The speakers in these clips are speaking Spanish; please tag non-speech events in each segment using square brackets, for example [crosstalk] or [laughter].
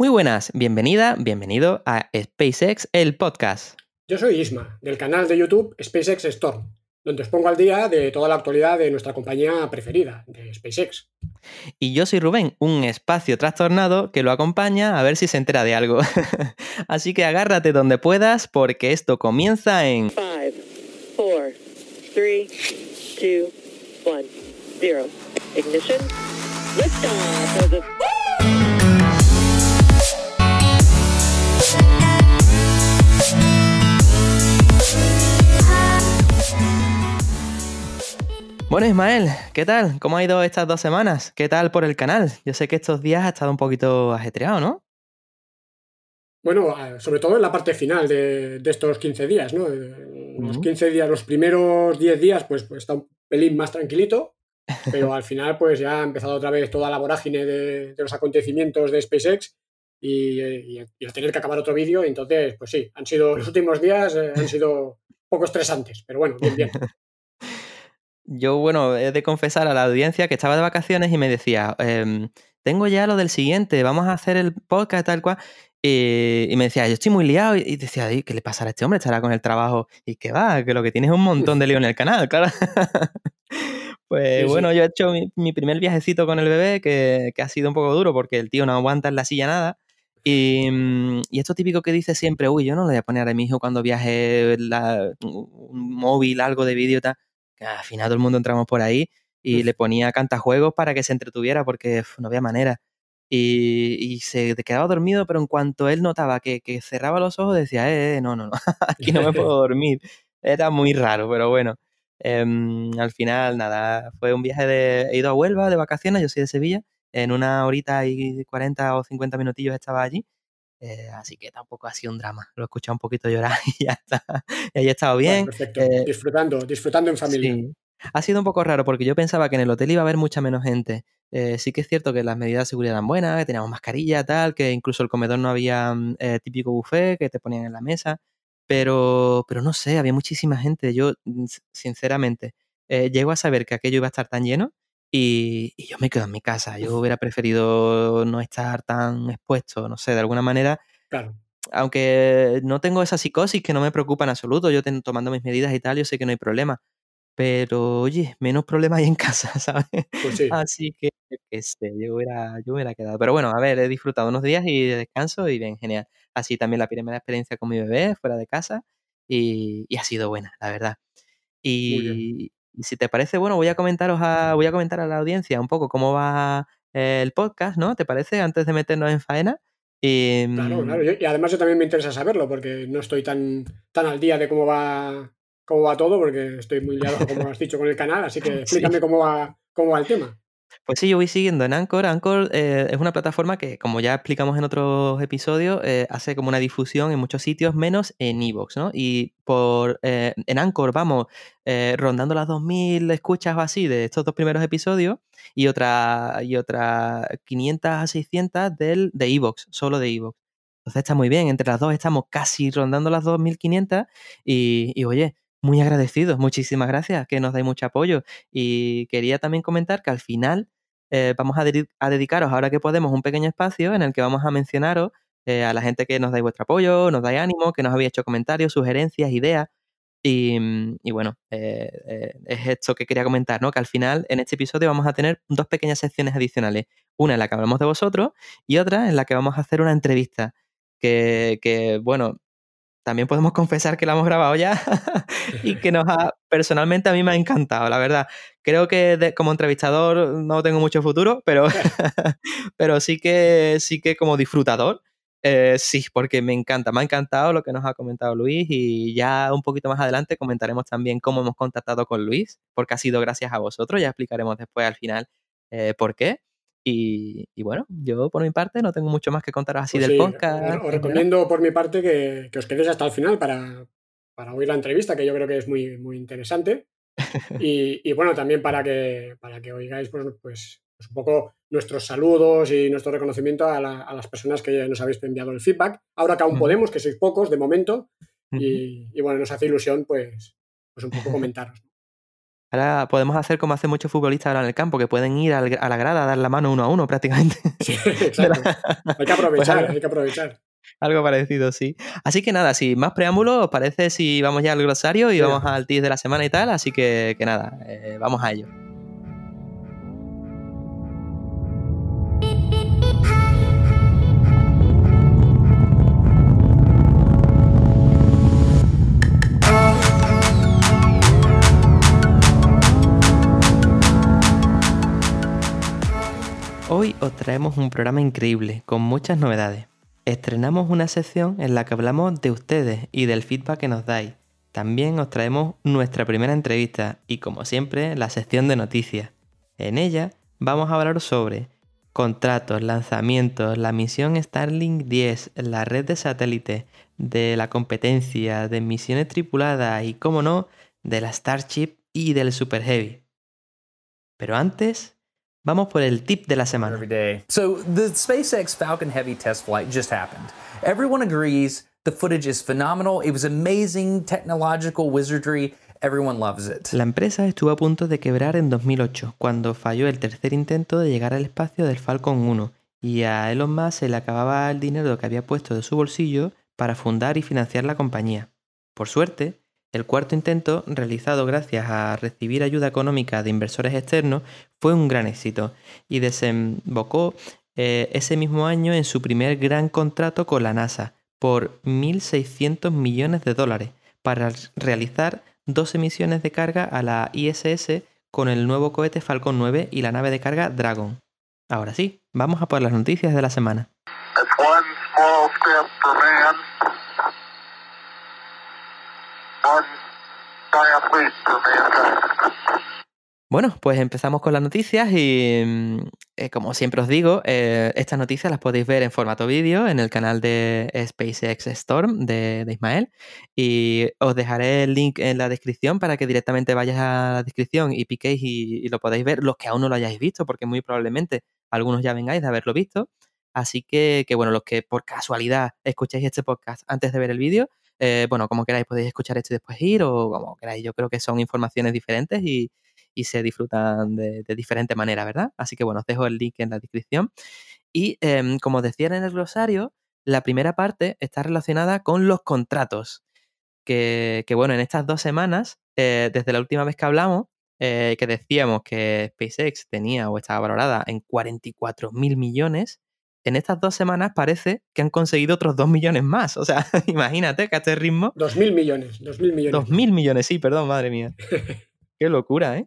Muy buenas, bienvenida, bienvenido a SpaceX, el podcast. Yo soy Isma, del canal de YouTube SpaceX Storm, donde os pongo al día de toda la actualidad de nuestra compañía preferida, de SpaceX. Y yo soy Rubén, un espacio trastornado que lo acompaña a ver si se entera de algo. [laughs] Así que agárrate donde puedas porque esto comienza en 5, 4, 3, 2, 1, 0. Ignition. Liftoff Bueno, Ismael, ¿qué tal? ¿Cómo ha ido estas dos semanas? ¿Qué tal por el canal? Yo sé que estos días ha estado un poquito ajetreado, ¿no? Bueno, sobre todo en la parte final de, estos 15 días, ¿no? Los 15 días, los primeros 10 días, pues, pues, está un pelín más tranquilito, pero [laughs] al final, pues ya ha empezado otra vez toda la vorágine de, los acontecimientos de SpaceX y, y, tener que acabar otro vídeo. Entonces, pues sí, han sido los últimos días eh, han sido poco estresantes, pero bueno, bien, bien. Yo, bueno, he de confesar a la audiencia que estaba de vacaciones y me decía, em, tengo ya lo del siguiente, vamos a hacer el podcast tal cual. Y, me decía, yo estoy muy liado. Y decía, ¿qué le pasará a este hombre? Estará con el trabajo. Y que va, que lo que tiene es un montón de [laughs] lío en el canal, claro. [laughs] pues bueno, yo he hecho mi, primer viajecito con el bebé, que, ha sido un poco duro porque el tío no aguanta en la silla nada. Y, y, esto típico que dice siempre, uy, yo no le voy a poner a mi hijo cuando viaje un móvil, algo de vídeo, tal al final todo el mundo entramos por ahí y le ponía cantajuegos para que se entretuviera porque no había manera. Y, se quedaba dormido, pero en cuanto él notaba que, cerraba los ojos, decía, eh, eh no, no, no, [laughs] aquí no me puedo [laughs] dormir. Era muy raro, pero bueno. Em, al final, nada, fue un viaje de... He ido a Huelva de vacaciones, yo soy de Sevilla, en una horita y 40 o 50 minutillos estaba allí. Eh, así que tampoco ha sido un drama. Lo he escuchado un poquito llorar [laughs] y ya está. Y ahí he estado bien. perfecto. Eh, disfrutando, disfrutando en familia. Sí. Ha sido un poco raro porque yo pensaba que en el hotel iba a haber mucha menos gente. Eh, sí que es cierto que las medidas de seguridad eran buenas, que teníamos mascarilla, tal, que incluso el comedor no había mm, típico buffet que te ponían en la mesa. Pero, pero no sé, había muchísima gente. Yo, mm, sinceramente, llego a saber que aquello iba a estar tan lleno y, yo me quedo en mi casa. Yo hubiera preferido no estar tan expuesto, no sé, de alguna manera. Claro. Aunque no tengo esa psicosis que no me preocupa en absoluto, yo tengo, tomando mis medidas y tal, yo sé que no hay problema. Pero, oye, menos problemas hay en [laughs] casa, ¿sabes? Pues sí. Así que, qué sé, yo hubiera, yo hubiera quedado. Pero bueno, a ver, he disfrutado unos días y de descanso y bien, genial. Así también la primera experiencia con mi bebé fuera de casa y, y ha sido buena, la verdad. Y, y si te parece, bueno, voy a comentaros a, voy a comentar a la audiencia un poco cómo va el podcast, ¿no? ¿Te parece? Antes de meternos en faena. Y, claro, mm, claro. Y además yo también me interesa saberlo, porque no estoy tan, tan al día de cómo va, cómo va todo, porque estoy muy liado, como has dicho, con el canal, así que [laughs] explícame cómo, va, cómo va el tema. Pues sí, yo voy siguiendo en Anchor. Anchor eh, es una plataforma que, como ya explicamos en otros episodios, eh, hace como una difusión en muchos sitios, menos en Evox, ¿no? Y por eh, en Anchor vamos rondando las 2.000 escuchas o así de estos dos primeros episodios y otra, y otra 500 a 600 del, de Evox, solo de Evox. Entonces está muy bien, entre las dos estamos casi rondando las 2.500 y, y oye, muy agradecidos. Muchísimas gracias, que nos dais mucho apoyo. Y quería también comentar que al final eh, vamos a, dedicaros, ahora que podemos, un pequeño espacio en el que vamos a mencionaros eh, a la gente que nos dais vuestro apoyo, nos dais ánimo, que nos habéis hecho comentarios, sugerencias, ideas. Y, mm, bueno, eh, es esto que quería comentar, ¿no? Que al final, en este episodio, vamos a tener dos pequeñas secciones adicionales. Una en la que hablamos de vosotros y otra en la que vamos a hacer una entrevista. Que, que bueno, también podemos confesar que la hemos grabado ya [laughs] y que nos ha, personalmente a mí me ha encantado, la verdad. Creo que como entrevistador no tengo mucho futuro, pero, [laughs] [laughs] pero sí, que, sí que como disfrutador, eh, sí, porque me encanta, me ha encantado lo que nos ha comentado Luis y ya un poquito más adelante comentaremos también cómo hemos contactado con Luis, porque ha sido gracias a vosotros, ya explicaremos después al final eh, por qué. Y, bueno, yo por mi parte no tengo mucho más que contar así pues del podcast. Os recomiendo por mi parte que, os quedéis hasta el final para, oír la entrevista, que yo creo que es muy, muy interesante. [laughs] y, bueno, también para que, para que oigáis pues, pues, pues, un poco nuestros saludos y nuestro reconocimiento a, las personas que nos habéis enviado el feedback. Ahora que aún podemos, que sois pocos de momento. y, bueno, nos hace ilusión pues, pues un poco [laughs] comentaros. Ahora podemos hacer como hacen muchos futbolistas ahora en el campo, que pueden ir a la grada a dar la mano uno a uno prácticamente. [laughs] Sí, exacto. Hay que aprovechar, [laughs] pues hay que aprovechar. Algo parecido, sí. Así que nada, sin más preámbulos, ¿os parece si vamos ya al glosario y vamos al TIS de la semana y tal? Así que, que nada, eh, vamos a ello. Traemos un programa increíble, con muchas novedades. Estrenamos una sección en la que hablamos de ustedes y del feedback que nos dais. También os traemos nuestra primera entrevista y como siempre la sección de noticias. En ella vamos a hablar sobre contratos, lanzamientos, la misión Starlink 10, la red de satélites, de la competencia, de misiones tripuladas y, como no, de la Starship y del Super Heavy. Pero antes, Vamos por el tip de la semana. Every day. So the SpaceX Falcon Heavy test flight just happened. Everyone agrees the footage is phenomenal. It was amazing technological wizardry. Everyone loves it. La empresa estuvo a punto de quebrar en 2008 cuando falló el tercer intento de llegar al espacio del Falcon 1 y a Elon Musk se le acababa el dinero que había puesto de su bolsillo para fundar y financiar la compañía. Por suerte, el cuarto intento, realizado gracias a recibir ayuda económica de inversores externos, fue un gran éxito y desembocó eh, ese mismo año en su primer gran contrato con la NASA por 1.600 millones de dólares para realizar dos emisiones de carga a la ISS con el nuevo cohete Falcon 9 y la nave de carga Dragon. Ahora sí, vamos a por las noticias de la semana. Bueno, pues empezamos con las noticias y mm, eh, como siempre os digo, eh, estas noticias las podéis ver en formato vídeo en el canal de SpaceX Storm de, Ismael y os dejaré el link en la descripción para que directamente vayáis a la descripción y piquéis y, lo podáis ver los que aún no lo hayáis visto porque muy probablemente algunos ya vengáis de haberlo visto. Así que, que bueno, los que por casualidad escuchéis este podcast antes de ver el vídeo, eh, bueno, como queráis, podéis escuchar esto y después ir o como queráis. Yo creo que son informaciones diferentes y, se disfrutan de, diferente manera, ¿verdad? Así que bueno, os dejo el link en la descripción. Y em, como decía en el glosario, la primera parte está relacionada con los contratos. Que, bueno, en estas dos semanas, eh, desde la última vez que hablamos, eh, que decíamos que SpaceX tenía o estaba valorada en 44 mil millones, en estas dos semanas parece que han conseguido otros dos millones más. O sea, [laughs] imagínate que a este ritmo. Dos mil millones, dos mil millones. Dos mil millones, sí, perdón, madre mía. [laughs] Qué locura, ¿eh?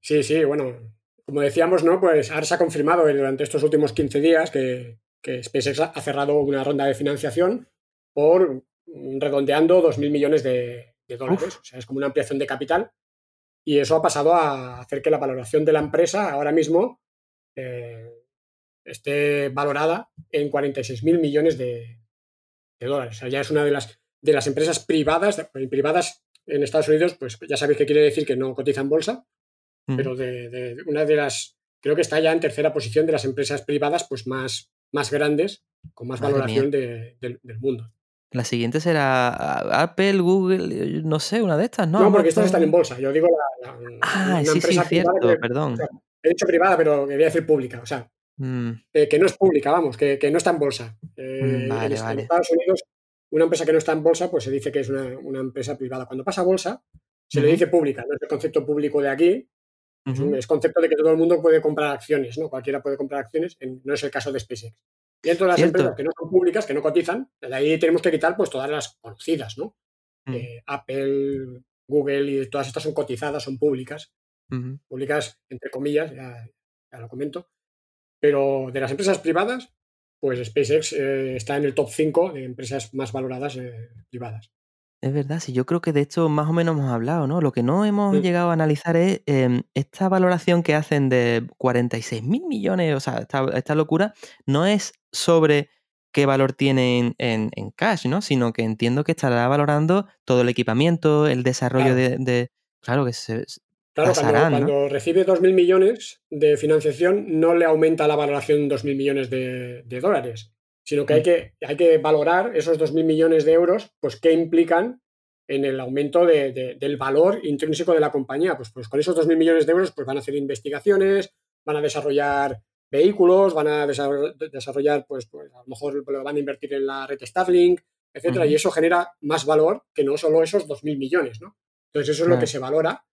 Sí, sí, bueno, como decíamos, ¿no? Pues ahora se ha confirmado durante estos últimos 15 días que, SpaceX ha cerrado una ronda de financiación por redondeando dos mil millones de, dólares. O sea, es como una ampliación de capital. Y eso ha pasado a hacer que la valoración de la empresa ahora mismo eh, esté valorada en 46 mil millones de, dólares. O sea, ya es una de las, de las empresas privadas, privadas en Estados Unidos, pues ya sabéis que quiere decir que no cotizan bolsa, pero de, una de las, creo que está ya en tercera posición de las empresas privadas pues más, más grandes, con más valoración del mundo. La siguiente será Apple, Google, no sé, una de estas, ¿no? No, porque estas están en bolsa. Yo digo la, ah, sí, sí, cierto, perdón. he dicho privada, pero quería decir pública. O sea, Mm. Eh, que no es pública, vamos, que, no está en bolsa. Eh, mm, en, Estados Unidos, una empresa que no está en bolsa, pues se dice que es una, empresa privada. Cuando pasa a bolsa, se le dice pública, no es el concepto público de aquí, es es concepto de que todo el mundo puede comprar acciones, ¿no? Cualquiera puede comprar acciones, no es el caso de SpaceX. Y dentro de las empresas que no son públicas, que no cotizan, de ahí tenemos que quitar pues todas las conocidas, ¿no? Mm. Eh, Apple, Google y todas estas son cotizadas, son públicas. Públicas, entre comillas, ya, lo comento. Pero de las empresas privadas, pues SpaceX eh, está en el top 5 de empresas más valoradas eh, privadas. Es verdad, sí, yo creo que de esto más o menos hemos hablado, ¿no? Lo que no hemos llegado a analizar es em, esta valoración que hacen de 46 mil millones, o sea, esta, locura, no es sobre qué valor tiene en, cash, ¿no? Sino que entiendo que estará valorando todo el equipamiento, el desarrollo De, de, Claro, que se, Claro, cuando, recibe 2.000 millones de financiación no le aumenta la valoración 2.000 millones de, dólares, sino que hay, mm. que hay que valorar esos 2.000 millones de euros, pues qué implican en el aumento del valor intrínseco de la compañía. Pues, pues con esos 2.000 millones de euros pues van a hacer investigaciones, van a desarrollar vehículos, van a desarrollar, pues, pues a lo mejor van a invertir en la red Starlink, etcétera, y eso genera más valor que no solo esos 2.000 millones, ¿no? Entonces eso es lo que se valora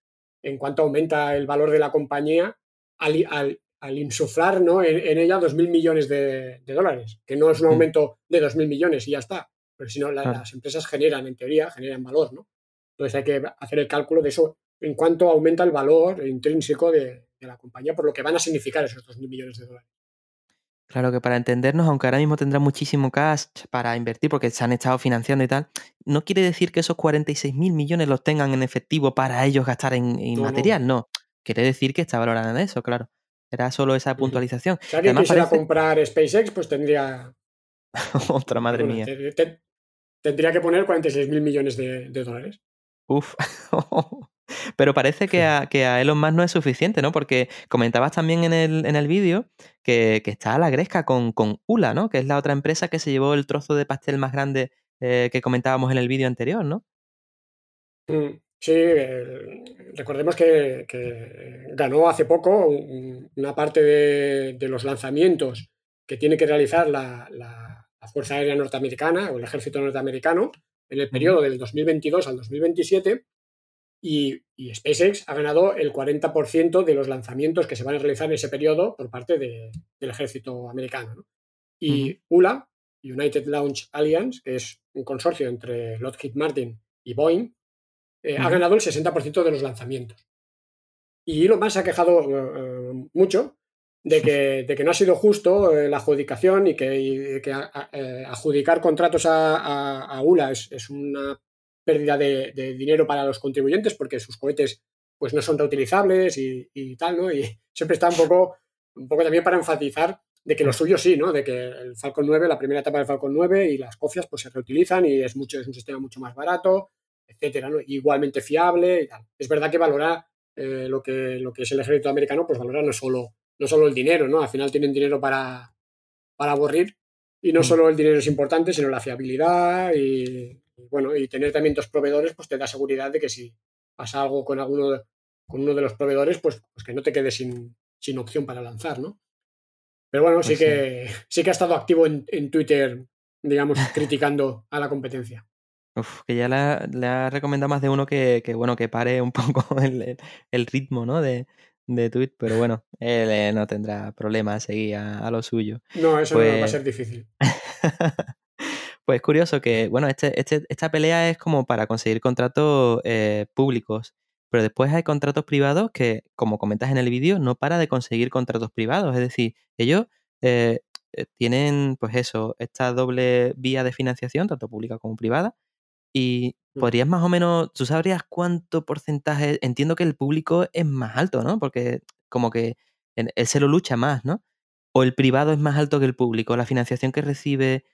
en cuanto aumenta el valor de la compañía al, insuflar ¿no? en, ella 2.000 millones de, dólares, que no es un aumento de 2.000 millones y ya está, pero si no, las empresas generan, en teoría, generan valor, ¿no? Entonces hay que hacer el cálculo de eso en cuanto aumenta el valor intrínseco de, de la compañía por lo que van a significar esos 2.000 millones de dólares. Claro que para entendernos, aunque ahora mismo tendrá muchísimo cash para invertir porque se han estado financiando y tal, no quiere decir que esos 46 mil millones los tengan en efectivo para ellos gastar en, material, no. Quiere decir que está valorando en eso, claro. Era solo esa puntualización. Si alguien quisiera comprar SpaceX, pues tendría. [laughs] Otra madre mía. Tendría que poner 46 mil millones de, de dólares. Uf. [laughs] Pero parece que a, que a, Elon Musk no es suficiente, ¿no? Porque comentabas también en el, en el vídeo que, está a la gresca con, con, ULA, ¿no? Que es la otra empresa que se llevó el trozo de pastel más grande eh, que comentábamos en el vídeo anterior, ¿no? Mm, sí, recordemos que, ganó hace poco una parte de, los lanzamientos que tiene que realizar la, la, Fuerza Aérea Norteamericana o el Ejército Norteamericano en el periodo del 2022 al 2027 y, SpaceX ha ganado el 40% de los lanzamientos que se van a realizar en ese periodo por parte del ejército americano. Y ULA, United Launch Alliance, que es un consorcio entre Lockheed Martin y Boeing, eh, ha ganado el 60% de los lanzamientos. Y lo más ha quejado eh, mucho de que, de que, no ha sido justo eh, la adjudicación y que, adjudicar contratos a, ULA es, es, una pérdida de, dinero para los contribuyentes porque sus cohetes pues no son reutilizables y, tal, ¿no? Y [laughs] siempre está un poco, un poco también para enfatizar de que lo suyo sí, ¿no? De que el Falcon 9, la primera etapa del Falcon 9 y las cofias pues se reutilizan y es mucho, es un sistema mucho más barato, etcétera, ¿no? Igualmente fiable y tal. Es verdad que valora eh, lo, que, lo que es el ejército americano, pues valora no solo, no solo el dinero, ¿no? Al final tienen dinero para, para aburrir y no mm. solo el dinero es importante, sino la fiabilidad y, bueno, y tener también dos proveedores, pues te da seguridad de que si pasa algo con alguno con uno de los proveedores, pues, pues que no te quedes sin, sin, opción para lanzar, ¿no? Pero bueno, sí, pues que, sí. que ha estado activo en, Twitter, digamos, [laughs] criticando a la competencia. Uf, que ya le ha, recomendado más de uno que, bueno, que pare un [laughs] poco el, el ritmo, ¿no? De, de tweet, pero bueno, él eh, no tendrá problema seguir a, lo suyo. No, eso no va a pues ser difícil. [laughs] Pues es curioso que, bueno, este, este, esta pelea es como para conseguir contratos eh, públicos, pero después hay contratos privados que, como comentas en el vídeo, no para de conseguir contratos privados. Es decir, ellos eh, eh, tienen, pues eso, esta doble vía de financiación, tanto pública como privada, y mm. podrías más o menos, tú sabrías cuánto porcentaje, entiendo que el público es más alto, ¿no? Porque como que él se lo lucha más, ¿no? O el privado es más alto que el público, la financiación que recibe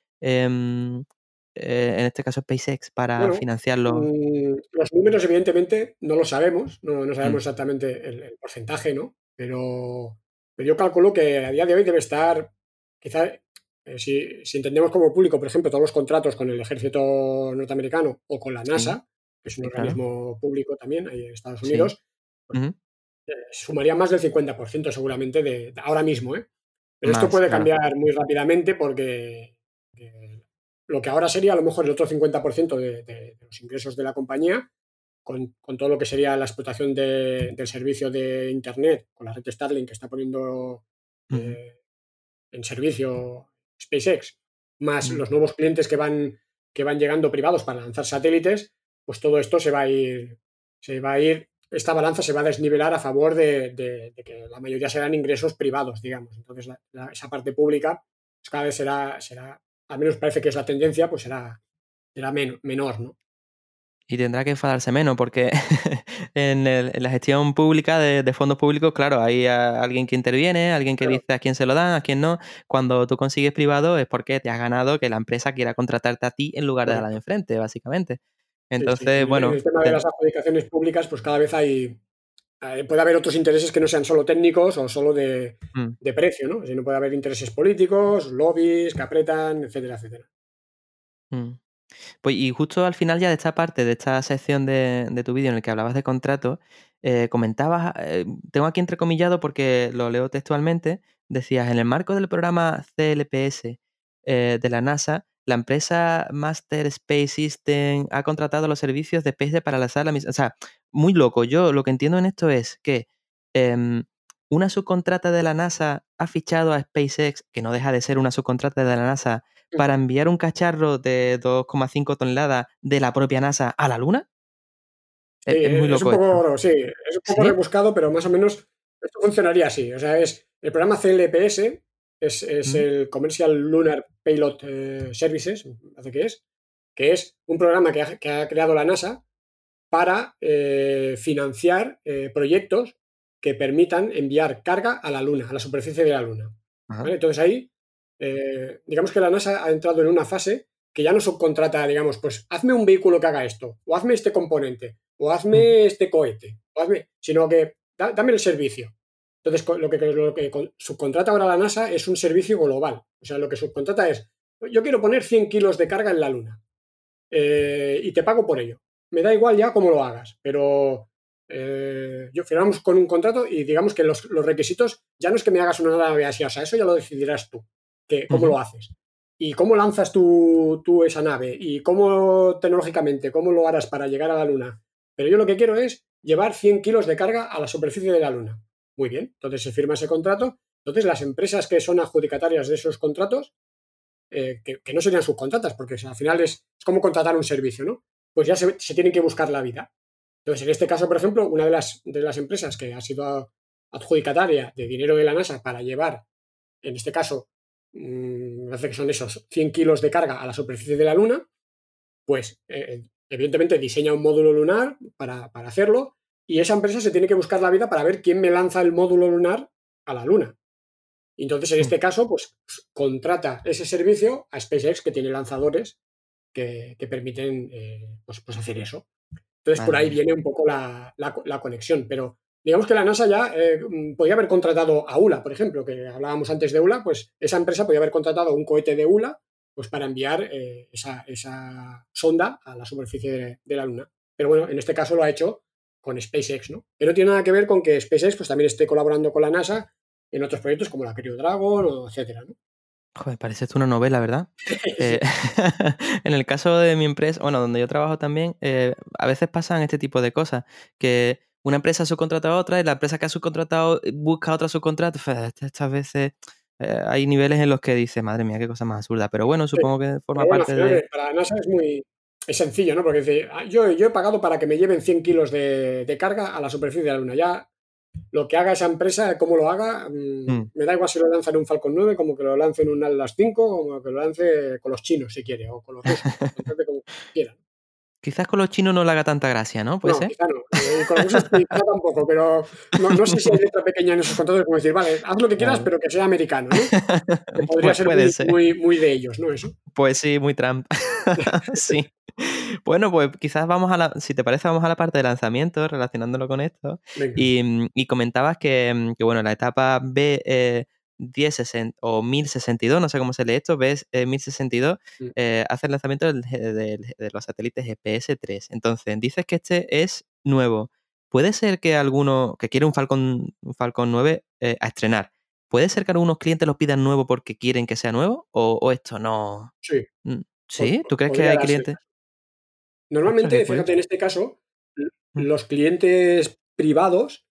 eh, en este caso SpaceX, para financiarlo? Mm, los números, evidentemente, no lo sabemos, no, no sabemos mm. exactamente el, porcentaje, ¿no? Pero, pero, yo calculo que a día de hoy debe estar, quizá, eh, si, si, entendemos como público, por ejemplo, todos los contratos con el ejército norteamericano o con la NASA, que es un organismo público también ahí en Estados Unidos, pues, eh, sumaría más del 50% seguramente de, ahora mismo, ¿eh? Pero esto puede cambiar muy rápidamente porque lo que ahora sería a lo mejor el otro 50% de, los ingresos de la compañía, con, todo lo que sería la explotación del servicio de Internet, con la red Starlink que está poniendo eh, en servicio SpaceX, más los nuevos clientes que van, que van llegando privados para lanzar satélites, pues todo esto se va a ir, se va a ir, esta balanza se va a desnivelar a favor de, que la mayoría serán ingresos privados, digamos. Entonces, esa parte pública pues cada vez será, será al menos parece que es la tendencia, pues será, será menor, ¿no? Y tendrá que enfadarse menos, porque [laughs] en, la gestión pública de, fondos públicos, claro, hay alguien que interviene, alguien que dice a quién se lo dan, a quién no. Cuando tú consigues privado es porque te has ganado que la empresa quiera contratarte a ti en lugar de a la de enfrente, básicamente. Entonces, bueno. En el tema de las adjudicaciones públicas, pues cada vez hay. Eh, puede haber otros intereses que no sean solo técnicos o solo de, mm. de precio, ¿no? Sino puede haber intereses políticos, lobbies que apretan, etcétera, etcétera. Mm. Pues y justo al final ya de esta parte, de esta sección de, de tu vídeo en el que hablabas de contratos, eh, comentabas, eh, tengo aquí entrecomillado porque lo leo textualmente, decías, en el marco del programa CLPS eh, de la NASA, la empresa Master Space System ha contratado los servicios de SpaceX para lanzar la misión. O sea, muy loco. Yo lo que entiendo en esto es que em, una subcontrata de la NASA ha fichado a SpaceX, que no deja de ser una subcontrata de la NASA, para enviar un cacharro de 2,5 toneladas de la propia NASA a la Luna. Sí, es, muy loco. un poco, sí, es un poco rebuscado, pero más o menos esto funcionaría así. O sea, es el programa CLPS, es, es el Commercial Lunar Payload eh, Services, hace que es, que es un programa que ha, creado la NASA para eh, financiar eh, proyectos que permitan enviar carga a la Luna, a la superficie de la Luna. Entonces ahí, digamos que la NASA ha entrado en una fase que ya no subcontrata, digamos, pues hazme un vehículo que haga esto, o hazme este componente, o hazme este cohete, o hazme, sino que dame el servicio. Entonces, lo que, lo que subcontrata ahora la NASA es un servicio global. O sea, lo que subcontrata es, yo quiero poner 100 kilos de carga en la Luna eh, y te pago por ello. Me da igual ya cómo lo hagas, pero eh, yo firmamos con un contrato y digamos que los, requisitos ya no es que me hagas una nave así, o sea, eso ya lo decidirás tú, que, cómo lo haces. Y cómo lanzas tú, tú, esa nave y cómo tecnológicamente, cómo lo harás para llegar a la Luna. Pero yo lo que quiero es llevar 100 kilos de carga a la superficie de la Luna. Muy bien, entonces se firma ese contrato. Entonces las empresas que son adjudicatarias de esos contratos, eh, que, no serían subcontratas, porque al final es, como contratar un servicio, ¿no? Pues ya se, tienen que buscar la vida. Entonces, en este caso, por ejemplo, una de las, de las empresas que ha sido adjudicataria de dinero de la NASA para llevar, en este caso, mmm, me parece que son esos 100 kilos de carga a la superficie de la Luna, pues eh, evidentemente diseña un módulo lunar para, para hacerlo y esa empresa se tiene que buscar la vida para ver quién me lanza el módulo lunar a la Luna. Y entonces, en hmm. este caso, pues contrata ese servicio a SpaceX, que tiene lanzadores que, permiten eh, pues, pues, hacer eso. Entonces, por ahí viene un poco la, conexión. Pero digamos que la NASA ya eh, podía haber contratado a ULA, por ejemplo, que hablábamos antes de ULA, pues esa empresa podía haber contratado un cohete de ULA pues para enviar eh, esa, sonda a la superficie de, la Luna. Pero bueno, en este caso lo ha hecho con SpaceX, ¿no? Que no tiene nada que ver con que SpaceX pues, también esté colaborando con la NASA en otros proyectos como la Crew Dragon o etcétera, ¿no? Joder, parece esto una novela, ¿verdad? [laughs] Eh, [laughs] en el caso de mi empresa, bueno, donde yo trabajo también, eh, a veces pasan este tipo de cosas, que una empresa subcontrata a otra y la empresa que ha subcontratado busca otra subcontrata. Estas veces eh, hay niveles en los que dice, madre mía, qué cosa más absurda. Pero bueno, supongo que forma parte de... Para NASA es muy, es sencillo, ¿no? Porque dice, ah, yo, yo he pagado para que me lleven 100 kilos de, carga a la superficie de la Luna. Ya lo que haga esa empresa, cómo lo haga, mm, hmm. me da igual si lo lanza en un Falcon 9, como que lo lance en un Atlas 5, como que lo lance con los chinos, si quiere, o con los rusos, [laughs] como quieran. Quizás con los chinos no le haga tanta gracia, ¿no? ¿Puede no, ser? no. Eh, con los rusos tampoco, pero no, sé si hay letra pequeña en esos contratos como decir, vale, haz lo que quieras, pero que sea americano, ¿no? [laughs] podría pues ser muy, muy, de ellos, ¿no? Eso. Pues sí, muy Trump. [laughs] sí. Bueno, pues quizás vamos a la, si te parece, vamos a la parte de lanzamiento relacionándolo con esto. Y, y, comentabas que, que, bueno, la etapa B eh, 1060 o 1062, no sé cómo se lee esto, ves 1062, mm. eh, hace el lanzamiento de, los satélites GPS-3. Entonces, dices que este es nuevo. Puede ser que alguno que quiere un Falcon, un Falcon 9 eh, a estrenar, ¿puede ser que algunos clientes lo pidan nuevo porque quieren que sea nuevo? ¿O, esto no? Sí. Mm, ¿Sí? ¿Tú crees que hay clientes? Normalmente, fíjate, en este caso, mm. los clientes privados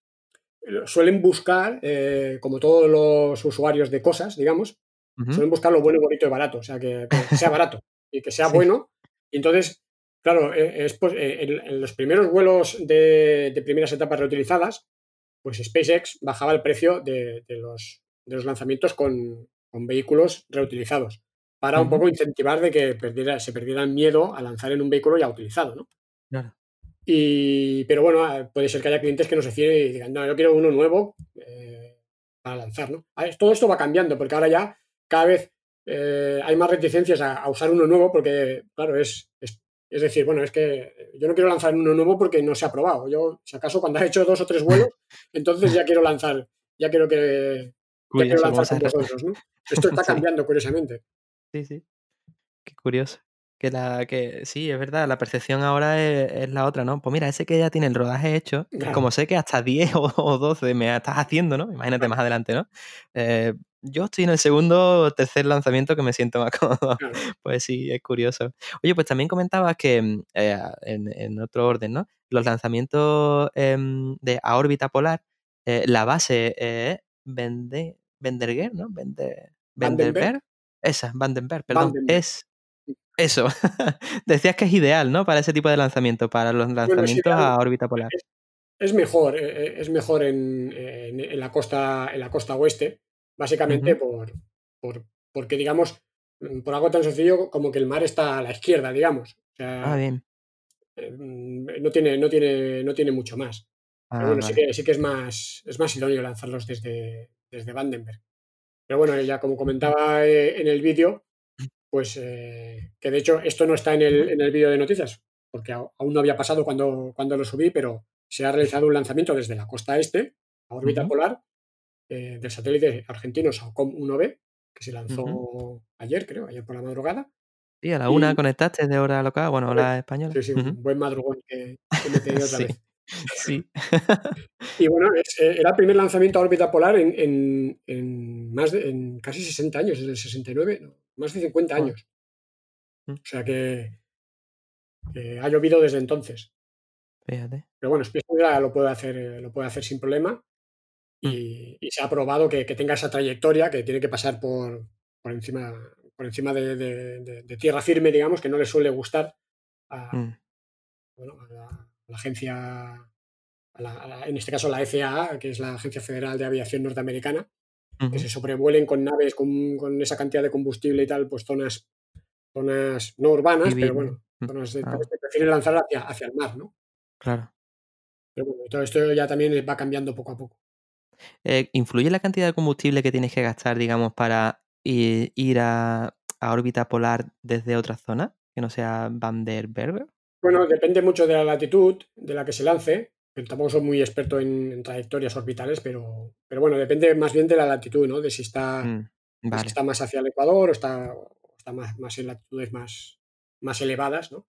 suelen buscar, eh, como todos los usuarios de cosas, digamos, suelen buscar lo bueno, bonito y barato, o sea, que, sea [laughs] barato y que sea bueno. Y entonces, claro, eh, es, pues, en, los primeros vuelos de, primeras etapas reutilizadas, pues SpaceX bajaba el precio de, los, de los, lanzamientos con, vehículos reutilizados para un poco incentivar de que perdiera, se perdieran miedo a lanzar en un vehículo ya utilizado, ¿no? Claro. Y, pero bueno, ah, puede ser que haya clientes que no se fíen y digan, no, yo quiero uno nuevo eh, para lanzar, ¿no? Todo esto va cambiando porque ahora ya cada vez eh, hay más reticencias a, usar uno nuevo porque, claro, es, es, decir, bueno, es que yo no quiero lanzar uno nuevo porque no se ha probado. Yo, si acaso, cuando he hecho dos o tres vuelos, [laughs] entonces ya quiero lanzar, ya quiero que ya quiero lanzar con vosotros, ¿no? Esto está [laughs] cambiando, curiosamente. Sí, sí. Qué curioso. Que la que sí, es verdad, la percepción ahora es, la otra, ¿no? Pues mira, ese que ya tiene el rodaje hecho, como sé que hasta 10 [laughs] o, 12 me estás haciendo, ¿no? Imagínate más adelante, ¿no? Eh, yo estoy en el segundo o tercer lanzamiento que me siento más [laughs] cómodo. Pues sí, es curioso. Oye, pues también comentabas que mm, eh, en, otro orden, ¿no? Los lanzamientos em, de a órbita polar, eh, la base es Vende, Venderger, ¿no? Vende, Vandenberg. Esa, Vandenberg, perdón. Es eso. [laughs] Decías que es ideal, ¿no? Para ese tipo de lanzamiento, para los lanzamientos a órbita polar. Es, mejor, es mejor en, la costa, en la costa oeste, básicamente por, porque, digamos, mm, por algo tan sencillo como que el mar está a la izquierda, digamos. ah, bien. Eh, mm, no tiene, no tiene, no tiene mucho más. Pero ah, bueno, sí que, sí que es más, es más idóneo lanzarlos desde, desde Vandenberg. Pero bueno, ya como comentaba eh, en el vídeo, pues eh, que de hecho esto no está en el, en el vídeo de noticias, porque aún no había pasado cuando, cuando lo subí, pero se ha realizado un lanzamiento desde la costa este, a órbita polar, eh, del satélite argentino SAOCOM 1B, que se lanzó ayer, creo, ayer por la madrugada. Sí, a la una conectaste de hora local, bueno, hora española. Sí, sí, un buen madrugón que, me he tenido [laughs] otra vez. Sí. y bueno, eh, era el primer lanzamiento a órbita polar en, en, más de, en casi 60 años, desde el 69, más de 50 años. Mm. O sea que, ha llovido desde entonces. Fíjate. Pero bueno, SpaceX lo puede hacer, eh, lo puede hacer sin problema. Mm. Y, se ha probado que, tenga esa trayectoria, que tiene que pasar por, por encima, por encima de, tierra firme, digamos, que no le suele gustar a, mm. la, agencia, en este caso la FAA, que es la Agencia Federal de Aviación Norteamericana, que se sobrevuelen con naves con, esa cantidad de combustible y tal, pues zonas, zonas no urbanas, pero bueno, zonas de, que prefieren lanzar hacia, hacia el mar, ¿no? Claro. Pero bueno, todo esto ya también va cambiando poco a poco. Eh, ¿Influye la cantidad de combustible que tienes que gastar, digamos, para ir, a, órbita polar desde otra zona, que no sea Van der Bueno, depende mucho de la latitud de la que se lance tampoco soy muy experto en, trayectorias orbitales, pero, pero bueno, depende más bien de la latitud, ¿no? De si está, mm, está más hacia el Ecuador o está, está más, más, en latitudes más, más elevadas, ¿no?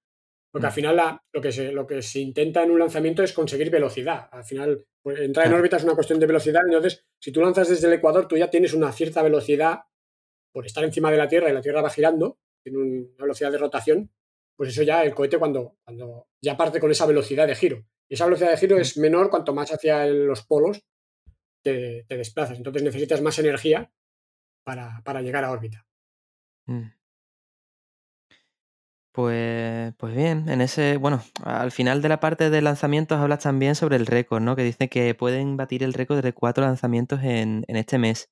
Porque al mm. final lo, que se, lo que se intenta en un lanzamiento es conseguir velocidad. Al final, pues, entrar en órbita es una cuestión de velocidad. Entonces, si tú lanzas desde el Ecuador, tú ya tienes una cierta velocidad por estar encima de la Tierra y la Tierra va girando, tiene una velocidad de rotación, pues eso ya el cohete cuando, cuando ya parte con esa velocidad de giro. Y esa velocidad de giro es menor cuanto más hacia los polos te, desplazas. Entonces necesitas más energía para, llegar a órbita. Mm. Pues, pues bien, en ese, bueno, al final de la parte de lanzamientos hablas también sobre el récord, ¿no? Que dice que pueden batir el récord de cuatro lanzamientos en, este mes.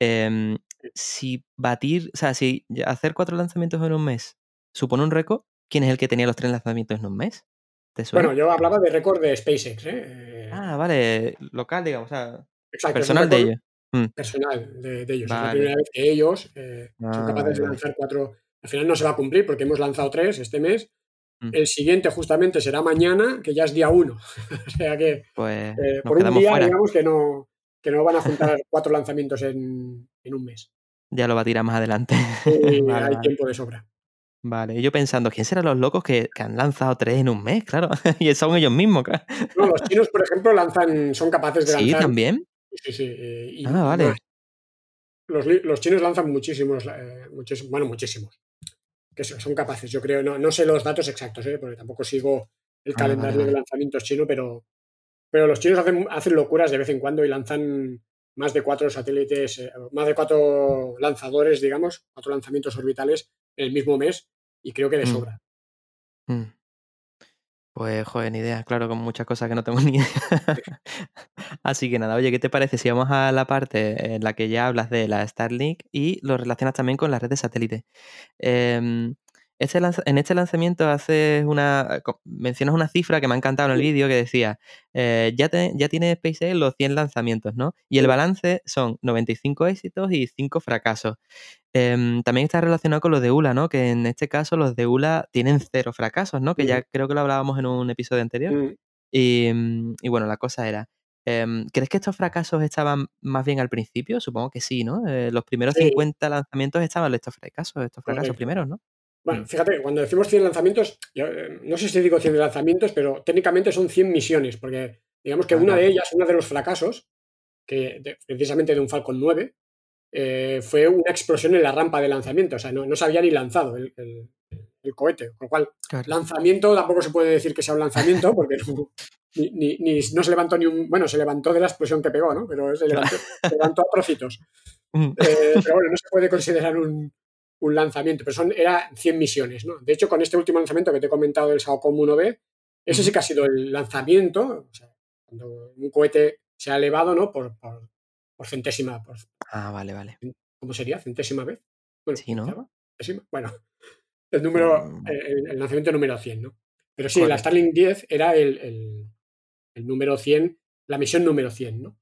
Em, si batir, o sea, si hacer cuatro lanzamientos en un mes supone un récord, ¿quién es el que tenía los tres lanzamientos en un mes? Bueno, yo hablaba de récord de SpaceX. ¿eh? Ah, vale, local, digamos, o sea, personal de ellos. Mm. Personal de, ellos. Es la primera vez que ellos eh, son capaces de lanzar cuatro. Al final no se va a cumplir porque hemos lanzado tres este mes. Mm. El siguiente justamente será mañana, que ya es día uno. [laughs] o sea que pues eh, por un día, digamos que no, que no van a juntar [laughs] cuatro lanzamientos en, un mes. Ya lo va a tirar más adelante. [laughs] hay tiempo de sobra. Vale, yo pensando, ¿quién serán los locos que, han lanzado tres en un mes? Claro, y son ellos mismos, claro. No, los chinos, por ejemplo, lanzan, son capaces de lanzar. Sí, también. Sí, sí. Eh, ah, vale. Los, chinos lanzan muchísimos, eh, muchísimos, bueno, muchísimos. Que son, capaces, yo creo. No, no sé los datos exactos, ¿eh? porque tampoco sigo el ah, calendario de lanzamientos chino, pero, pero los chinos hacen, hacen locuras de vez en cuando y lanzan más de cuatro satélites, eh, más de cuatro lanzadores, digamos, cuatro lanzamientos orbitales en el mismo mes y creo que de mm. sobra. Mm. Pues, joder, ni idea, claro, con muchas cosas que no tengo [laughs] ni idea. Así que nada, oye, ¿qué te parece si vamos a la parte en la que ya hablas de la Starlink y lo relacionas también con la red de satélite? Em, este en este lanzamiento haces una, mencionas una cifra que me ha encantado en el vídeo que decía, eh, ya, ya tiene SpaceX los 100 lanzamientos, ¿no? Y el balance son 95 éxitos y 5 fracasos. Em, también está relacionado con los de ULA, ¿no? Que en este caso los de ULA tienen cero fracasos, ¿no? Que ya creo que lo hablábamos en un episodio anterior. Mm. Y, bueno, la cosa era, em, ¿crees que estos fracasos estaban más bien al principio? Supongo que sí, ¿no? Eh, los primeros 50 lanzamientos estaban estos fracasos, estos fracasos primeros, ¿no? Bueno, Mm. fíjate, cuando decimos 100 lanzamientos, yo, eh, no sé si digo 100 lanzamientos, pero técnicamente son 100 misiones, porque digamos que Ah, una de ellas, uno de los fracasos, que de- precisamente de un Falcon 9, eh, fue una explosión en la rampa de lanzamiento. O sea, no, no se había ni lanzado el, el- el cohete. Con lo cual, Claro. lanzamiento tampoco se puede decir que sea un lanzamiento, porque no, ni, ni- ni- no se levantó ni un. Bueno, se levantó de la explosión que pegó, ¿no? Pero se levantó, se levantó a trocitos. [laughs] Mm. Eh, pero bueno, no se puede considerar un, un lanzamiento, pero son, era 100 misiones, ¿no? De hecho, con este último lanzamiento que te he comentado del Saocom 1B, ese sí que ha sido el lanzamiento, o sea, cuando un cohete se ha elevado, ¿no? Por, por, por centésima, por, Ah, vale, vale. ¿cómo sería? ¿Centésima vez? Bueno, Sí, ¿no? ¿Centésima? Bueno, [laughs] el número, Mm. el, el lanzamiento número 100, ¿no? Pero sí, la Correcto. Starlink 10 era el, el- el número 100, la misión número 100, ¿no?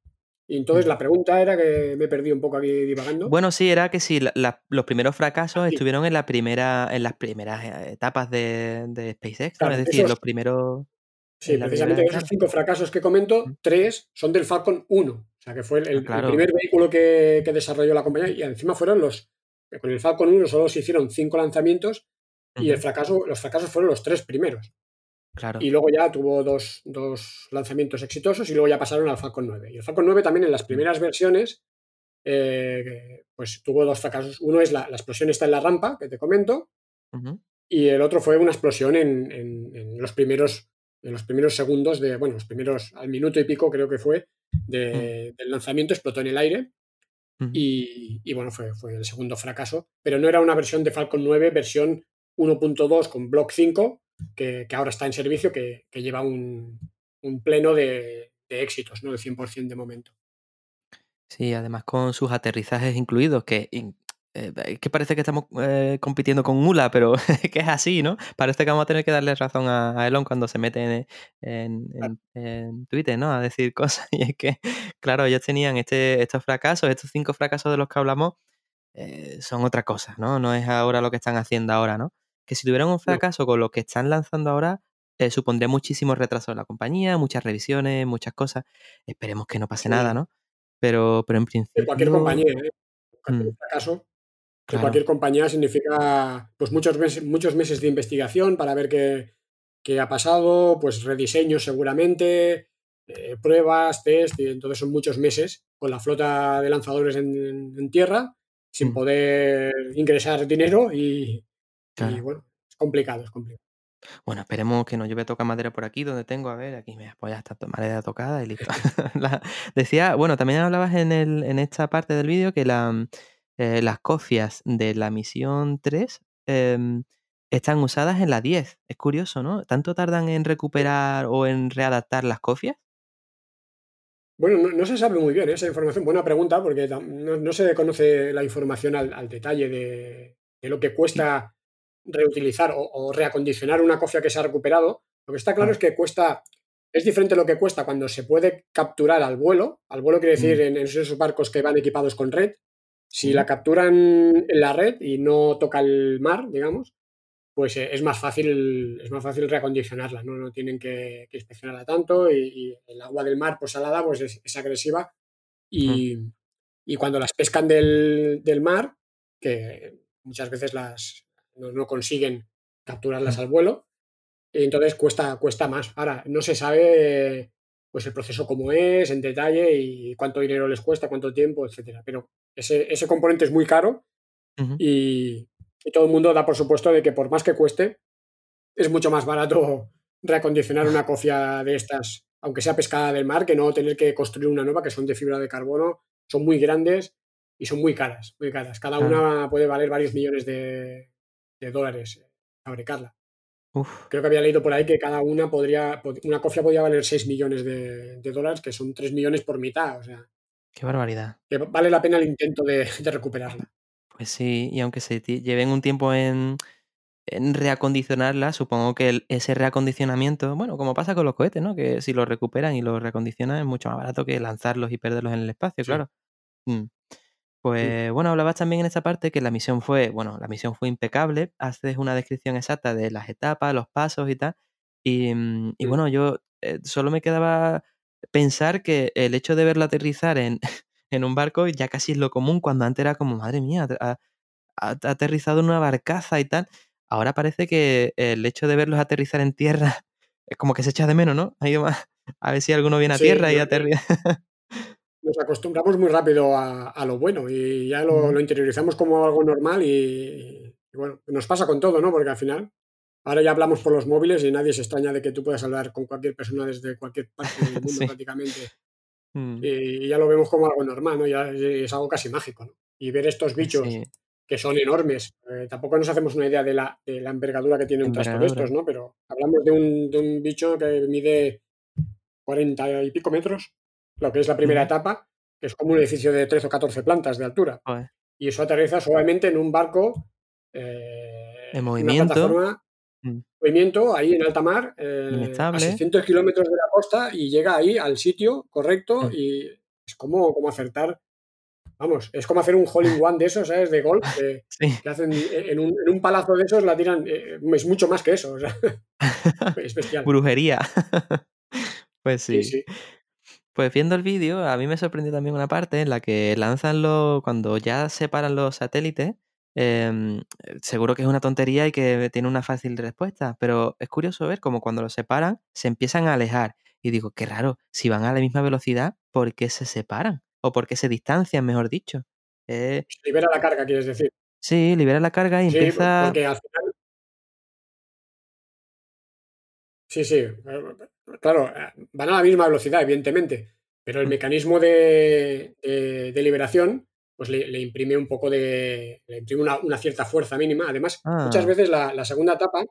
Y entonces Mm. la pregunta era que me perdí un poco aquí divagando. Bueno, sí, era que sí, la- la- los primeros fracasos Ah, sí. estuvieron en la primera, en las primeras eh, etapas de, de SpaceX, Es decir, esos- los primeros. Sí, precisamente de esos cinco fracasos que comento, tres son del Falcon 1. O sea, que fue el, el- el claro. primer vehículo que, que desarrolló la compañía. Y encima fueron los. Con el Falcon 1 solo se hicieron cinco lanzamientos y el fracaso, los fracasos fueron los tres primeros. Claro. Y luego ya tuvo dos, dos lanzamientos exitosos y luego ya pasaron al Falcon 9. Y el Falcon 9 también en las primeras versiones, eh, pues tuvo dos fracasos. Uno es la, la explosión está en la rampa, que te comento, y el otro fue una explosión en, en- en los primeros en los primeros segundos de, bueno, los primeros al minuto y pico creo que fue de- del lanzamiento, explotó en el aire y, y, bueno, fue, fue el segundo fracaso, pero no era una versión de Falcon 9, versión 1.2 con Block 5, que, que ahora está en servicio, que, que lleva un, un pleno de, de éxitos, ¿no? El 100% de momento. Sí, además con sus aterrizajes incluidos, que, eh, que parece que estamos eh, compitiendo con Mula, pero [laughs] es que es así, ¿no? Parece que vamos a tener que darle razón a, a Elon cuando se mete en, en- en- en Twitter, ¿no? A decir [laughs] cosas. Y es que, claro, ellos tenían este, estos fracasos, estos cinco fracasos de los que hablamos, eh, son otra cosa, ¿no? No es ahora lo que están haciendo ahora, ¿no? Que si tuvieran un fracaso con lo que están lanzando ahora, eh, supondría muchísimo retraso en la compañía, muchas revisiones, muchas cosas. Esperemos que no pase Sí. nada, ¿no? Pero, pero en De principio. cualquier compañía, ¿eh? Cualquier Mm, fracaso de cualquier compañía significa pues muchos meses, muchos meses de investigación para ver qué, qué ha pasado, pues rediseños seguramente, eh, pruebas, test, y entonces son muchos meses con la flota de lanzadores en tierra sin Mm. poder ingresar dinero y, y, Claro. bueno, es complicado, es complicado. Bueno, esperemos que no llueve toca madera por aquí, donde tengo, a ver, aquí me ya está to- madera tocada y listo. [laughs] [laughs] La- decía, bueno, también hablabas en, el, en esta parte del vídeo que la, mm, eh, las cofias de la misión 3 em, están usadas en la 10. Es curioso, ¿no? ¿Tanto tardan en recuperar o en readaptar las cofias? Bueno, no, no se sabe muy bien ¿eh? esa información. Buena pregunta, porque tam- no, no se conoce la información al, al detalle de, de lo que cuesta reutilizar o, o reacondicionar una cofia que se ha recuperado. Lo que está claro Ah. es que cuesta, es diferente lo que cuesta cuando se puede capturar al vuelo. Al vuelo quiere decir Mm. en esos barcos que van equipados con red. Si la capturan en la red y no toca el mar, digamos, pues eh, es más fácil, es más fácil reacondicionarla, ¿no? No tienen que, que inspeccionarla tanto y, y el agua del mar, pues salada, pues es, es agresiva. Y, y cuando las pescan del, del mar, que muchas veces las no, no consiguen capturarlas Mm. al vuelo, y entonces cuesta, cuesta más. Ahora, no se sabe pues el proceso cómo es, en detalle, y cuánto dinero les cuesta, cuánto tiempo, etcétera. Pero ese, ese componente es muy caro y, y todo el mundo da por supuesto de que por más que cueste, es mucho más barato [laughs] reacondicionar una [laughs] cofia de estas, aunque sea pescada del mar, que no tener que construir una nueva, que son de fibra de carbono, son muy grandes y son muy caras, muy caras. Cada una puede valer varios millones de, de dólares eh, fabricarla. Uf, Creo que había leído por ahí que cada una podría, pod- una cofia podría valer 6 millones de, de dólares, que son 3 millones por mitad, o sea, qué barbaridad. que vale la pena el intento de, de recuperarla. Pues sí, y aunque se lleven un tiempo en, en reacondicionarla, supongo que el- ese reacondicionamiento, bueno, como pasa con los cohetes, ¿no? Que si los recuperan y los reacondicionan es mucho más barato que lanzarlos y perderlos en el espacio, Sí. claro. Mm. Pues bueno, hablabas también en esta parte que la misión fue, bueno, la misión fue impecable, haces una descripción exacta de las etapas, los pasos y tal. Y, mm, y bueno, yo eh, solo me quedaba pensar que el hecho de verla aterrizar en, [laughs] en un barco ya casi es lo común, cuando antes era como, madre mía, ha, ha- ha aterrizado en una barcaza y tal. ahora parece que el hecho de verlos aterrizar en tierra [laughs] es como que se echa de menos, ¿no? a ver si alguno viene a tierra y aterriza. [laughs] Nos acostumbramos muy rápido a, lo bueno y ya lo, interiorizamos como algo normal y, bueno, nos pasa con todo, ¿no? Porque al final, ahora ya hablamos por los móviles y nadie se extraña de que tú puedas hablar con cualquier persona desde cualquier parte del [laughs] mundo prácticamente. Mm. Y ya lo vemos como algo normal, ¿no? Ya es algo casi mágico, ¿no? Y ver estos bichos que son enormes. Eh, tampoco nos hacemos una idea de la, de la envergadura que tiene un trastor de estos, ¿no? Pero hablamos de un, de un, bicho que mide 40 y pico metros, lo que es la primera etapa, que es como un edificio de 13 o 14 plantas de altura. Y eso aterriza suavemente en un barco. Eh, en movimiento. Una mm. movimiento ahí en alta mar, eh, a 600 kilómetros de la costa y llega ahí al sitio correcto mm. y es como, como acertar Vamos, es como hacer un hole in one de esos, ¿sabes? De golf, que, [laughs] hacen en un, en un, palazo de esos la tiran, eh, es mucho más que eso, o sea, [laughs] es bestial. Brujería. [laughs] pues sí. sí, Pues viendo el vídeo, a mí me sorprendió también una parte en la que lanzan los, cuando ya separan los satélites, em, seguro que es una tontería y que tiene una fácil respuesta, pero es curioso ver cómo cuando los separan se empiezan a alejar. Y digo, qué raro, si van a la misma velocidad, ¿por qué se separan? o porque se distancian, mejor dicho. Eh, libera la carga, quieres decir. Sí, libera la carga y sí, empieza. Porque al final... Sí, sí. Claro, eh, van a la misma velocidad, evidentemente. Pero el mm. mecanismo de, liberación, pues le, imprime un poco de. le imprime una, cierta fuerza mínima. Además, muchas ah. veces la, segunda etapa,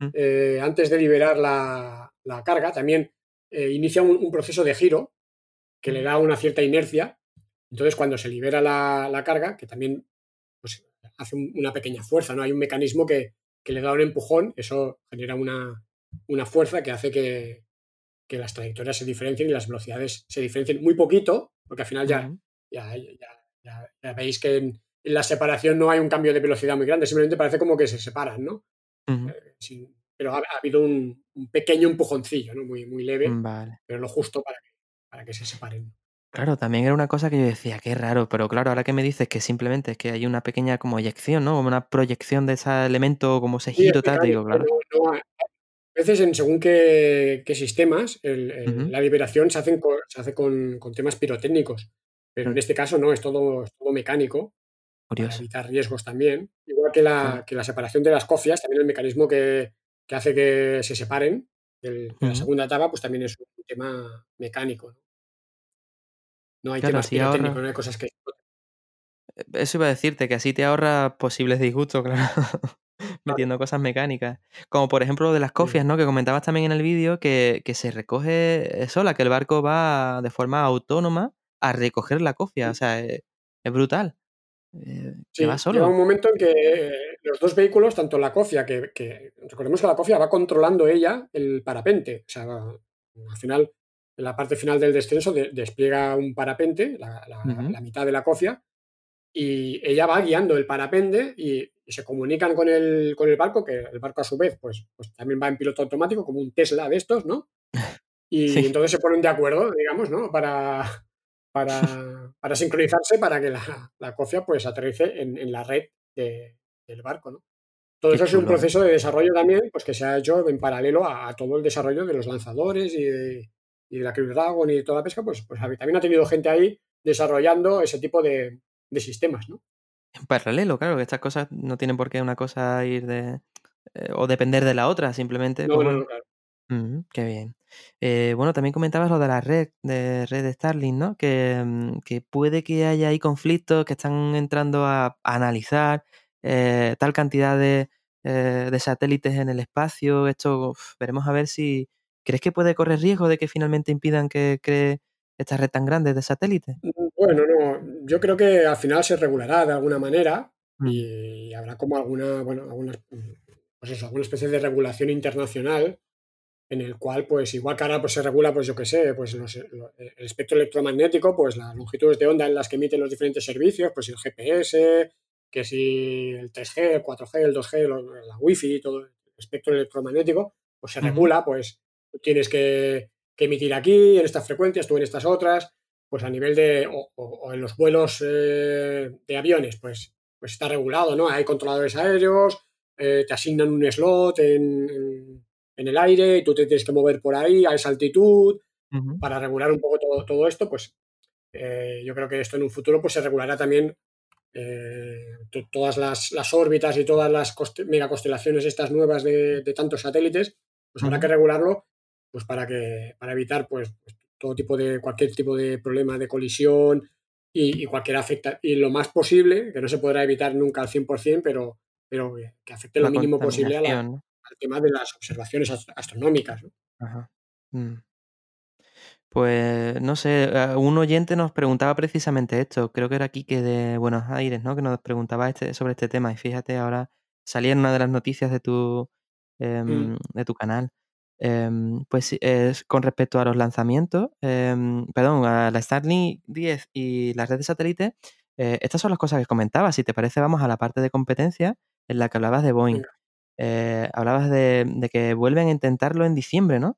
mm. eh, antes de liberar la, carga, también inicia un, proceso de giro que le da una cierta inercia. Entonces, cuando se libera la, carga, que también pues, hace una pequeña fuerza, ¿no? Hay un mecanismo que, le da un empujón, eso genera una, fuerza que hace que, las trayectorias se diferencien y las velocidades se diferencien muy poquito, porque al final ya, ya, veis que en, la separación no hay un cambio de velocidad muy grande, simplemente parece como que se separan, ¿no? Eh, pero ha, habido un, pequeño empujoncillo, ¿no? Muy, muy leve, pero lo justo para que para que se separen. Claro, también era una cosa que yo decía, qué raro, pero claro, ahora que me dices que simplemente es que hay una pequeña como eyección, ¿no? Como una proyección de ese elemento, como ese giro, tal, digo, claro. A veces en según qué, sistemas, la liberación se, hacen se hace con, temas pirotécnicos, pero en mm. este caso no, es todo, todo mecánico, para evitar riesgos también. Igual que la, que la separación de las cofias, también el mecanismo que, hace que se separen de la segunda etapa, pues también es un tema mecánico. No, hay temas pirotécnicos, no hay cosas que... Eh, eso iba a decirte, que así te ahorra posibles disgustos, [laughs] claro. Metiendo cosas mecánicas. Como por ejemplo lo de las cofias, ¿no? Que comentabas también en el vídeo que, se recoge eh, sola, que el barco va de forma autónoma a recoger la cofia. O sea, es, brutal. Eh, sí, va solo. Llega un momento en que los dos vehículos, tanto la cofia, que, que, recordemos que la cofia va controlando ella el parapente. O sea, al final, en la parte final del descenso, despliega un parapente, la, mitad de la cofia, y ella va guiando el parapente y, se comunican con el, con el barco, que el barco a su vez pues, pues también va en piloto automático, como un Tesla de estos, ¿no? [laughs] Y entonces se ponen de acuerdo, digamos, ¿no? Para, para, [laughs] sincronizarse para que la, cofia pues aterrice en, la red del barco, ¿no? Todo eso es un proceso de desarrollo también, pues que se ha hecho en paralelo a, todo el desarrollo de los lanzadores y de, la Crew Dragon y toda la pesca, pues, pues también ha tenido gente ahí desarrollando ese tipo de, sistemas, ¿no? En paralelo, claro, que estas cosas no tienen por qué una cosa ir de... Eh, o depender de la otra, simplemente. No, no, claro. qué bien. Eh, bueno, también comentabas lo de la red, de red de Starlink, ¿no? Que, mm, que puede que haya ahí conflictos que están entrando a analizar eh, tal cantidad de, eh, de, satélites en el espacio. Esto veremos a ver si. ¿Crees que puede correr riesgo de que finalmente impidan que cree esta red tan grande de satélites? Bueno, no. Yo creo que al final se regulará de alguna manera mm. y habrá como alguna, bueno, alguna, pues eso, alguna especie de regulación internacional en el cual, pues igual que ahora pues, se regula, pues yo qué sé, pues el espectro electromagnético, pues las longitudes de onda en las que emiten los diferentes servicios, pues el GPS, que si el 3G, el 4G, el 2G, la Wi-Fi, todo el espectro electromagnético, pues se regula, pues tienes que, emitir aquí, en estas frecuencias, tú en estas otras, pues a nivel de, o, en los vuelos eh, de aviones, pues, pues está regulado, ¿no? Hay controladores aéreos, te asignan un slot en, el aire y tú te tienes que mover por ahí a esa altitud. Para regular un poco todo, todo esto, pues yo creo que esto en un futuro pues se regulará también todas las, órbitas y todas las megaconstelaciones estas nuevas de, tantos satélites, pues habrá que regularlo pues para que para evitar pues, todo tipo de cualquier tipo de problema de colisión y, cualquier afecta y lo más posible que no se podrá evitar nunca al 100% pero pero que afecte lo mínimo posible al tema de las observaciones astronómicas mm. Pues no sé, eh, un oyente nos preguntaba precisamente esto, creo que era Quique de Buenos Aires, ¿no? Que nos preguntaba este, sobre este tema y fíjate, ahora salía en una de las noticias de tu, mm. em, de tu canal. Em, pues es con respecto a los lanzamientos, em, perdón, a la Starlink 10 y las redes de satélite, eh, estas son las cosas que comentaba. Si te parece, vamos a la parte de competencia en la que hablabas de Boeing. Eh, hablabas de, de, que vuelven a intentarlo en diciembre, ¿no?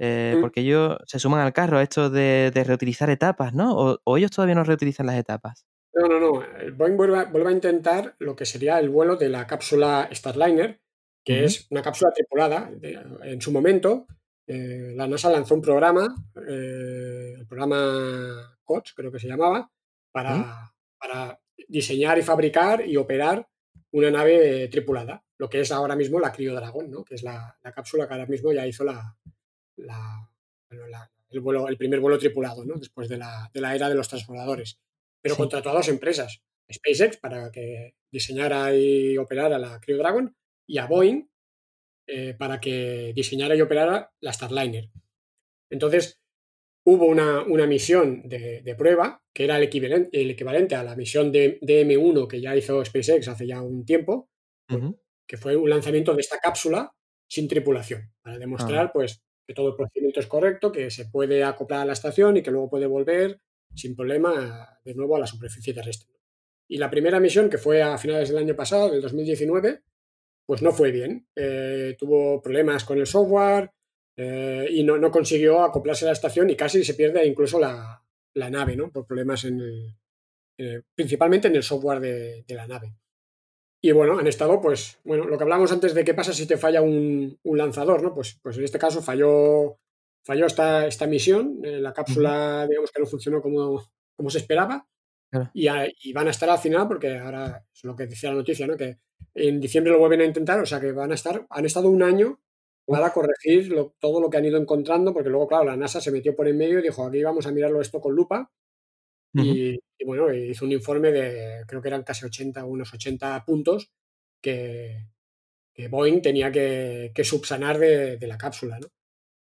Eh, mm. Porque ellos se suman al carro a esto de, reutilizar etapas, ¿no? O, ellos todavía no reutilizan las etapas? No, no, no. Boeing vuelve a, intentar lo que sería el vuelo de la cápsula Starliner, que es una cápsula tripulada. en su momento, eh, la NASA lanzó un programa, eh, el programa COTS, creo que se llamaba, para, para diseñar y fabricar y operar una nave tripulada, lo que es ahora mismo la Crio Dragon, ¿no? que es la, la cápsula que ahora mismo ya hizo la, el, vuelo, el primer vuelo tripulado, ¿no? después de la, de la era de los transbordadores. Pero contra contrató a dos empresas, SpaceX para que diseñara y operara la Crew Dragon y a Boeing eh, para que diseñara y operara la Starliner. Entonces, hubo una, una misión de, de, prueba que era el equivalente, el equivalente a la misión de DM1 que ya hizo SpaceX hace ya un tiempo, que fue un lanzamiento de esta cápsula sin tripulación, para demostrar, ah. pues, que todo el procedimiento es correcto, que se puede acoplar a la estación y que luego puede volver sin problema de nuevo a la superficie terrestre. Y la primera misión, que fue a finales del año pasado, del 2019, pues no fue bien. Eh, tuvo problemas con el software eh, y no, consiguió acoplarse a la estación y casi se pierde incluso la, nave, ¿no? Por problemas en el, principalmente en el software de la nave. Y bueno, han estado, pues, bueno, lo que hablamos antes de qué pasa si te falla un, lanzador, ¿no? Pues, pues en este caso falló, falló esta, esta misión, eh, la cápsula, digamos que no funcionó como, como se esperaba. Y, van a estar al final, porque ahora es lo que decía la noticia, ¿no? Que en diciembre lo vuelven a intentar, o sea que van a estar, han estado un año para corregir todo lo que han ido encontrando, porque luego, claro, la NASA se metió por en medio y dijo, aquí vamos a mirarlo esto con lupa y, bueno, hizo un informe de, creo que eran casi 80, unos 80 puntos que, Boeing tenía que, subsanar de, la cápsula, ¿no?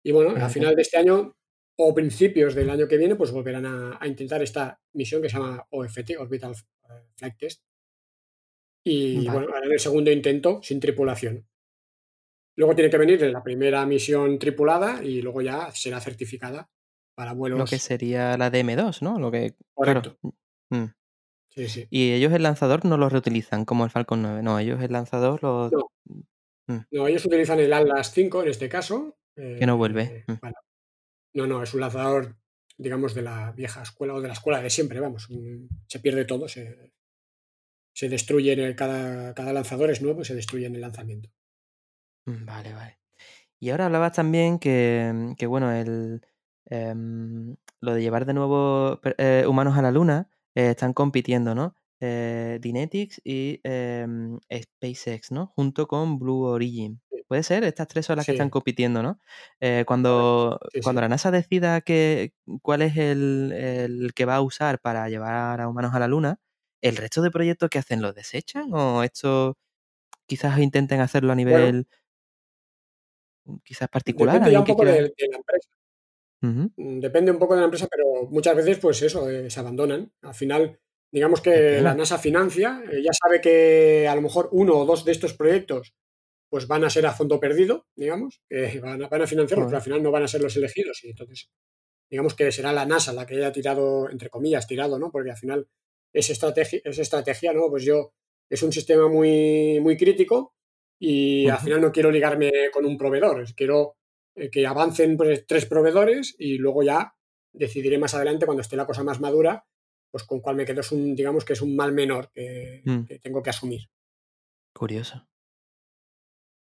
Y bueno, a final de este año o principios del año que viene, pues volverán a, intentar esta misión que se llama OFT, Orbital eh, Flight Test. Y bueno, harán el segundo intento sin tripulación. Luego tiene que venir la primera misión tripulada y luego ya será certificada para vuelos. Lo que sería la DM2, ¿no? Lo que, Correcto. Mm. Sí, sí. Y ellos el lanzador no lo reutilizan como el Falcon 9, no, ellos el lanzador lo... No, mm. no ellos utilizan el Atlas 5 en este caso. que no vuelve. Eh, mm. No, no, es un lanzador, digamos, de la vieja escuela o de la escuela de siempre, vamos. Se pierde todo, se, se destruye, cada, cada lanzador es nuevo y se destruye en el lanzamiento. Vale, vale. Y ahora hablabas también que, que bueno, el, Em, lo de llevar de nuevo eh, humanos a la Luna, eh, están compitiendo, ¿no? Eh, Dynetics y em, SpaceX, ¿no? Junto con Blue Origin. Puede ser, estas tres son las que están compitiendo, ¿no? cuando, cuando la NASA decida que, cuál es el, que va a usar para llevar a humanos a la Luna, ¿el resto de proyectos que hacen los desechan? ¿O esto quizás intenten hacerlo a nivel quizás particular? Depende un poco de, la empresa. Mm, depende un poco de la empresa, pero muchas veces, pues eso, eh, se abandonan. Al final, digamos que la NASA financia, eh, ya sabe que a lo mejor uno o dos de estos proyectos pues van a ser a fondo perdido, digamos, que [laughs] van a, van a financiarlos, pero al final no van a ser los elegidos. Y entonces, digamos que será la NASA la que haya tirado, entre comillas, tirado, ¿no? Porque al final es estrategia, es estrategia, ¿no? Pues yo, es un sistema muy, muy crítico y al final no quiero ligarme con un proveedor, quiero eh, que avancen pues, tres proveedores y luego ya decidiré más adelante cuando esté la cosa más madura, pues con cuál me quedo es un, digamos que es un mal menor que, mm. tengo que asumir. Curioso.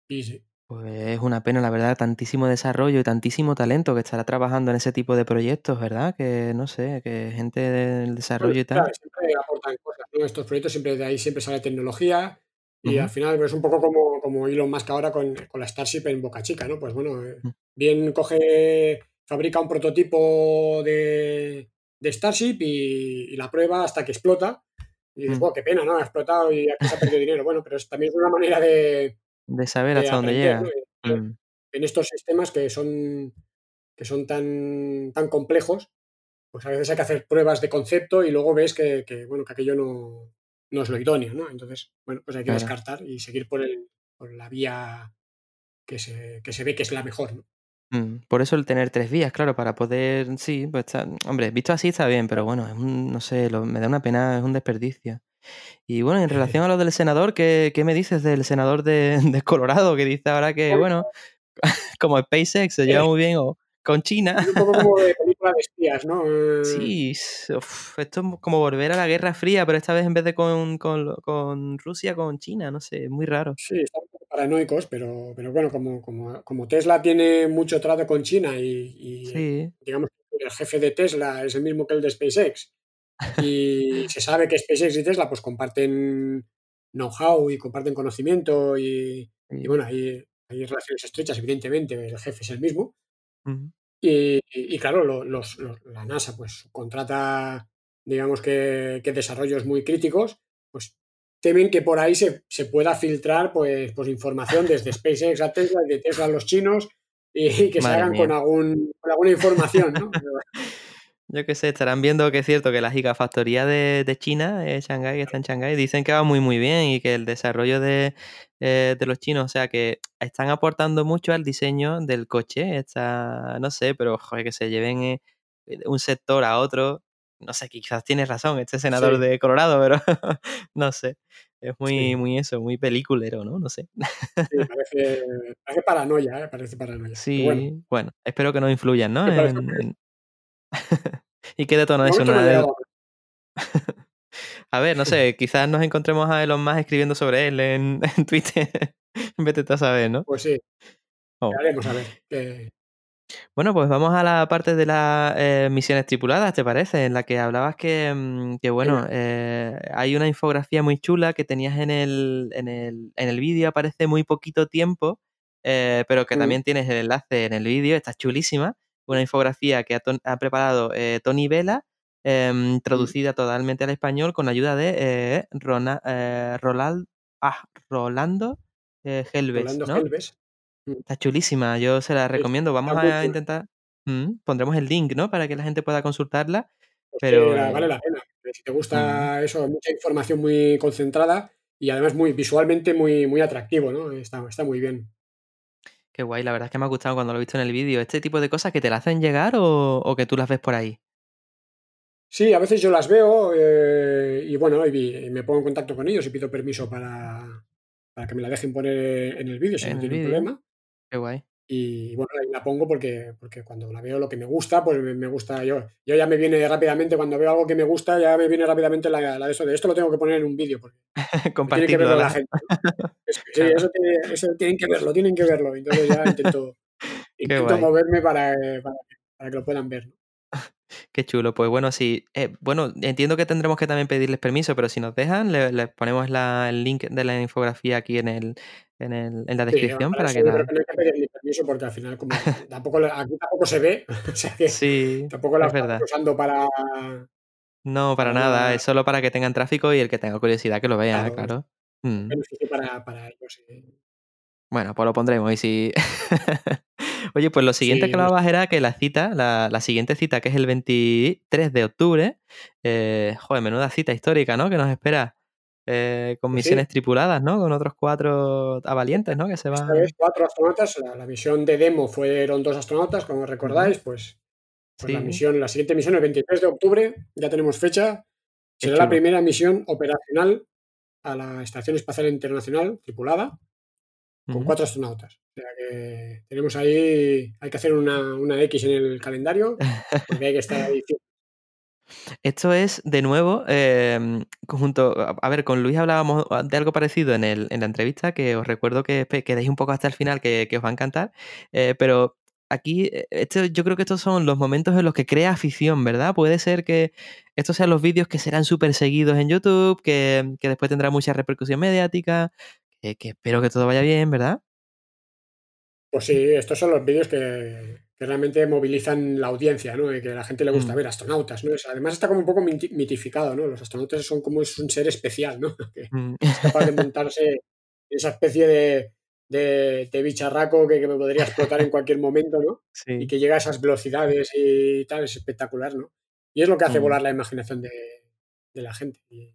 Y sí. Pues es una pena, la verdad, tantísimo desarrollo y tantísimo talento que estará trabajando en ese tipo de proyectos, ¿verdad? Que no sé, que gente del desarrollo y tal. Claro, siempre aportan cosas, ¿no? Estos proyectos siempre de ahí siempre sale tecnología y al final pues, es un poco como, como Elon Musk ahora con, con, la Starship en Boca Chica, ¿no? Pues bueno, eh, Mm. bien coge, fabrica un prototipo de, de Starship y, y, la prueba hasta que explota. Y dices, Mm. wow, qué pena, ¿no? Ha explotado y aquí se ha perdido dinero. Bueno, pero es, también es una manera de, De saber de hasta dónde llega. Mm. En estos sistemas que son, que son tan, tan complejos, pues a veces hay que hacer pruebas de concepto y luego ves que, que, bueno, que aquello no, no es lo idóneo, ¿no? Entonces, bueno, pues hay que Claro. descartar y seguir por, el, por la vía que se, que se ve que es la mejor, ¿no? Mm, Por eso el tener tres vías, claro, para poder, sí, pues está, hombre, visto así está bien, pero bueno, es un, no sé, lo- me da una pena, es un desperdicio. Y bueno, en relación a lo del senador, ¿qué, qué me dices del senador de, [laughs] de Colorado que dice ahora que, bueno, [laughs] como SpaceX se lleva muy bien o con China? Es un poco como de [laughs] película de espías, ¿no? Eh, Sí, s- uf, esto es como volver a la Guerra Fría, pero esta vez en vez de con, con, lo- con Rusia, con China, no sé, es muy raro. Sí, están un poco paranoicos, pero, pero bueno, como, como, como Tesla tiene mucho trato con China y, y, Sí, digamos el jefe de Tesla es el mismo que el de SpaceX y [laughs] se sabe que SpaceX y Tesla pues comparten know-how y comparten conocimiento y, bueno, hay, hay relaciones estrechas, evidentemente, el jefe es el mismo. Y, y- y claro, lo- los- los- la NASA pues contrata, digamos que, que desarrollos muy críticos, pues temen que por ahí se, se pueda filtrar pues, pues información desde SpaceX a Tesla y de Tesla a los chinos y, que se Madre hagan mía. con, algún, con alguna información, ¿no? [laughs] Yo qué sé, estarán viendo que es cierto que la gigafactoría de, de China, eh, Shanghái, que está en Shanghái, dicen que va muy muy bien y que el desarrollo de, eh, de los chinos, o sea, que están aportando mucho al diseño del coche. Está, no sé, pero joder, que se lleven eh, de un sector a otro. No sé, quizás tienes razón, este senador Sí. de Colorado, pero [laughs] no sé. Es muy, Sí. muy eso, muy peliculero, ¿no? No sé. sí, parece, parece paranoia, ¿eh? Parece paranoia. Sí, bueno, bueno, espero que no influyan, ¿no? En- en- [laughs] y qué detono de eso, no [laughs] a- ver, no sé, quizás nos encontremos a Elon Musk escribiendo sobre él en, en Twitter. Vete a saber, ¿no? Pues sí, Oh. haremos a ver. que- Bueno, pues vamos a la parte de las eh, misiones tripuladas, ¿te parece? En la que hablabas que, mm, que bueno, eh, hay una infografía muy chula que tenías en el, en el, en el vídeo, aparece muy poquito tiempo, eh, pero que Mm. también tienes el enlace en el vídeo, está chulísima. Una infografía que ha, preparado eh, Tony Vela, em, traducida totalmente al español con la ayuda de eh, Rona- Rolal- ah, Rolando Helves, Rolando ¿no? Helves. Está chulísima, yo se la recomiendo. Vamos a intentar. Mm, pondremos el link, ¿no? Para que la gente pueda consultarla. Pues Pero. la- vale la pena. Si te gusta eso, mucha información muy concentrada y además muy visualmente muy, muy atractivo, ¿no? Está, está muy bien. qué guay, la verdad es que me ha gustado cuando lo he visto en el vídeo. ¿Este tipo de cosas que te la hacen llegar o, o que tú las ves por ahí? Sí, a veces yo las veo eh, y bueno, y, me pongo en contacto con ellos y pido permiso para, para que me la dejen poner en el vídeo si En no tienen problema. Qué guay. Y bueno, ahí la pongo porque, porque cuando la veo lo que me gusta, pues me, gusta. Yo, yo ya me viene rápidamente, cuando veo algo que me gusta, ya me viene rápidamente la, la de eso de esto lo tengo que poner en un vídeo porque [laughs] tiene que Compartirlo. verlo la [laughs] gente. ¿no? Es que sí, eso, tiene- eso tienen que verlo, tienen que verlo. Entonces ya intento, [laughs] intento moverme para, eh, para, que- para que lo puedan ver. ¿no? Qué chulo. Pues bueno, sí. eh, bueno, entiendo que tendremos que también pedirles permiso, pero si nos dejan, le- les ponemos la- el link de la infografía aquí en, el, en, el- en la Sí, descripción para para que la. que no hay que pedir ni permiso porque al final como [laughs] tampoco, le- aquí tampoco se ve, [laughs] o sea que Sí, tampoco la es verdad. usando para... No, para para nada. Es solo para que tengan tráfico y el que tenga curiosidad que lo vea, Claro, claro. Mm. para, para ellos. eh. Bueno, pues lo pondremos. Y si. [laughs] Oye, pues lo siguiente Sí, que hablabas era que la cita, la, la siguiente cita, que es el 23 de octubre, eh, joder, menuda cita histórica, ¿no? Que nos espera. eh, con Pues sí. misiones tripuladas, ¿no? Con otros cuatro valientes, ¿no? Que se Esta van. vez cuatro astronautas, la, la misión de demo fueron dos astronautas, como recordáis, pues, pues la misión, la siguiente misión, el 23 de octubre, ya tenemos fecha, será la primera misión operacional a la Estación Espacial Internacional tripulada con cuatro astronautas. O sea que tenemos ahí, hay que hacer una, una X en el calendario, porque hay que estar ahí. Esto es, de nuevo, eh, junto, a ver, con Luis hablábamos de algo parecido en, el, en la entrevista, que os recuerdo que quedéis un poco hasta el final, que, que os va a encantar, eh, pero aquí, eh, esto, yo creo que estos son los momentos en los que crea afición, ¿verdad? Puede ser que estos sean los vídeos que serán súper seguidos en YouTube, que, que, después tendrá mucha repercusión mediática, que, que espero que todo vaya bien, ¿verdad? Pues sí, estos son los vídeos que, que realmente movilizan la audiencia, ¿no? Y que a la gente le gusta mm. ver astronautas, ¿no? Además está como un poco mitificado, ¿no? Los astronautas son como es un ser especial, ¿no? [laughs] Que mm. es capaz de [laughs] montarse esa especie de, de, bicharraco que, me podría explotar en cualquier momento, ¿no? Y que llega a esas velocidades y tal, es espectacular, ¿no? Y es lo que hace mm. volar la imaginación de, la gente. Y,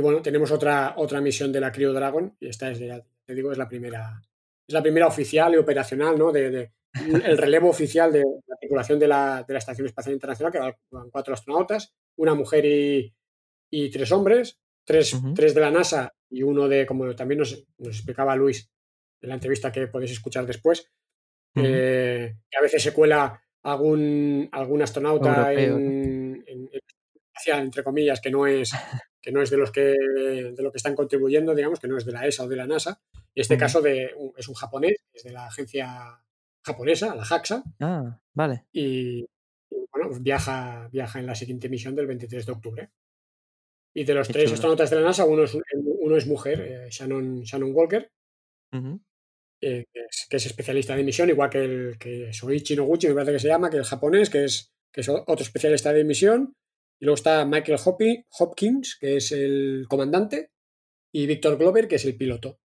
bueno, tenemos otra, otra misión de la Cryo Dragon, y esta es, ya te digo, es la primera, es la primera oficial y operacional, ¿no? de el relevo oficial de la tripulación de la, de la, Estación Espacial Internacional, que van cuatro astronautas, una mujer y, y tres hombres, tres, tres, de la NASA y uno de, como también nos, nos, explicaba Luis en la entrevista que podéis escuchar después, eh, que a veces se cuela algún, algún astronauta en, en, entre comillas, que no es que no es de los que de lo que están contribuyendo, digamos, que no es de la ESA o de la NASA. En este caso de, es un japonés, es de la agencia japonesa, la JAXA. Ah, vale. Y, bueno, pues viaja, viaja en la siguiente misión del 23 de octubre. Y de los tres astronautas de la NASA, uno es, uno es mujer, eh, Shannon, Shannon, Walker, eh, que, es, especialista de misión, igual que el que Soichi Noguchi, me parece que se llama, que el japonés, que es, que es otro especialista de misión. Y luego está Michael Hopkins, que es el comandante, y Víctor Glover, que es el piloto.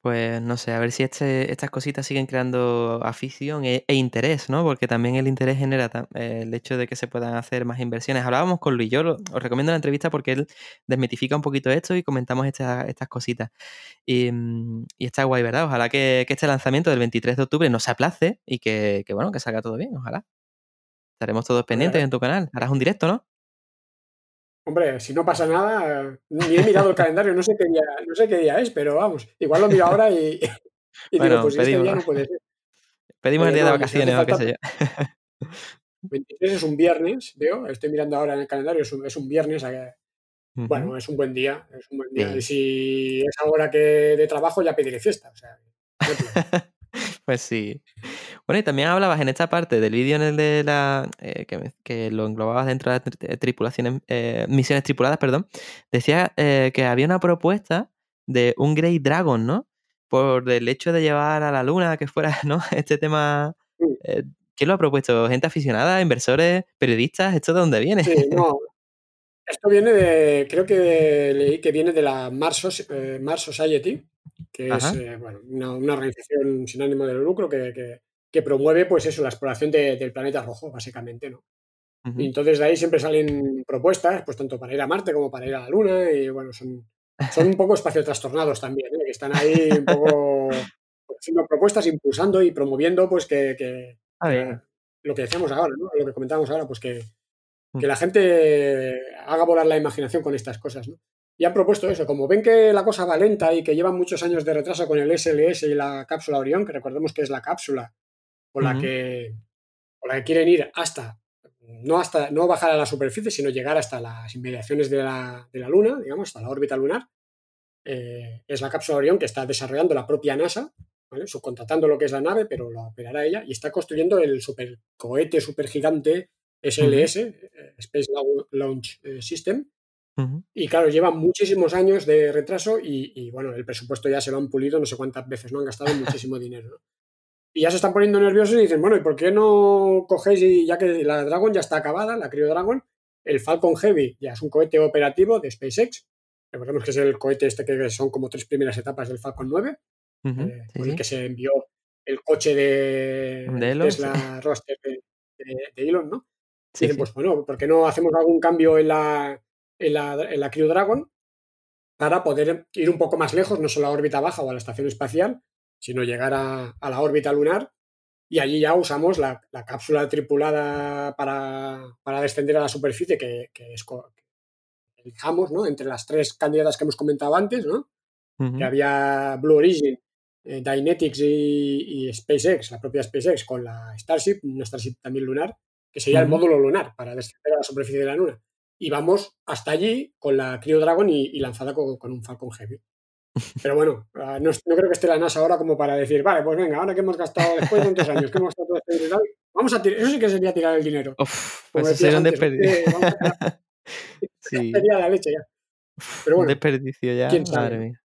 Pues no sé, a ver si este, estas cositas siguen creando afición e, e, interés, ¿no? Porque también el interés genera el hecho de que se puedan hacer más inversiones. Hablábamos con Luis, yo os recomiendo la entrevista porque él desmitifica un poquito esto y comentamos estas cositas. Y, está guay, ¿verdad? Ojalá que, este lanzamiento del 23 de octubre no se aplace y que, bueno, que salga todo bien, ojalá. Estaremos todos pendientes en tu canal. Harás un directo, ¿no? Hombre, si no pasa nada, ni he mirado el calendario, no sé qué día, no sé qué día es, pero vamos, igual lo miro ahora y, [laughs] y digo, pues este día no puede ser. [laughs] Pedimos el día de vacaciones o qué sé yo. [laughs] 23 es un viernes, veo, estoy mirando ahora en el calendario, es un, es un viernes, bueno, es un buen día, es un buen día. Y si es ahora que de trabajo ya pediré fiesta, o sea. Pues sí. Bueno, y también hablabas en esta parte del vídeo en el de la. Eh, que, lo englobabas dentro de las tripulaciones, eh, misiones tripuladas, perdón. Decía eh, que había una propuesta de un Grey Dragon, ¿no? Por el hecho de llevar a la luna, que fuera, [laughs] ¿no? Este tema. ¿Quién lo ha propuesto? ¿Gente aficionada, inversores, periodistas? ¿Esto de dónde viene? Sí, no. Esto viene de. Creo que leí que viene de la Mars, Mars Society, que es bueno, una, organización sin ánimo de lucro que que promueve, pues eso, la exploración del planeta rojo, básicamente, ¿no? Y entonces de ahí siempre salen propuestas, pues tanto para ir a Marte como para ir a la Luna, y bueno, son, son un poco espacio trastornados también, ¿eh? que están ahí un poco haciendo propuestas, impulsando y promoviendo, pues que, lo que decíamos ahora, ¿no? Lo que comentábamos ahora, pues que, que mm. la gente haga volar la imaginación con estas cosas, ¿no? Y han propuesto eso, como ven que la cosa va lenta y que llevan muchos años de retraso con el SLS y la cápsula Orión, que recordemos que es la cápsula con la, que, con la que quieren ir hasta no, hasta, no bajar a la superficie, sino llegar hasta las inmediaciones de la, de la Luna, digamos, hasta la órbita lunar. Eh, es la cápsula Orión que está desarrollando la propia NASA, subcontratando lo que es la nave, pero lo operará ella, y está construyendo el supercohete supergigante SLS, eh, Space Launch eh, System. Y claro, lleva muchísimos años de retraso y, y, bueno, el presupuesto ya se lo han pulido no sé cuántas veces, ¿no? Han gastado [laughs] muchísimo dinero. ¿no? y ya se están poniendo nerviosos y dicen, bueno, ¿y por qué no cogéis, y ya que la Dragon ya está acabada, la Cryo Dragon, el Falcon Heavy ya es un cohete operativo de SpaceX, recordemos que es el cohete este que son como tres primeras etapas del Falcon 9, eh, con el que se envió el coche de, Tesla Roster de, Elon, ¿no? Y dicen, pues bueno, ¿por qué no hacemos algún cambio en la, en la, en la Crew Dragon para poder ir un poco más lejos, no solo a órbita baja o a la estación espacial, sino llegar a, la órbita lunar y allí ya usamos la, cápsula tripulada para, descender a la superficie que, que elijamos, ¿no? Entre las tres candidatas que hemos comentado antes, ¿no? Que había Blue Origin, eh, Dynetics y, SpaceX, la propia SpaceX con la Starship, una Starship también lunar. Que sería el módulo lunar para descender a la superficie de la Luna. Y vamos hasta allí con la Crew Dragon y, y lanzada con, con un Falcon Heavy. [laughs] Pero bueno, ah, no, no creo que esté la NASA ahora como para decir, vale, pues venga, ahora que hemos gastado después de tantos años, que hemos gastado todo este dinero, vamos a tirar, eso sí que sería tirar el dinero. Uf, pues sería un desperdicio. [laughs] [laughs] Sí, sería la leche ya. uf, Pero un bueno, desperdicio ya, madre mía.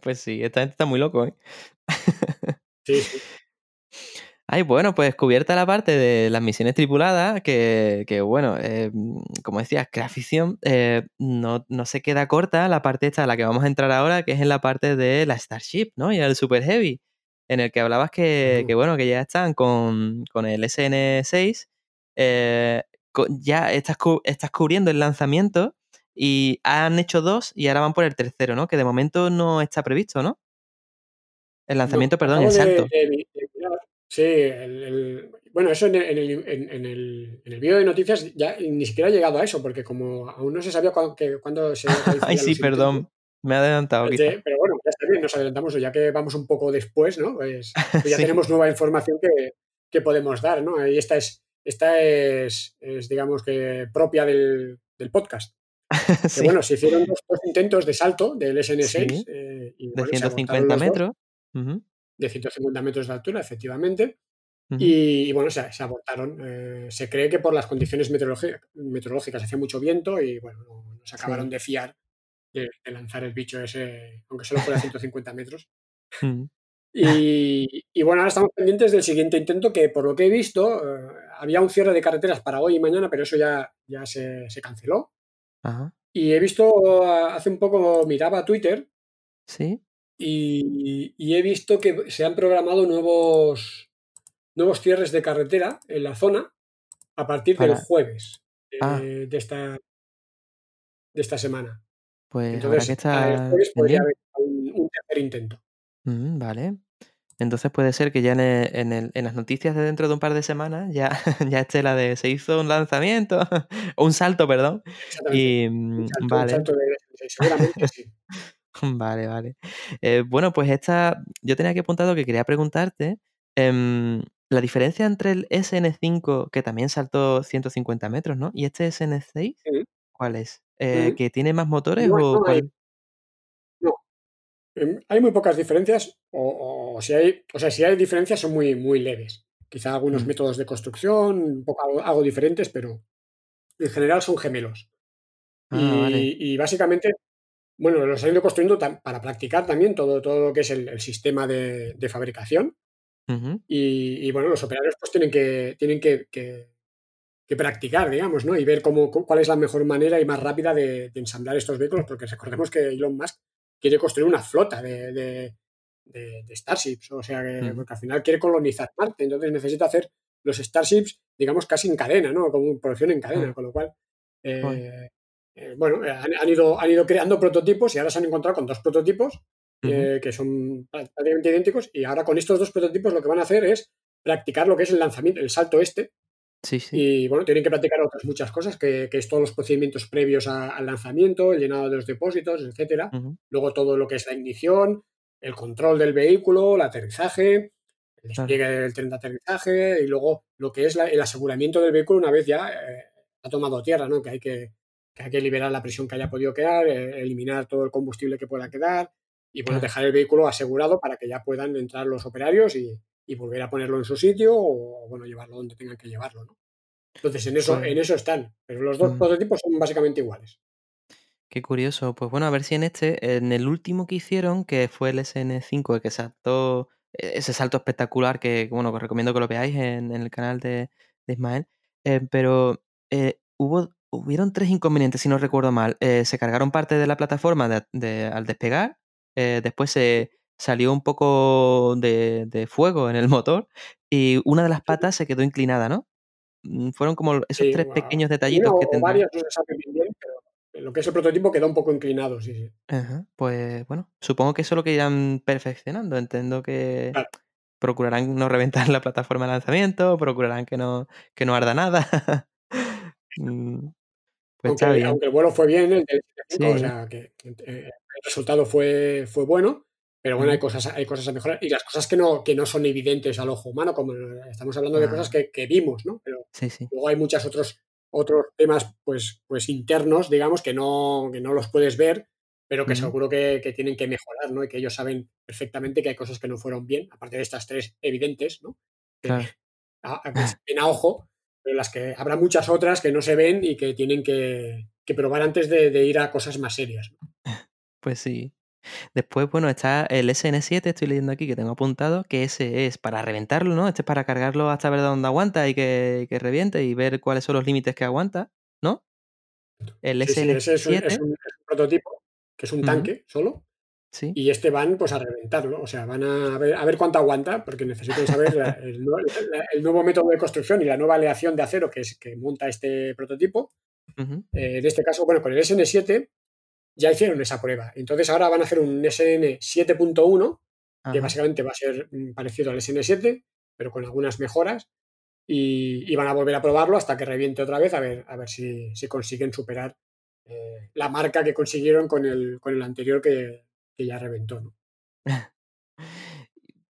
Pues sí, esta gente está muy loco, ¿eh? Sí, sí. Ay, bueno, pues cubierta la parte de las misiones tripuladas, que, que, bueno, eh, como decías, crea ficción, eh, no, no se queda corta la parte esta a la que vamos a entrar ahora, que es en la parte de la Starship, ¿no? Y el Super Heavy, en el que hablabas que, que, bueno, que ya están con, con el SN6, eh, ya estás, cu- estás cubriendo el lanzamiento y han hecho dos y ahora van por el tercero, ¿no? Que de momento no está previsto, ¿no? El lanzamiento, No, perdón, el salto. de de. Sí, el, el- bueno, eso en el, en, el, en, el, en el vídeo de noticias ya ni siquiera ha llegado a eso, porque como aún no se sabía cuándo, que, cuándo se [laughs] Ay, sí, perdón. intentos, Me he adelantado, Este, pero bueno, ya está bien, nos adelantamos, ya que vamos un poco después, ¿no? Pues, pues ya [laughs] Sí. tenemos nueva información que, que podemos dar, ¿no? Y esta es, esta es, es, digamos que propia del, del podcast. [laughs] Que Sí. bueno, se hicieron dos, dos intentos de salto del SN6 Sí. eh, y De bueno, se agotaron 150 los dos, metros. De 150 metros de altura, efectivamente. Y, y bueno, se, se abortaron. Eh, se cree que por las condiciones meteorológicas, hacía mucho viento y bueno, no, se acabaron Sí. de fiar de, de lanzar el bicho ese, aunque solo fuera a 150 metros. Y, y bueno, ahora estamos pendientes del siguiente intento que por lo que he visto eh, había un cierre de carreteras para hoy y mañana, pero eso ya, ya se, se canceló. Y he visto ah, hace un poco, miraba Twitter Sí. Y, y he visto que se han programado nuevos, nuevos cierres de carretera en la zona a partir del Para. jueves eh, Ah, de, esta, de esta semana. pues que Entonces, estar jueves podría haber un, un tercer intento. Mm, vale. Entonces puede ser que ya en, el- en, el- en las noticias de dentro de un par de semanas ya, [laughs] ya esté la de se hizo un lanzamiento, [laughs] o un salto, perdón. Y Un mm, salto, un vale, salto de seguramente sí. [laughs] [laughs] vale, vale. Eh, bueno, pues esta, yo tenía que apuntado que quería preguntarte em, la diferencia entre el SN5, que también saltó 150 metros, ¿no? Y este SN6, Ujú, ¿cuál es? Eh, ujú. ¿que tiene más motores No, o no hay, cuál? no, em, hay muy pocas diferencias, o, o si hay, o sea, si hay diferencias son muy, muy leves. Quizá algunos Mm, métodos de construcción, un poco algo, algo diferentes, pero en general son gemelos. Ah, vale. Y básicamente, bueno, los han ido construyendo para practicar también todo, todo lo que es el, el sistema de, de fabricación. Y, y, bueno, los operarios pues tienen que, tienen que, que- que practicar, digamos, ¿no? Y ver cómo, cu- cuál es la mejor manera y más rápida de, de ensamblar estos vehículos, porque recordemos que Elon Musk quiere construir una flota de, de- Starships, o sea, que, ujú. porque al final quiere colonizar Marte, entonces necesita hacer los Starships, digamos, casi en cadena, ¿no? Como producción en cadena, con lo cual, eh, eh, bueno, eh, han, han ido, han ido creando prototipos y ahora se han encontrado con dos prototipos eh, que son prácticamente idénticos y ahora con estos dos prototipos lo que van a hacer es practicar lo que es el lanzamiento, el salto este Sí, sí. y bueno, tienen que practicar otras muchas cosas, que, que es todos los procedimientos previos a- al lanzamiento, el llenado de los depósitos, etcétera. Luego todo lo que es la ignición, el control del vehículo, el aterrizaje, el claro. despliegue del tren de aterrizaje y luego lo que es la- el aseguramiento del vehículo una vez ya eh, ha tomado tierra, ¿no? Que hay que, que hay que liberar la presión que haya podido quedar, eh, eliminar todo el combustible que pueda quedar y bueno, dejar el vehículo asegurado para que ya puedan entrar los operarios y, y volver a ponerlo en su sitio o bueno, llevarlo donde tengan que llevarlo, ¿no? Entonces en eso, en eso están, pero los dos mm, prototipos son básicamente iguales. qué curioso. Pues bueno, a ver si en este, en el último que hicieron, que fue el SN5, el que saltó, e- ese salto espectacular que, bueno, os recomiendo que lo veáis en, en el canal de, de Ismael, eh, pero eh, hubo, hubieron tres inconvenientes, si no recuerdo mal. Eh, se cargaron parte de la plataforma de- de- al despegar, eh, después se salió un poco de, de fuego en el motor y una de las patas se quedó inclinada, ¿no? Mm, Fueron como esos Sí, tres pequeños detallitos que tendrán. no se sabe bien pero lo que es el prototipo queda un poco inclinado, sí, sí. Ajá, Pues bueno, supongo que eso es lo que irán perfeccionando. Entiendo que Claro. procurarán no reventar la plataforma de lanzamiento, procurarán que no, que no arda nada. [laughs] Mm, Pues está Aunque, bien. aunque el vuelo fue bien, el del 75, o sea que eh, el resultado fue, fue bueno. Pero bueno, hay cosas, hay cosas a mejorar. Y las cosas que no, que no son evidentes al ojo humano, como estamos hablando de cosas Ah. que, que vimos, ¿no? Pero Sí, sí. luego hay muchos otros, otros temas, pues, pues internos, digamos, que no, que no los puedes ver, pero que seguro que, que tienen que mejorar, ¿no? Y que ellos saben perfectamente que hay cosas que no fueron bien, aparte de estas tres evidentes, ¿no? Que, Claro. a, a- que [laughs] se ven a ojo, pero las que habrá muchas otras que no se ven y que tienen que, que probar antes de, de ir a cosas más serias. Pues sí. Después, bueno, está el SN7, estoy leyendo aquí que tengo apuntado, que ese es para reventarlo, ¿no? Este es para cargarlo hasta ver dónde aguanta y que, que reviente y ver cuáles son los límites que aguanta, ¿no? El Sí, sí, ese es un, SN7, es un- es un prototipo, que es un tanque solo, sí. y este van pues a reventarlo, o sea, van a ver, a ver cuánto aguanta, porque necesitan saber la- el, nue- la- el nuevo método de construcción y la nueva aleación de acero que, es, que monta este prototipo. Eh, en este caso, bueno, con el SN7 ya hicieron esa prueba. Entonces ahora van a hacer un SN 7.1, que básicamente va a ser mm, parecido al SN7, pero con algunas mejoras. Y, y van a volver a probarlo hasta que reviente otra vez, a ver, a ver si, si consiguen superar eh, la marca que consiguieron con el, con el anterior que, que ya reventó. ¿no? [laughs]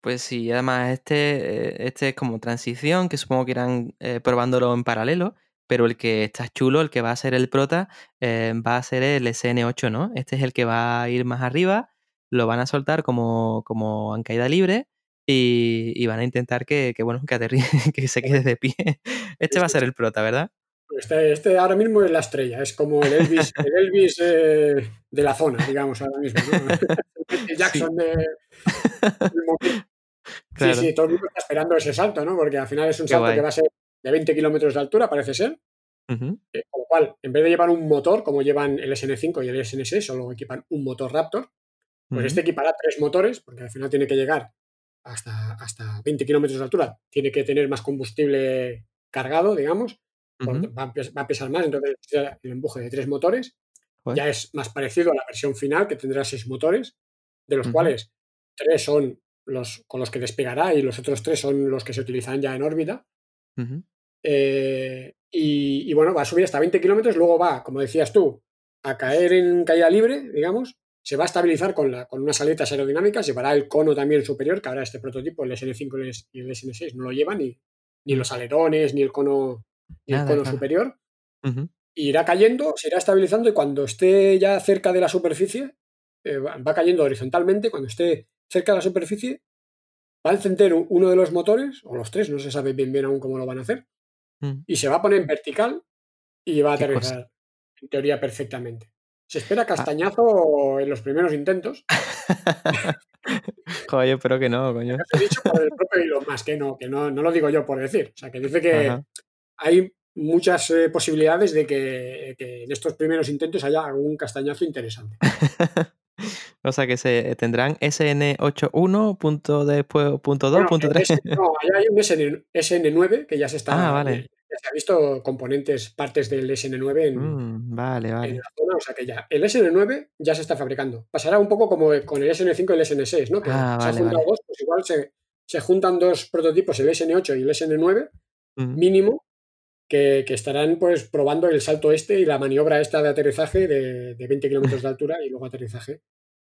Pues sí, además este, eh, este es como transición, que supongo que irán eh, probándolo en paralelo, pero el que está chulo, el que va a ser el prota, eh, va a ser el SN8, ¿no? Este es el que va a ir más arriba, lo van a soltar como, como en caída libre y, y van a intentar que, que, bueno, que aterrice, [laughs] que se quede de pie. [laughs] Este va a ser el prota, ¿verdad? Este, este ahora mismo es la estrella, es como el Elvis, [laughs] el Elvis eh, de la zona, digamos, ahora mismo. ¿no? [laughs] El Jackson de, del momento. Claro. Sí, sí, todo el mundo está esperando ese salto, ¿no? Porque al final es un Qué salto guay. que va a ser de 20 kilómetros de altura, parece ser. Eh, con lo cual, en vez de llevar un motor, como llevan el SN5 y el SN6, solo equipan un motor Raptor, pues este equipará tres motores, porque al final tiene que llegar hasta, hasta 20 kilómetros de altura, tiene que tener más combustible cargado, digamos, porque va, a pes- va a pesar más, entonces el empuje de tres motores. Ya es más parecido a la versión final, que tendrá seis motores, de los cuales tres son los con los que despegará y los otros tres son los que se utilizarán ya en órbita. Eh, y, y bueno, va a subir hasta 20 kilómetros, luego va, como decías tú, a caer en caída libre, digamos, se va a estabilizar con, la, con unas aletas aerodinámicas, llevará el cono también superior, que ahora este prototipo, el SN5 y el S- y el SN6, no lo llevan, ni, ni los alerones, ni el cono, el cono claro. superior. irá cayendo, se irá estabilizando y cuando esté ya cerca de la superficie, eh, va, cayendo horizontalmente, cuando esté cerca de la superficie, va a encender uno de los motores, o los tres, no se sabe bien bien aún cómo lo van a hacer, Mm. y se va a poner en vertical y va a aterrizar en teoría perfectamente. Se espera castañazo en los primeros intentos. [laughs] Joder, yo espero que no, coño. He dicho por el propio Elon Musk, que no, que no, no lo digo yo por decir. O sea, que dice que Ajá. Hay muchas eh, posibilidades de que, que en estos primeros intentos haya algún castañazo interesante. [laughs] O sea que se tendrán SN81 punto después punto 2, Bueno, punto el 3. S- no, hay un SN, SN9 que ya se está. Ah, vale. Ya se ha visto componentes, partes del SN9 en, Mm, vale, en vale. la zona, o sea que ya. El SN9 ya se está fabricando. Pasará un poco como con el SN5 y el SN6, ¿no? Que Ah, se han vale, juntado vale. dos, pues igual se, se juntan dos prototipos, el SN8 y el SN9, Mm, mínimo, que, que estarán pues probando el salto este y la maniobra esta de aterrizaje de, de 20 kilómetros de altura y luego aterrizaje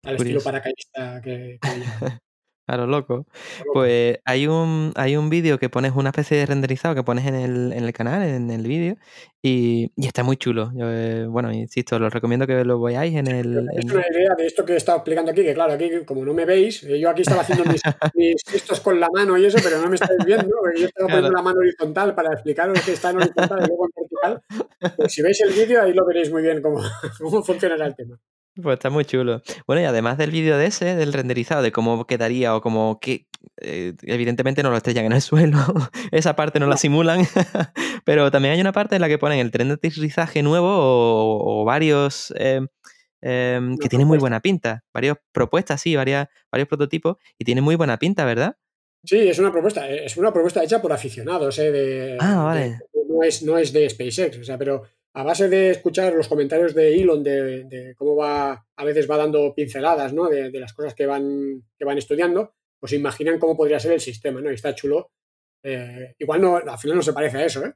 al estilo paracaidista que, que. [laughs] A lo loco. Pues hay un, hay un vídeo que pones una especie de renderizado que pones en el, en el canal, en el vídeo, y, y está muy chulo. Yo, eh, bueno, insisto, os recomiendo que lo veáis en el. en- una idea de esto que he estado explicando aquí, que claro, aquí como no me veis, eh, yo aquí estaba haciendo mis, [laughs] mis gestos con la mano y eso, pero no me estáis viendo, porque yo estaba poniendo Claro. la mano horizontal para explicaros que está en horizontal y luego en vertical. Pues si veis el vídeo, ahí lo veréis muy bien cómo, [laughs] cómo funcionará el tema. Pues está muy chulo. Bueno, y además del vídeo de ese, del renderizado, de cómo quedaría o como que eh, evidentemente no lo estrellan en el [laughs] suelo, esa parte no la No. simulan, [laughs] pero también hay una parte en la que ponen el tren de aterrizaje nuevo o, o varios eh, eh, que Una tienen muy buena pinta, varias propuestas, sí, varias, varios prototipos y tienen muy buena pinta, ¿verdad? Sí, es una propuesta, eh, es una propuesta hecha por aficionados, eh, de, Ah, de- vale. no, es, no es de SpaceX, o sea, pero a base de escuchar los comentarios de Elon de, de cómo va, a veces va dando pinceladas, ¿no? De, de las cosas que van, que van estudiando, pues imaginan cómo podría ser el sistema, ¿no? Y está chulo. Eh, igual no, al final no se parece a eso, ¿eh?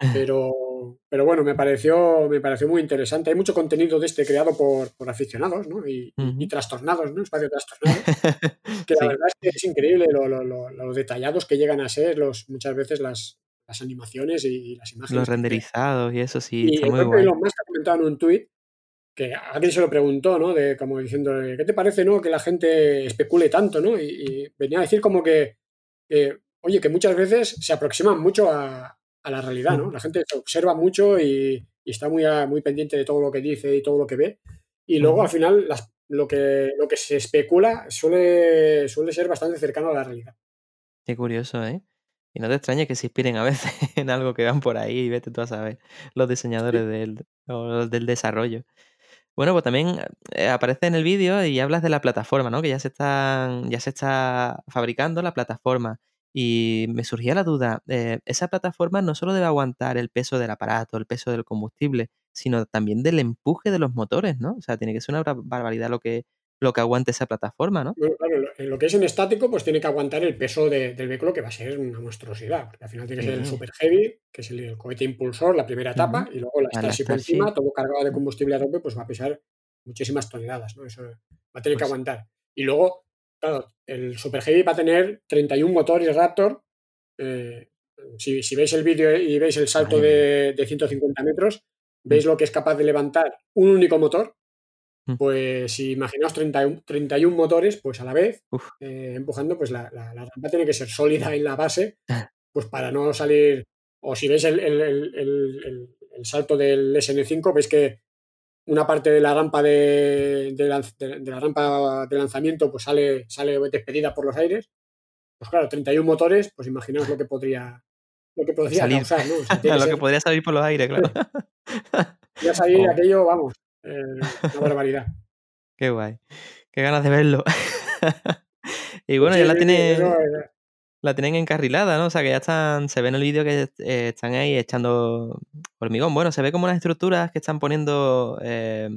[laughs] Pero, pero, bueno, me pareció, me pareció muy interesante. Hay mucho contenido de este creado por, por aficionados ¿no? y, y, trastornados, ¿no? Espacio trastornado. [laughs] que la verdad es que es increíble lo, lo, lo, detallados que llegan a ser los, muchas veces las, las animaciones y, las imágenes. Los renderizados y eso sí. Y muy que Elon Musk ha comentado en un tuit que alguien se lo preguntó, ¿no? De como diciendo, ¿qué te parece, no? Que la gente especule tanto, ¿no? Y, venía a decir como que, oye, que muchas veces se aproximan mucho a, a la realidad, ¿no? La gente se observa mucho y, está muy, muy pendiente de todo lo que dice y todo lo que ve. Y luego al final las, lo, que, lo que se especula suele, suele ser bastante cercano a la realidad. Qué curioso, ¿eh? Y no te extrañes que se inspiren a veces [laughs] en algo que van por ahí y vete tú a saber los diseñadores del, o del desarrollo. Bueno, pues también eh, aparece en el vídeo y hablas de la plataforma, ¿no? Que ya se están, ya se está fabricando la plataforma. Y me surgía la duda, eh, esa plataforma no solo debe aguantar el peso del aparato, el peso del combustible, sino también del empuje de los motores, ¿no? O sea, tiene que ser una barbaridad lo que, lo que aguante esa plataforma, ¿no? Bueno, claro, en lo que es en estático, pues tiene que aguantar el peso del vehículo, que va a ser una monstruosidad, porque al final tiene que ser el Super Heavy, que es el, cohete impulsor, la primera etapa, y luego la Starship encima, todo cargado de combustible a tope, pues va a pesar muchísimas toneladas, ¿no? Eso va a tener que pues aguantar. Y luego Claro, el Super Heavy va a tener 31 motores Raptor. Eh, si, veis el vídeo y veis el salto de, 150 metros, veis mm. lo que es capaz de levantar un único motor. Mm. Pues si imaginaos 31, motores, pues a la vez, eh, empujando, pues la, rampa tiene que ser sólida en la base, [laughs] pues para no salir. O si veis el, el salto del SN5, veis que una parte de la rampa de, de, la, rampa de lanzamiento pues sale, sale despedida por los aires. Pues claro, 31 motores, pues imaginaos lo que podría lo que podría salir. ¿no? [laughs] lo que podría salir por los aires, claro. [laughs] ya salir oh. aquello, vamos, eh, una barbaridad. Qué guay. Qué ganas de verlo. [laughs] y bueno, ya la tiene la tienen encarrilada, ¿no? O sea, que ya están, se ve en el vídeo que eh, están ahí echando hormigón. Bueno, se ve como unas estructuras que están poniendo eh,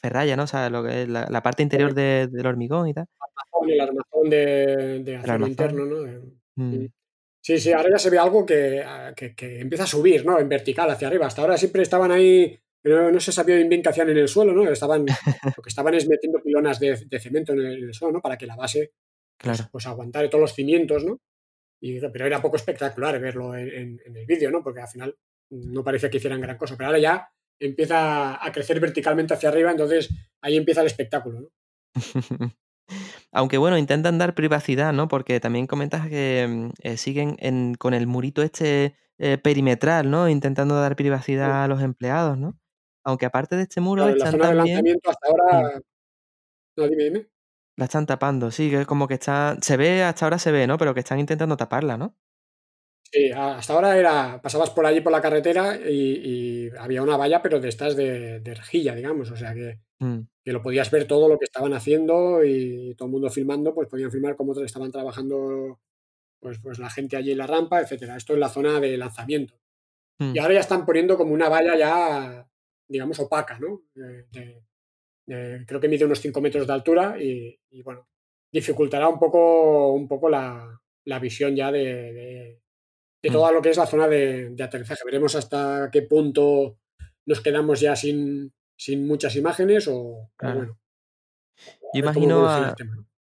ferralla, ¿no? O sea, lo que es la, parte interior del hormigón y tal. El armazón de, de acero interno, ¿no? Mm. Sí, sí, ahora ya se ve algo ah, que, que, empieza a subir, ¿no? En vertical, hacia arriba. Hasta ahora siempre estaban ahí, no, no se sabía bien qué hacían en el suelo, ¿no? Estaban, [laughs] lo que estaban es metiendo pilonas de, cemento en el, suelo, ¿no? Para que la base pues, claro. pues, aguantar todos los cimientos, ¿no? Y, pero era poco espectacular verlo en, el vídeo, ¿no? Porque al final no parecía que hicieran gran cosa. Pero ahora ya empieza a crecer verticalmente hacia arriba, entonces ahí empieza el espectáculo, ¿no? [laughs] Aunque bueno, intentan dar privacidad, ¿no? Porque también comentas que mm, eh, siguen con el murito este eh, perimetral, ¿no? Intentando dar privacidad a los empleados, ¿no? Aunque aparte de este muro la zona de lanzamiento hasta ahora... No, dime, dime. La están tapando, sí, que es como que está. Se ve, hasta ahora se ve, ¿no? Pero que están intentando taparla, ¿no? Sí, hasta ahora era. Pasabas por allí por la carretera y, había una valla, pero de estas de, rejilla, digamos. O sea que, mm. que, lo podías ver todo lo que estaban haciendo y todo el mundo filmando, pues podían filmar cómo estaban trabajando pues, pues la gente allí en la rampa, etcétera. Esto es la zona de lanzamiento. Y mm. ahora ya están poniendo como una valla ya, digamos, opaca, ¿no? de, eh, creo que mide unos 5 metros de altura y, bueno, dificultará un poco, un poco la, visión ya de, de, todo mm. lo que es la zona de, aterrizaje. Veremos hasta qué punto nos quedamos ya sin, sin muchas imágenes o, bueno. Yo imagino a,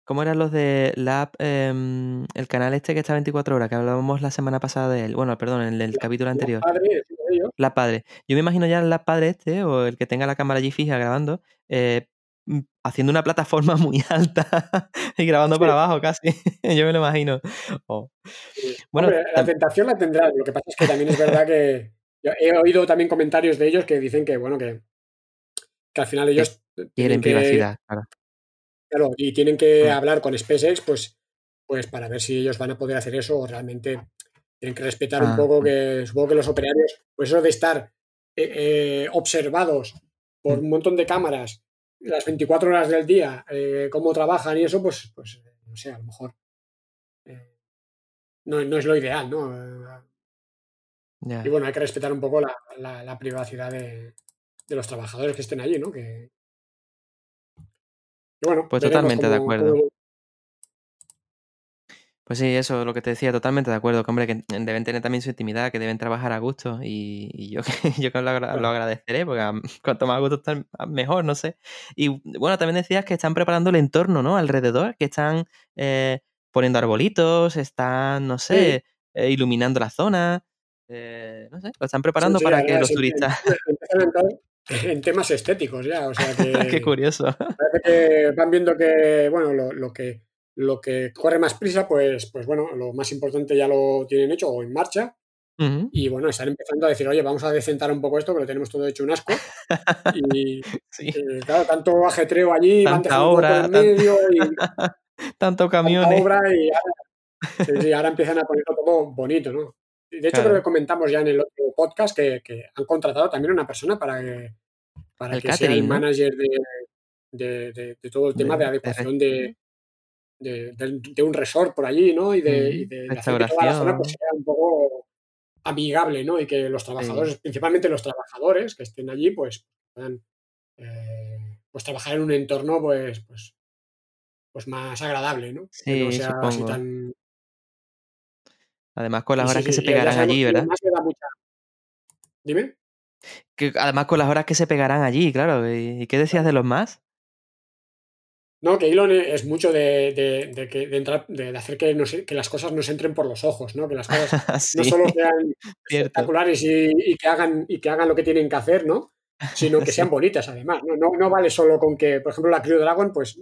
¿Cómo eran los de Lab, em, el canal este que está 24 horas, que hablábamos la semana pasada de él? Bueno, perdón, en el, capítulo anterior. Padre, la Padre. Yo me imagino ya Lab Padre este, o el que tenga la cámara allí fija grabando, eh, mm, haciendo una plataforma [laughs] muy alta y grabando para abajo casi. [laughs] Yo me lo imagino. Oh. Bueno, la tentación la tendrá. Lo que pasa es que también es verdad que he oído también comentarios de ellos que dicen que, bueno, que, que al final ellos quieren privacidad, claro. Claro, y tienen que mm. hablar con SpaceX, pues, pues para ver si ellos van a poder hacer eso o realmente tienen que respetar un ah, poco que supongo que los operarios, pues eso de estar eh, eh, observados por mm. un montón de cámaras las 24 horas del día, eh, cómo trabajan y eso, pues, pues no sé, a lo mejor no, es lo ideal, ¿no? Y bueno, hay que respetar un poco la, privacidad de, de, los trabajadores que estén allí, ¿no? Que, pues totalmente de acuerdo. Pues sí, eso, lo que te decía, totalmente de acuerdo, que hombre, que deben tener también su intimidad, que deben trabajar a gusto y, y yo, [laughs] yo que lo, agra- lo agradeceré, porque [laughs] cuanto más a gusto están, mejor, no sé. Y bueno, también decías que están preparando el entorno, ¿no? Alrededor, que están eh, poniendo arbolitos, están, no sé, eh, iluminando la zona, eh, no sé, lo están preparando Sí, sí, para que los turistas... [laughs] [laughs] en temas estéticos ya, o sea que [laughs] Qué curioso. parece que van viendo que, bueno, lo, lo que lo que corre más prisa, pues, pues bueno, lo más importante ya lo tienen hecho o en marcha. Y bueno, están empezando a decir, oye, vamos a decentar un poco esto, que lo tenemos todo hecho un asco. [laughs] Y Sí, eh, claro, tanto ajetreo allí, Tanta obra, en medio y tanto tanta camiones. obra y ahora, sí, sí, ahora empiezan a ponerlo todo bonito, ¿no? De hecho, Claro. creo que comentamos ya en el otro podcast que, que han contratado también una persona para que, para El que sea el manager de, de- de- de todo el tema De- de de adecuación de, de, un resort por allí, ¿no? Y de, y Ujú, de- hacer que toda la zona pues, sea un poco amigable, ¿no? Y que los trabajadores, principalmente los trabajadores que estén allí, pues puedan eh, pues trabajar en un entorno pues, pues, pues más agradable, ¿no? que no sea así tan... Además con las sí, horas que sí, se pegarán allí, ¿verdad? mucha... Dime. Que además con las horas que se pegarán allí, claro. ¿Y qué decías de los más? No, que Elon es mucho de, de- de que, de, entrar, de, hacer que, nos- que las cosas nos entren por los ojos, ¿no? Que las cosas [laughs] no solo sean [laughs] espectaculares y, y que hagan, y que hagan lo que tienen que hacer, ¿no? Sino que [laughs] sean bonitas, además. ¿no? No, no vale solo con que, por ejemplo, la Crew Dragon, pues,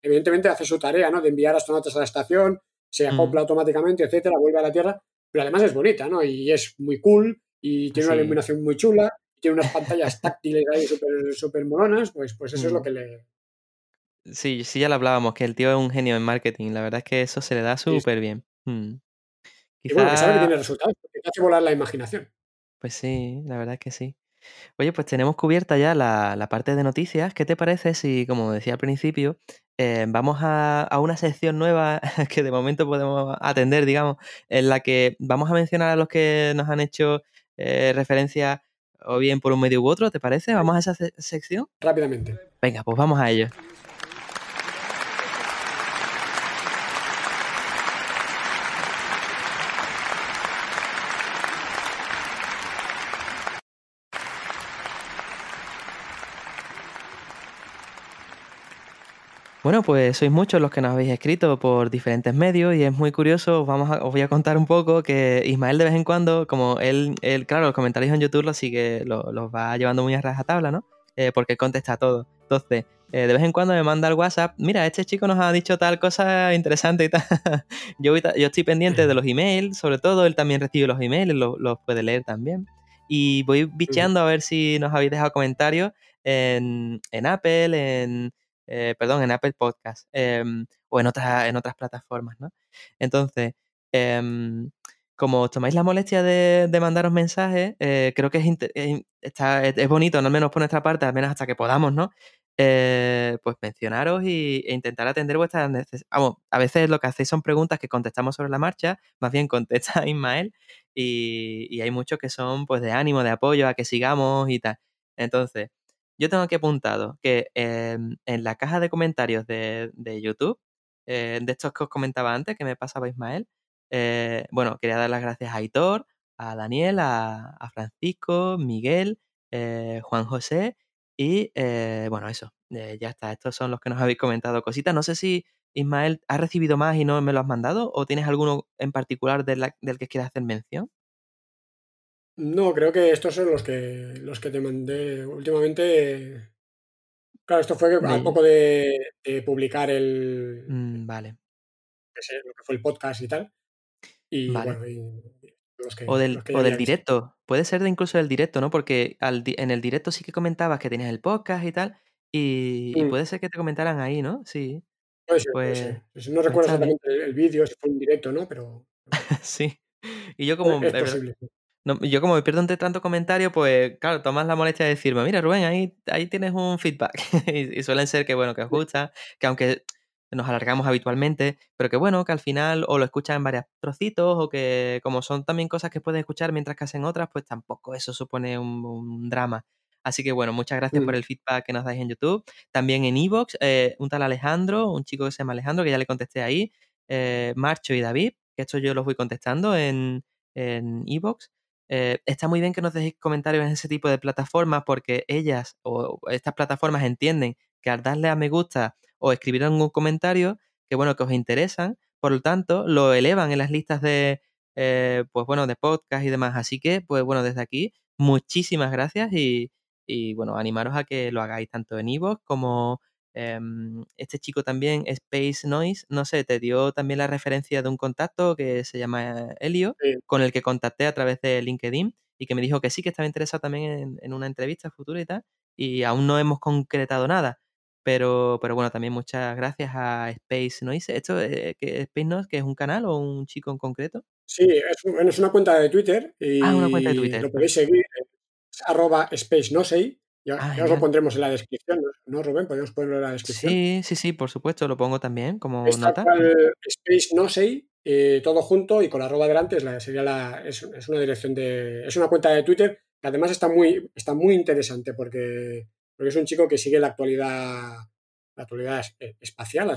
evidentemente hace su tarea, ¿no? De enviar astronautas a la estación, se acopla Mm. automáticamente, etcétera, vuelve a la Tierra, pero además es bonita, ¿no? Y es muy cool, y tiene una iluminación muy chula, y tiene unas pantallas [laughs] táctiles ahí súper super molonas, pues, pues eso es lo Mm. que le... Sí, sí, ya lo hablábamos, que el tío es un genio en marketing. La verdad es que eso se le da sí. súper bien. Mm. Y bueno, que sabe que Quizá, tiene resultados, porque te hace volar la imaginación. pues sí, la verdad es que sí. Oye, pues tenemos cubierta ya la, la parte de noticias. ¿Qué te parece si, como decía al principio, eh, vamos a, a una sección nueva [laughs] que de momento podemos atender, digamos, en la que vamos a mencionar a los que nos han hecho eh, referencia o bien por un medio u otro, ¿te parece? ¿Vamos a esa se- sección? Rápidamente. Venga, pues vamos a ello. Bueno, pues sois muchos los que nos habéis escrito por diferentes medios y es muy curioso. Os Vamos a- os voy a contar un poco que Ismael de vez en cuando, como él, él claro, los comentarios en YouTube los sigue, lo- los va llevando muy a rajatabla, ¿no? Eh, porque él contesta todo. Entonces, eh, de vez en cuando me manda al WhatsApp, mira, este chico nos ha dicho tal cosa interesante y tal. [laughs] yo, yo estoy pendiente de los emails, sobre todo, él también recibe los emails, lo- los puede leer también. Y voy bicheando a ver si nos habéis dejado comentarios en, en Apple, en, eh, perdón, en Apple Podcast em, o en otras, en otras plataformas, ¿no? Entonces, em, como os tomáis la molestia de, mandaros mensajes, eh, creo que es, inte- es- es, bonito, no al menos por nuestra parte, al menos hasta que podamos, ¿no? Eh, pues mencionaros y, e intentar atender vuestras necesidades. Vamos, a veces lo que hacéis son preguntas que contestamos sobre la marcha, más bien [laughs] contesta Ismael, y, y hay muchos que son pues de ánimo, de apoyo, a que sigamos y tal. Entonces, yo tengo aquí apuntado que em, en la caja de comentarios de, de YouTube, eh, de estos que os comentaba antes, que me pasaba Ismael, eh, bueno, quería dar las gracias a Aitor, a Daniel, a, Francisco, Miguel, eh, Juan José y bueno, eso, ya está. Estos son los que nos [laughs] habéis comentado cositas. No sé si Ismael has recibido más y no me lo has mandado o tienes alguno en particular de la- del que quieras hacer mención. No, creo que estos son los que los que te mandé últimamente. Claro, esto fue al poco de, de publicar el Mm, vale, sé, lo que fue el podcast y tal. Y vale. bueno, y los que, O del, los que ya o del visto. directo. Puede ser de incluso del directo, ¿no? Porque al en el directo sí que comentabas que tenías el podcast y tal. Y, y Mm, puede ser que te comentaran ahí, ¿no? Sí. puede ser, puede Pues, ser. Sí, No pues recuerdo bien. exactamente el, el vídeo, si fue un directo, ¿no? Pero [laughs] Sí. Y yo como, es posible. No, yo como me pierdo entre tanto comentario, pues claro, tomas la molestia de decirme, mira Rubén, ahí, ahí tienes un feedback. [laughs] y, y suelen ser que bueno, que os gusta, que aunque nos alargamos habitualmente, pero que bueno, que al final o lo escuchas en varios trocitos o que como son también cosas que puedes escuchar mientras que hacen otras, pues tampoco eso supone un, un drama. Así que bueno, muchas gracias por el feedback que nos dais en YouTube. También en Evox, un tal Alejandro, un chico que se llama Alejandro, que ya le contesté ahí, eh, Marcho y David, que esto yo los voy contestando en en Evox. Eh, está muy bien que nos dejéis comentarios en ese tipo de plataformas porque ellas o estas plataformas entienden que al darle a me gusta o escribir algún comentario que bueno que os interesan, por lo tanto lo elevan en las listas de eh, pues bueno de podcast y demás. Así que pues bueno desde aquí muchísimas gracias y, y bueno animaros a que lo hagáis tanto en Evox como este chico también, Space Noise, no sé, te dio también la referencia de un contacto que se llama Helio, con el que contacté a través de LinkedIn y que me dijo que sí, que estaba interesado también en, una entrevista futura y tal, y aún no hemos concretado nada. Pero, pero bueno, también muchas gracias a Space Noise. ¿Esto eh, que Space Noise, que es un canal o un chico en concreto? Sí, es, es una cuenta de Twitter y ah, una cuenta de Twitter. lo podéis seguir, es arroba Space Nosei ya, ah, os lo pondremos en la descripción, ¿no, Rubén? Podemos ponerlo en la descripción. Sí, sí, sí, por supuesto, lo pongo también como es nota. Space No Say, eh, todo junto y con la arroba delante es, la, sería la, es, una dirección de. Es una cuenta de Twitter que además está muy, está muy interesante porque, porque es un chico que sigue la actualidad, la actualidad espacial,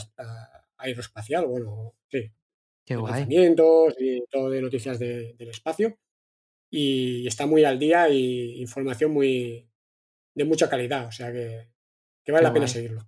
aeroespacial, bueno, sí. Qué guay. y todo de noticias del espacio. Y está muy al día y información muy, de mucha calidad, o sea que, vale la pena seguirlo.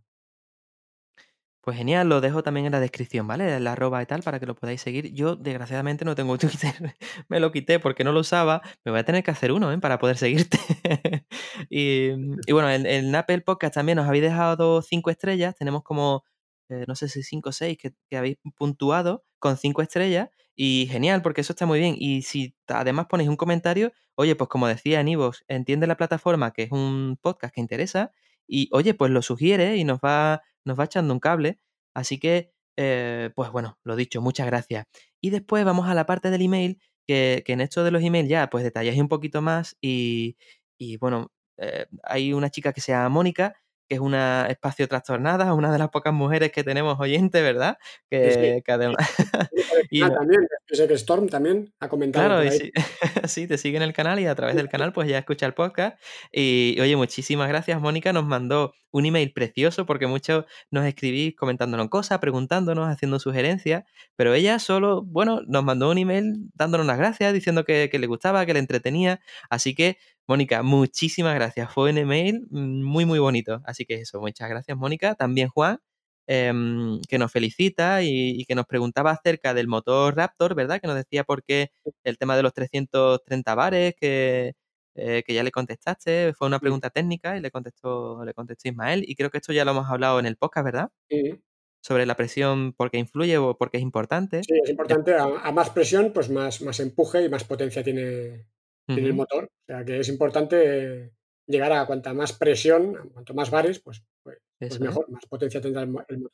Pues genial, lo dejo también en la descripción, ¿vale? La arroba y tal para que lo podáis seguir. Yo, desgraciadamente, no tengo [laughs] Twitter. me lo quité porque no lo usaba. Me voy a tener que hacer uno, ¿eh? Para poder seguirte. [laughs] y, bueno, en, en, Apple Podcast también nos habéis dejado cinco estrellas. Tenemos como, eh, no sé si cinco o seis que, que habéis puntuado con cinco estrellas. Y genial, porque eso está muy bien. Y si además ponéis un comentario, oye, pues como decía en entiende la plataforma que es un podcast que interesa y oye, pues lo sugiere y nos va, nos va echando un cable. Así que, eh, pues bueno, lo dicho, muchas gracias. Y después vamos a la parte del email, que, en esto de los emails ya, pues detalláis un poquito más y, y bueno, eh, hay una chica que se llama Mónica que es una espacio trastornada, una de las pocas mujeres que tenemos oyente, ¿verdad? Que, además... [laughs] y también, sé que Storm también ha comentado. Claro, [laughs] sí, te sigue en el canal y a través del [laughs] canal pues ya escucha el podcast. Y oye, muchísimas gracias, Mónica, nos mandó un email precioso porque muchos nos escribís comentándonos cosas, preguntándonos, haciendo sugerencias, pero ella solo, bueno, nos mandó un email dándonos las gracias, diciendo que, que le gustaba, que le entretenía. Así que Mónica, muchísimas gracias. Fue un email muy, muy bonito. Así que eso, muchas gracias, Mónica. También Juan, em, que nos felicita y, que nos preguntaba acerca del motor Raptor, ¿verdad? Que nos decía por qué el tema de los 330 bares, que, eh, que ya le contestaste. Fue una pregunta técnica y le contestó, le contestó Ismael. Y creo que esto ya lo hemos hablado en el podcast, ¿verdad? Sí. Sobre la presión, porque influye o porque es importante. Sí, es importante. A, más presión, pues más, más empuje y más potencia tiene, en el motor. O sea que es importante llegar a cuanta más presión, cuanto más bares, pues, pues, pues mejor, más potencia tendrá el, motor.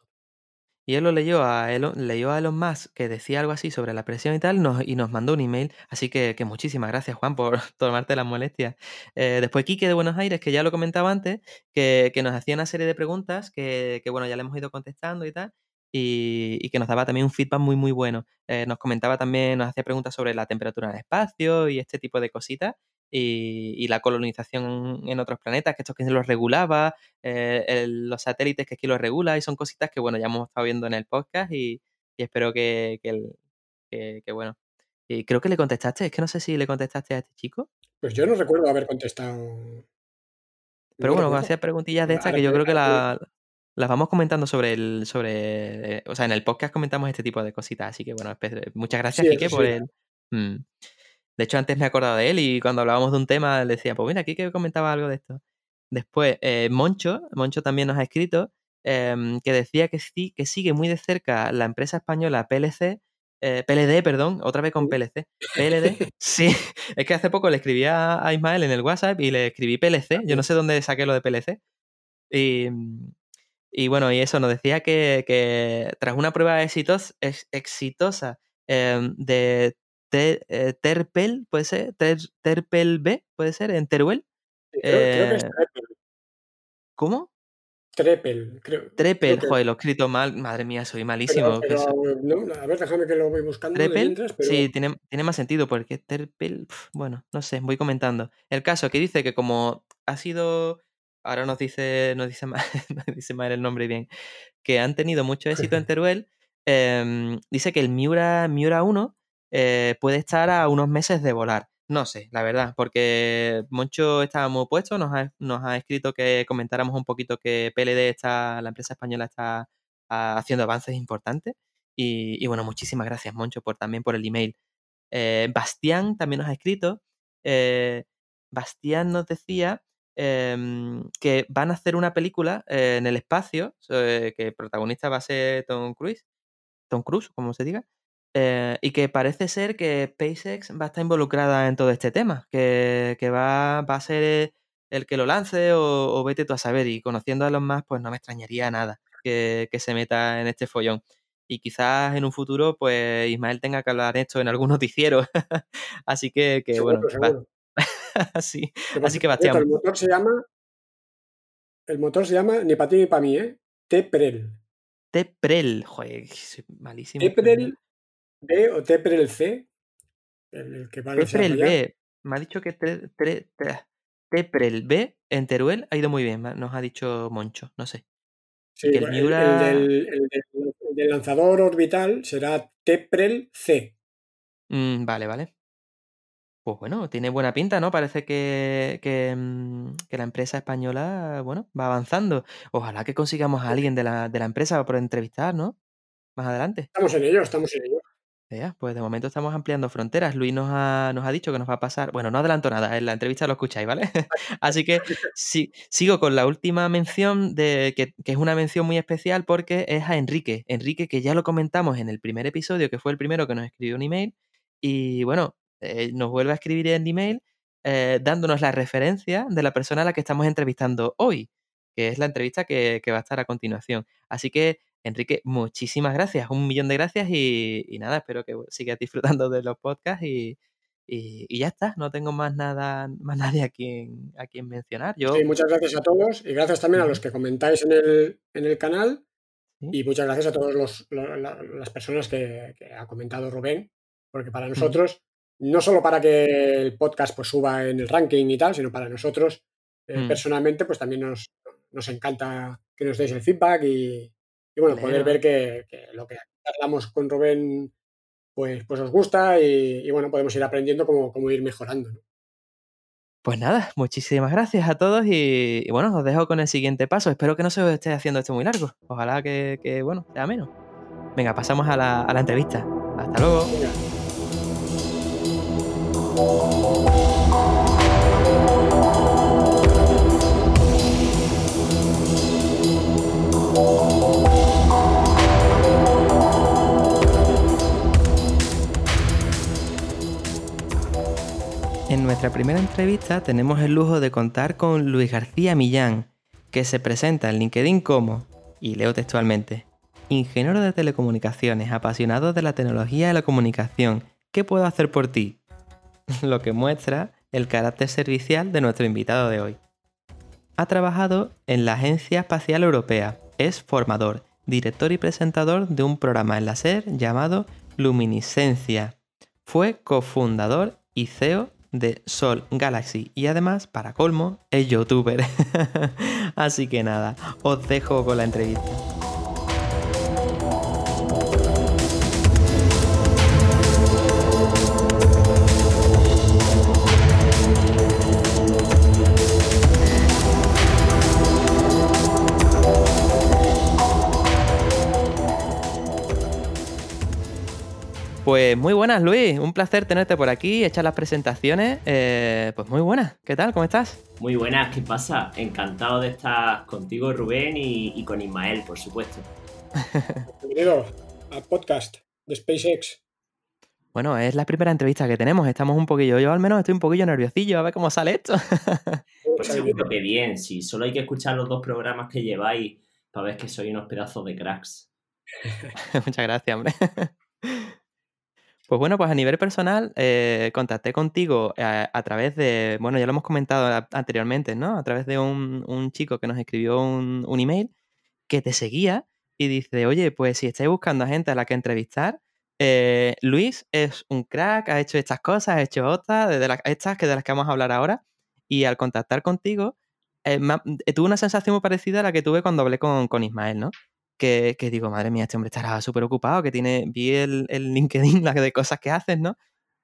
Y él lo leyó a Elon, leyó a Elon Musk que decía algo así sobre la presión y tal, y nos mandó un email. Así que, que muchísimas gracias, Juan, por [laughs] tomarte las molestias. Eh, después Quique de Buenos Aires, que ya lo comentaba antes, que, que nos hacía una serie de preguntas que, que, bueno, ya le hemos ido contestando y tal y, que nos daba también un feedback muy, muy bueno. Eh, nos comentaba también, nos hacía preguntas sobre la temperatura del espacio y este tipo de cositas. Y, la colonización en otros planetas, que esto que los regulaba, eh, los satélites que aquí los regula, y son cositas que, bueno, ya hemos estado viendo en el podcast y, espero que, que, bueno. Y creo que le contestaste, es que no sé si le contestaste a este chico. Pues yo no recuerdo haber contestado. Pero bueno, hacía preguntillas de estas que yo creo que la, las vamos comentando sobre el, sobre, o sea, en el podcast comentamos este tipo de cositas, así que bueno, muchas gracias, Kike, por el... Mm. De hecho, antes me he acordado de él y cuando hablábamos de un tema le decía, pues mira, Kike comentaba algo de esto. Después, eh, Moncho, Moncho también nos ha escrito em, que decía que sí, que sigue muy de cerca la empresa española PLC, eh, PLD, perdón, otra vez con PLC. PLD, [laughs] sí, es que hace poco le escribí a Ismael en el WhatsApp y le escribí PLC, yo no sé dónde saqué lo de PLC. Y, y bueno, y eso nos decía que, tras una prueba exitosa, exitosa em, de eh, Terpel, puede ser, Terpel B, puede ser, en Teruel. creo, que es eh, ¿Cómo? Trepel, creo. Trepel, joder, lo he escrito mal, madre mía, soy malísimo. Pero, no, a ver, déjame que lo voy buscando. ¿Trepel? Sí, tiene, tiene, más sentido porque Terpel, bueno, no sé, voy comentando. El caso que dice que como ha sido ahora nos dice, nos dice, mal, [laughs] dice el nombre bien, que han tenido mucho éxito en [laughs] Teruel, em, dice que el Miura, Miura 1 eh, puede estar a unos meses de volar. No sé, la verdad, porque Moncho estaba muy puesto, nos ha, nos ha escrito que comentáramos un poquito que PLD está, la empresa española está ah, haciendo avances importantes. Y, bueno, muchísimas gracias, Moncho, por también por el email. Eh, Bastián también nos ha escrito. Eh, Bastián nos decía em, que van a hacer una película eh, en el espacio, que el protagonista va a ser Tom Cruise, Tom Cruise, como se diga, y que parece ser que SpaceX va a estar involucrada en todo este tema, que, va, a ser el que lo lance o, vete tú a saber. Y conociendo a los más, pues no me extrañaría nada que, que se meta en este follón y quizás en un futuro pues Ismael tenga que hablar esto en algún [laughs] noticiero. Así que, bueno. [laughs] así, así que Bastián. El motor se llama. El motor se llama ni para ti ni para mí, ¿eh? Teprel. Teprel, joder, malísimo. Teprel B o Teprel C. El, que Teprel B. Me ha dicho que Teprel B en Teruel ha ido muy bien, nos ha dicho Moncho, no sé. Sí, el, del, del lanzador orbital será Teprel C. Mm, vale, vale. Pues bueno, tiene buena pinta, ¿no? Parece que, mm, que, la empresa española, bueno, va avanzando. Ojalá que consigamos a alguien de la, de la empresa para entrevistar, ¿no? Más adelante. Estamos en ello, estamos en ello pues de momento estamos ampliando fronteras. Luis nos ha, nos ha, dicho que nos va a pasar. Bueno, no adelanto nada, en la entrevista lo escucháis, ¿vale? [laughs] Así que sí, sigo con la última mención, de, que, es una mención muy especial porque es a Enrique. Enrique, que ya lo comentamos en el primer episodio, que fue el primero que nos escribió un email. Y bueno, eh, nos vuelve a escribir en email eh, dándonos la referencia de la persona a la que estamos entrevistando hoy, que es la entrevista que, que va a estar a continuación. Así que Enrique, muchísimas gracias, un millón de gracias y, nada, espero que sigas disfrutando de los podcasts y, ya está, no tengo más nada, más nadie a quien, a quien mencionar. Yo... Sí, muchas gracias a todos y gracias también a los que comentáis en el, en el canal y muchas gracias a todas las personas que, ha comentado Rubén, porque para nosotros, no solo para que el podcast pues, suba en el ranking y tal, sino para nosotros eh, mm. personalmente, pues también nos, nos encanta que nos deis el feedback y, y bueno, poder ver que, lo que hablamos con Rubén pues, pues os gusta y, bueno, podemos ir aprendiendo cómo, cómo ir mejorando. Pues nada, muchísimas gracias a todos y, bueno, os dejo con el siguiente paso. Espero que no se os esté haciendo esto muy largo. Ojalá que, que bueno, sea menos. Venga, pasamos a la, a la entrevista. Hasta luego. En nuestra primera entrevista tenemos el lujo de contar con Luis García Millán, que se presenta en LinkedIn como, y leo textualmente, ingeniero de telecomunicaciones, apasionado de la tecnología y la comunicación, ¿qué puedo hacer por ti? [laughs] Lo que muestra el carácter servicial de nuestro invitado de hoy. Ha trabajado en la Agencia Espacial Europea, es formador, director y presentador de un programa en la SER llamado Luminiscencia. Fue cofundador y CEO de Sol Galaxy y además, para colmo, es youtuber. [laughs] Así que nada, os dejo con la entrevista. Pues muy buenas, Luis. Un placer tenerte por aquí, echar las presentaciones. Eh, pues muy buenas. ¿Qué tal? ¿Cómo estás? Muy buenas, ¿qué pasa? Encantado de estar contigo, Rubén, y, con Ismael, por supuesto. Bienvenido al podcast de SpaceX. Bueno, es la primera entrevista que tenemos. Estamos un poquillo, yo al menos estoy un poquillo nerviosillo a ver cómo sale esto. [laughs] pues seguro que bien, si solo hay que escuchar los dos programas que lleváis para ver que soy unos pedazos de cracks. [laughs] Muchas gracias, hombre. Pues bueno, pues a nivel personal, eh, contacté contigo a, través de, bueno, ya lo hemos comentado anteriormente, ¿no? A través de un, chico que nos escribió un, email que te seguía y dice, oye, pues si estáis buscando a gente a la que entrevistar, eh, Luis es un crack, ha hecho estas cosas, ha hecho otras, de las, estas que de las que vamos a hablar ahora, y al contactar contigo, eh, tuve una sensación muy parecida a la que tuve cuando hablé con, con Ismael, ¿no? Que, digo, madre mía, este hombre estará súper ocupado, que tiene, vi el, el LinkedIn, la de cosas que haces, ¿no?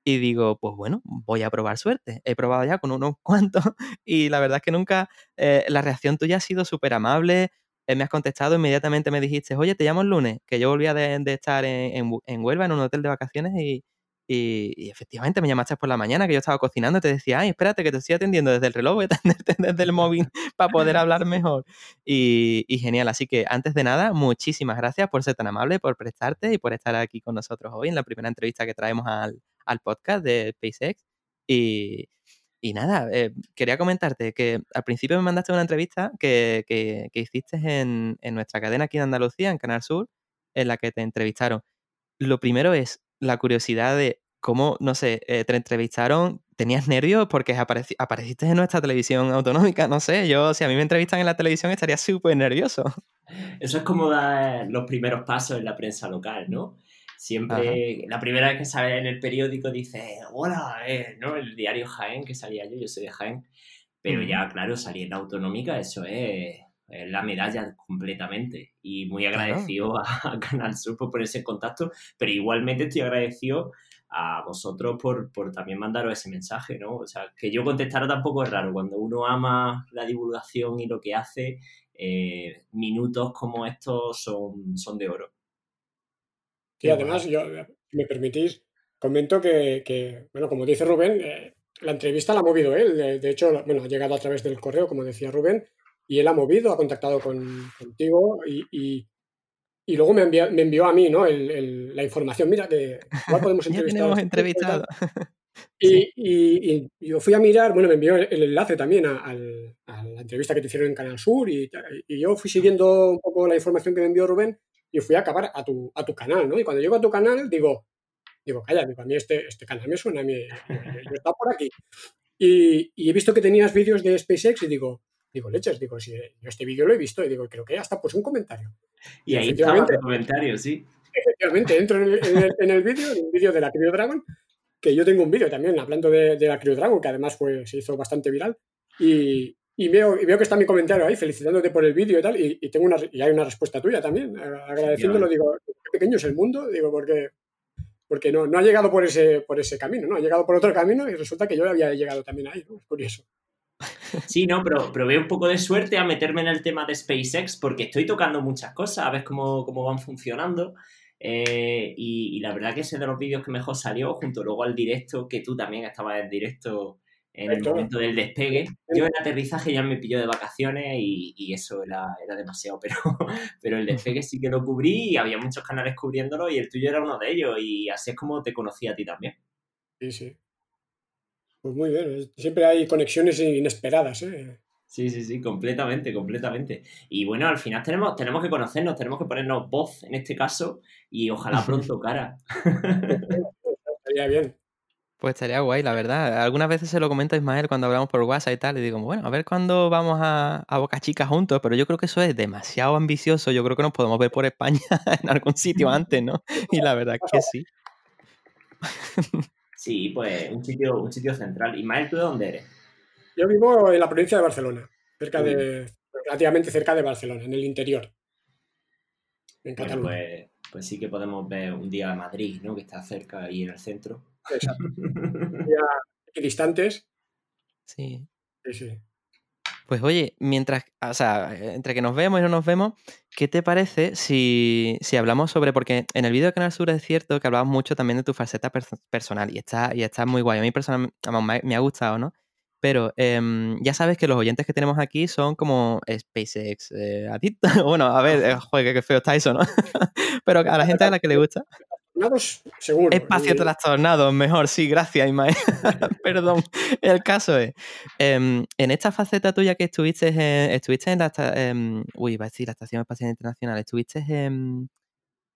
Y digo, pues bueno, voy a probar suerte. He probado ya con unos [laughs] cuantos y la verdad es que nunca, eh, la reacción tuya ha sido súper amable. Eh, me has contestado, inmediatamente me dijiste, oye, te llamo el lunes, que yo volvía de, estar en, en, Huelva, en un hotel de vacaciones y, y, efectivamente me llamaste por la mañana que yo estaba cocinando y te decía, ay, espérate que te estoy atendiendo desde el reloj, voy a [laughs] atenderte desde el móvil para poder [laughs] hablar mejor. Y, genial, así que antes de nada, muchísimas gracias por ser tan amable, por prestarte y por estar aquí con nosotros hoy en la primera entrevista que traemos al, podcast de SpaceX. Y, y nada, eh, quería comentarte que al principio me mandaste una entrevista que, que, hiciste en, en, nuestra cadena aquí en Andalucía, en Canal Sur, en la que te entrevistaron. Lo primero es, la curiosidad de cómo, no sé, eh, te entrevistaron, tenías nervios porque apareciste en nuestra televisión autonómica, no sé, yo si a mí me entrevistan en la televisión estaría súper nervioso. Eso es como dar los primeros pasos en la prensa local, ¿no? Siempre, la primera vez que sale en el periódico dice, hola, eh", ¿no? El diario Jaén, que salía yo, yo soy de Jaén, pero ya, claro, salir en la autonómica, eso es eh, la medalla completamente. Y muy agradecido [laughs] a, Canal Sur por ponerse en contacto, pero igualmente estoy agradecido a vosotros por, por, también mandaros ese mensaje, ¿no? O sea, que yo contestara tampoco es raro. Cuando uno ama la divulgación y lo que hace, eh, minutos como estos son, son de oro. Y además, yo, me permitís, comento que, bueno, como dice Rubén, eh, la entrevista la ha movido él. De, hecho, bueno, ha llegado a través del correo, como decía Rubén, y él ha movido, ha contactado contigo y, y, luego me, me, envió a mí ¿no? El, la información. Mira, que igual [laughs] podemos entrevistar. ya entrevistado. [laughs] Y, y, yo fui a mirar, bueno, me envió el, enlace también a, la entrevista que te hicieron en Canal Sur y, yo fui siguiendo un poco la información que me envió Rubén y fui a acabar a tu, a tu canal, ¿no? Y cuando llego a tu canal digo, digo, calla, digo, a mí este, este canal me suena, a mí, yo, yo, estaba por aquí. Y, he visto que tenías vídeos de SpaceX y digo, Digo, leches, digo, si yo este vídeo lo he visto y digo, creo que hasta pues un comentario. Y, ahí estaba el comentario, sí. Efectivamente, entro en el, en el, vídeo, en el vídeo de la Cryo Dragon, que yo tengo un vídeo también hablando de, de la Cryo Dragon, que además fue, se hizo bastante viral, y, y veo, y veo que está mi comentario ahí, felicitándote por el vídeo y tal, y, tengo una, y hay una respuesta tuya también, agradeciéndolo, digo, qué pequeño es el mundo, digo, porque porque no, no ha llegado por ese, por ese camino, ¿no? Ha llegado por otro camino y resulta que yo había llegado también ahí, ¿no? Es curioso. Sí, no, pero, pero veo un poco de suerte a meterme en el tema de SpaceX porque estoy tocando muchas cosas, a ver cómo, cómo van funcionando. Eh, y, la verdad que ese de los vídeos que mejor salió, junto luego al directo, que tú también estabas en directo en el momento del despegue. Yo en aterrizaje ya me pilló de vacaciones y, eso era, era, demasiado, pero, [laughs] pero el despegue sí que lo cubrí y había muchos canales cubriéndolo y el tuyo era uno de ellos y así es como te conocí a ti también. Sí, sí. Pues muy bien, siempre hay conexiones inesperadas, ¿eh? Sí, sí, sí, completamente, completamente. Y bueno, al final tenemos, tenemos que conocernos, tenemos que ponernos voz en este caso y ojalá [laughs] pronto cara. Estaría bien. Pues estaría guay, la verdad. Algunas veces se lo comento a Ismael cuando hablamos por WhatsApp y tal, y digo, bueno, a ver cuándo vamos a, a Boca Chica juntos, pero yo creo que eso es demasiado ambicioso. Yo creo que nos podemos ver por España [laughs] en algún sitio antes, ¿no? Y la verdad es que sí. [laughs] Sí, pues un sitio, un sitio central. Ismael, ¿tú de dónde eres? Yo vivo en la provincia de Barcelona, cerca de, relativamente cerca de Barcelona, en el interior. En Cataluña. pues, pues, sí que podemos ver un día Madrid, ¿no? Que está cerca y en el centro. Exacto. [laughs] ya distantes. Sí. Sí, sí. Pues oye, mientras, o sea, entre que nos vemos y no nos vemos, ¿qué te parece si, hablamos sobre, porque en el vídeo de Canal Sur es cierto que hablabas mucho también de tu faceta personal y está, y está muy guay. A mí personalmente me ha gustado, ¿no? Pero em, ya sabes que los oyentes que tenemos aquí son como SpaceX eh, adictos. [laughs] bueno, a ver, eh, joder, qué feo está eso, ¿no? [laughs] Pero a la gente a la que le gusta seguro. Espacio trastornado, mejor, sí, gracias, Ismael. [laughs] Perdón. El caso es, em, en esta faceta tuya que estuviste en, estuviste en la, em, uy, va a decir, la Estación Espacial Internacional, estuviste en...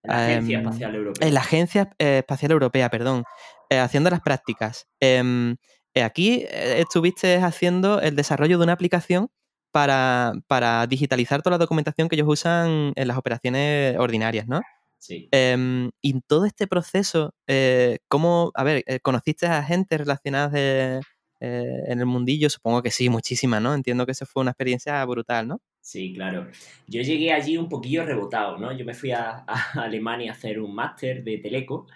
La Agencia em, Espacial Europea. En la Agencia eh, Espacial Europea, perdón. Eh, haciendo las prácticas. Eh, aquí estuviste haciendo el desarrollo de una aplicación para, para digitalizar toda la documentación que ellos usan en las operaciones ordinarias, ¿no? Sí. Em, y todo este proceso, eh, ¿cómo, a ver, eh, conociste a gente relacionada eh, en el mundillo? Supongo que sí, muchísima, ¿no? Entiendo que eso fue una experiencia brutal, ¿no? Sí, claro. Yo llegué allí un poquillo rebotado, ¿no? Yo me fui a, Alemania a hacer un máster de Teleco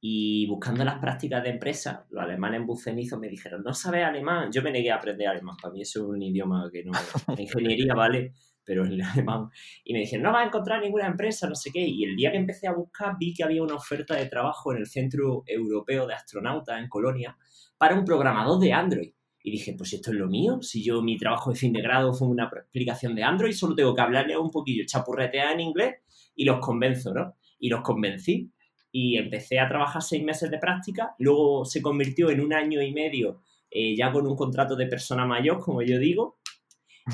y buscando las prácticas de empresa, los alemanes en Bucenizo me dijeron, ¿no sabes alemán? Yo me negué a aprender alemán, para mí eso es un idioma que no... [laughs] ingeniería, ¿vale? Pero el alemán. Y me dijeron, no vas a encontrar ninguna empresa, no sé qué. Y el día que empecé a buscar vi que había una oferta de trabajo en el Centro Europeo de Astronautas en Colonia para un programador de Android. Y dije, pues esto es lo mío, si yo mi trabajo de fin de grado fue una aplicación de Android, solo tengo que hablarle un poquillo, chapurretear en inglés y los convenzo, ¿no? Y los convencí. Y empecé a trabajar seis meses de práctica, luego se convirtió en un año y medio eh, ya con un contrato de persona mayor, como yo digo,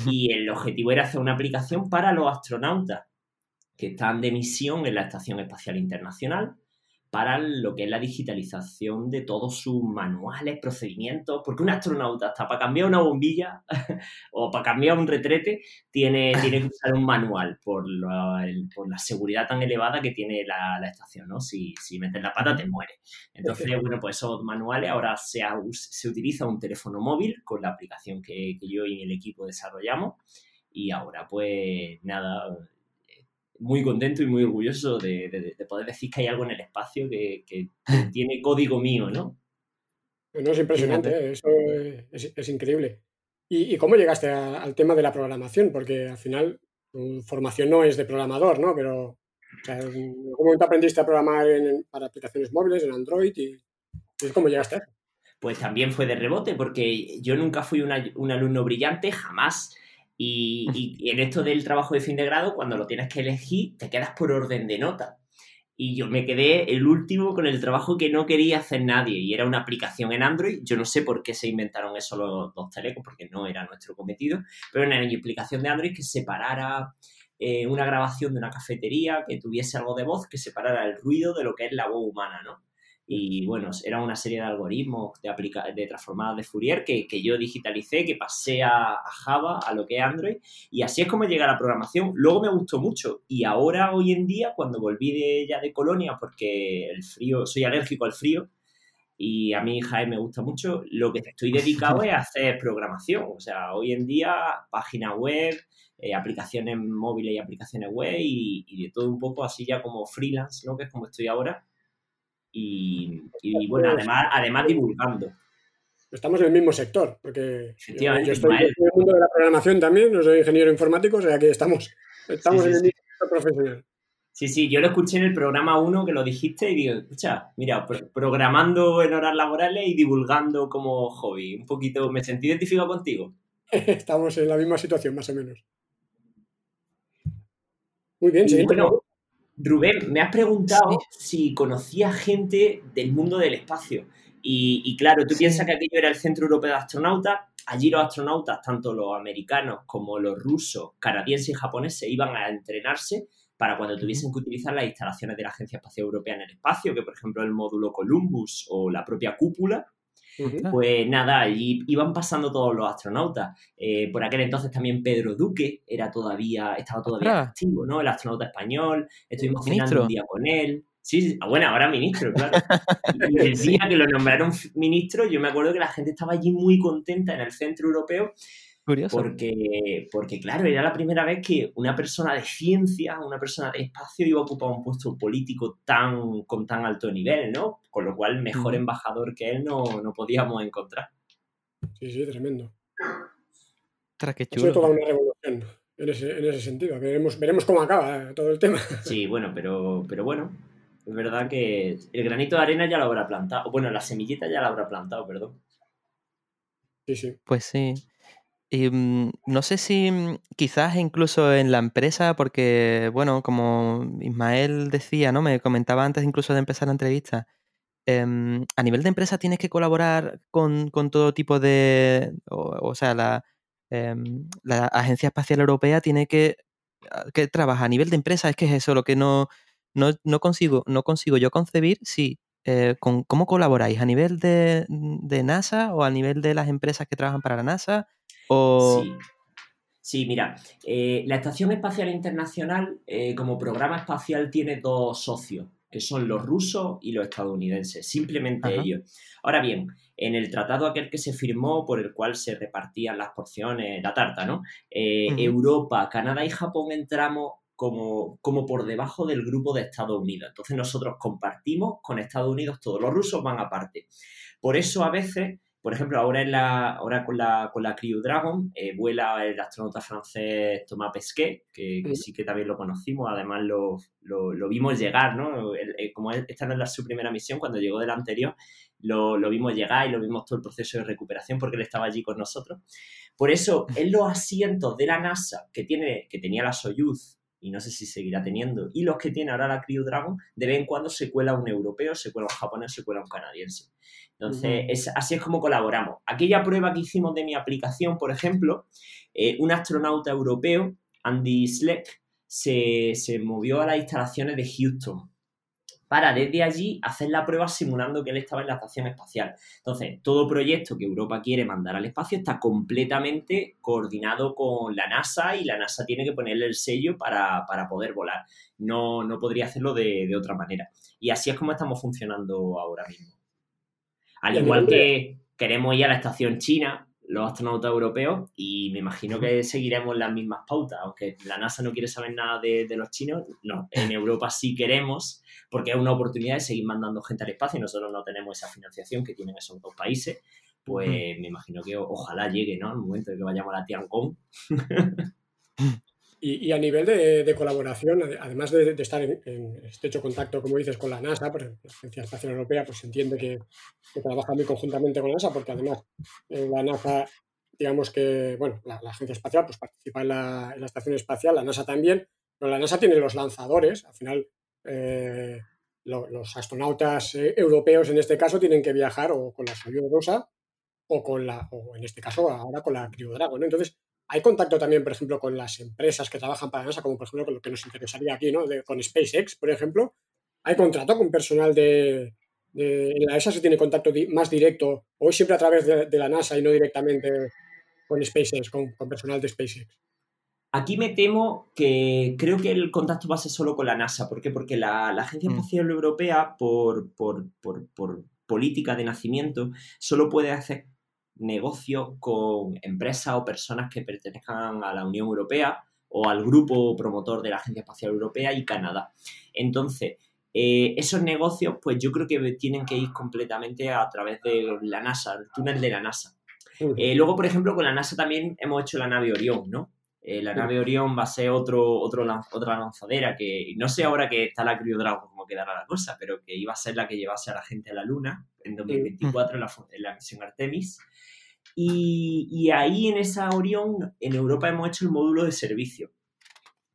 y el objetivo era hacer una aplicación para los astronautas que están de misión en la Estación Espacial Internacional para lo que es la digitalización de todos sus manuales, procedimientos, porque un astronauta hasta para cambiar una bombilla [laughs] o para cambiar un retrete tiene, tiene que usar un manual por la, por la seguridad tan elevada que tiene la, la estación, ¿no? Si, si, metes la pata te muere. Entonces, bueno, pues esos manuales ahora se, se utiliza un teléfono móvil con la aplicación que, que yo y el equipo desarrollamos y ahora pues nada, muy contento y muy orgulloso de, poder decir que hay algo en el espacio que, [laughs] tiene código mío, ¿no? Bueno, es impresionante, ¿eh? eso es, increíble. ¿Y, cómo llegaste al tema de la programación? Porque al final tu formación no es de programador, ¿no? Pero, ¿cómo te aprendiste a programar para aplicaciones móviles, en Android? ¿Y, cómo llegaste a eso? Pues también fue de rebote, porque yo nunca fui un alumno brillante, jamás [laughs] y, en esto del trabajo de fin de grado, cuando lo tienes que elegir, te quedas por orden de nota. Y yo me quedé el último con el trabajo que no quería hacer nadie y era una aplicación en Android. Yo no sé por qué se inventaron eso los dos telecos, porque no era nuestro cometido, pero era una aplicación de Android que separara eh, una grabación de una cafetería, que tuviese algo de voz, que separara el ruido de lo que es la voz humana, ¿no? Y bueno, era una serie de algoritmos de, de transformadas de Fourier que, yo digitalicé, que pasé a, Java, a lo que es Android, y así es como llega la programación. Luego me gustó mucho y ahora, hoy en día, cuando volví de, ya de Colonia, porque el frío, soy alérgico al frío, y a mí Jaime me gusta mucho, lo que estoy dedicado es a hacer programación. O sea, hoy en día, página web, eh, aplicaciones móviles y aplicaciones web y, y de todo un poco así ya como freelance, ¿no? Que es como estoy ahora y, bueno, además, además divulgando. Estamos en el mismo sector, porque yo estoy en el mundo de la programación también, no soy ingeniero informático, o sea que estamos, estamos en el mismo sector profesional. Sí, sí, yo lo escuché en el programa 1 que lo dijiste y digo, escucha, mira, programando en horas laborales y divulgando como hobby. Un poquito, me sentí identificado contigo. [laughs] Estamos en la misma situación, más o menos. Muy bien, siguiente. Rubén, me has preguntado si conocía gente del mundo del espacio. Y, claro, tú piensas que aquello era el Centro Europeo de Astronautas. Allí los astronautas, tanto los americanos como los rusos, canadienses y japoneses, iban a entrenarse para cuando tuviesen que utilizar las instalaciones de la Agencia Espacial Europea en el espacio, que por ejemplo el módulo Columbus o la propia cúpula, pues nada, allí iban pasando todos los astronautas. Eh, por aquel entonces también Pedro Duque era todavía, estaba todavía activo, ¿no? El astronauta español. Estuvimos cenando un día con él. Sí, ah, bueno, ahora ministro, claro. [laughs] Y el día que lo nombraron ministro, yo me acuerdo que la gente estaba allí muy contenta en el centro europeo porque, porque, claro, era la primera vez que una persona de ciencia, una persona de espacio iba a ocupar un puesto político tan, con tan alto nivel, ¿no? Con lo cual, mejor embajador que él no, no podíamos encontrar. Sí, sí, tremendo. Tras que chulo. toda una revolución en ese, en ese sentido. Veremos, veremos cómo acaba eh, todo el tema. [laughs] Sí, bueno, pero, pero bueno, es verdad que el granito de arena ya lo habrá plantado. Bueno, la semillita ya la habrá plantado, perdón. Sí, sí. Pues sí. Y, mm, no sé si mm, quizás incluso en la empresa, porque, bueno, como Ismael decía, ¿no? Me comentaba antes incluso de empezar la entrevista, em, a nivel de empresa tienes que colaborar con, todo tipo de, o, sea, la, em, la, Agencia Espacial Europea tiene que, ah, que trabajar a nivel de empresa, es que es eso lo que no, no, consigo, no consigo yo concebir si eh, con, cómo colaboráis a nivel de, de NASA o a nivel de las empresas que trabajan para la NASA Sí. mira, eh, la Estación Espacial Internacional eh, como programa espacial tiene dos socios. que son los rusos y los estadounidenses, simplemente ellos. Ahora bien, en el tratado aquel que se firmó por el cual se repartían las porciones, la tarta, ¿no? Eh, Europa, Canadá y Japón entramos como, como por debajo del grupo de Estados Unidos. Entonces nosotros compartimos con Estados Unidos todos los rusos van aparte. Por eso a veces por ejemplo, ahora, en la, ahora con, la, con la Crew Dragon eh, vuela el astronauta francés Thomas Pesquet, que, sí que también lo conocimos, además lo, lo, vimos llegar, ¿no? como esta no es su primera misión, cuando llegó de la anterior, lo, lo, vimos llegar y lo vimos todo el proceso de recuperación porque él estaba allí con nosotros. Por eso, en los asientos de la NASA que, tiene, que tenía la Soyuz y no sé si seguirá teniendo. Y los que tiene ahora la Crew Dragon, de vez en cuando se cuela un europeo, se cuela un japonés, se cuela un canadiense. Entonces, es, así es como colaboramos. Aquella prueba que hicimos de mi aplicación, por ejemplo, eh, un astronauta europeo, Andy Sleck, se, se movió a las instalaciones de Houston para desde allí hacer la prueba simulando que él estaba en la estación espacial. Entonces, todo proyecto que Europa quiere mandar al espacio está completamente coordinado con la NASA y la NASA tiene que ponerle el sello para, poder volar. No, no podría hacerlo de, de otra manera. Y así es como estamos funcionando ahora mismo. Al igual que queremos ir a la estación china, los astronautas europeos y me imagino que seguiremos las mismas pautas, aunque la NASA no quiere saber nada de, los chinos, no, en Europa sí queremos porque es una oportunidad de seguir mandando gente al espacio. Y nosotros no tenemos esa financiación que tienen esos dos países, pues me imagino que ojalá llegue, ¿no? Al momento de que vayamos a la Tiangong. [laughs] Y, a nivel de, colaboración, además de, estar en, estrecho contacto, como dices, con la NASA, por la Agencia Espacial Europea, pues se entiende que, trabaja muy conjuntamente con la NASA, porque además eh, la NASA, digamos que, bueno, la, Agencia Espacial pues participa en la, Estación Espacial, la NASA también, pero la NASA tiene los lanzadores, al final eh, los astronautas eh, europeos en este caso tienen que viajar o con la Soyuz Rosa o con la, o en este caso ahora con la Crew Dragon, ¿no? Entonces, hay contacto también, por ejemplo, con las empresas que trabajan para NASA, como por ejemplo con lo que nos interesaría aquí, ¿no? con SpaceX, por ejemplo. Hay contrato con personal de, en la ESA se tiene contacto más directo, o siempre a través de, la NASA y no directamente con SpaceX, con, personal de SpaceX. Aquí me temo que creo que el contacto va a ser solo con la NASA. ¿Por qué? Porque la, Agencia mm. Espacial Europea, por, por, por, política de nacimiento, solo puede hacer negocio con empresas o personas que pertenezcan a la Unión Europea o al grupo promotor de la Agencia Espacial Europea y Canadá. Entonces, eh, esos negocios, pues yo creo que tienen que ir completamente a través de la NASA, el túnel de la NASA. Eh, luego, por ejemplo, con la NASA también hemos hecho la nave Orión, ¿no? Eh, la nave Orión va a ser otro, otro, otra lanzadera que no sé ahora que está la Crew Dragon cómo quedará la cosa, pero que iba a ser la que llevase a la gente a la Luna en 2024 en la, en la misión Artemis. Y, ahí en esa Orión, en Europa hemos hecho el módulo de servicio.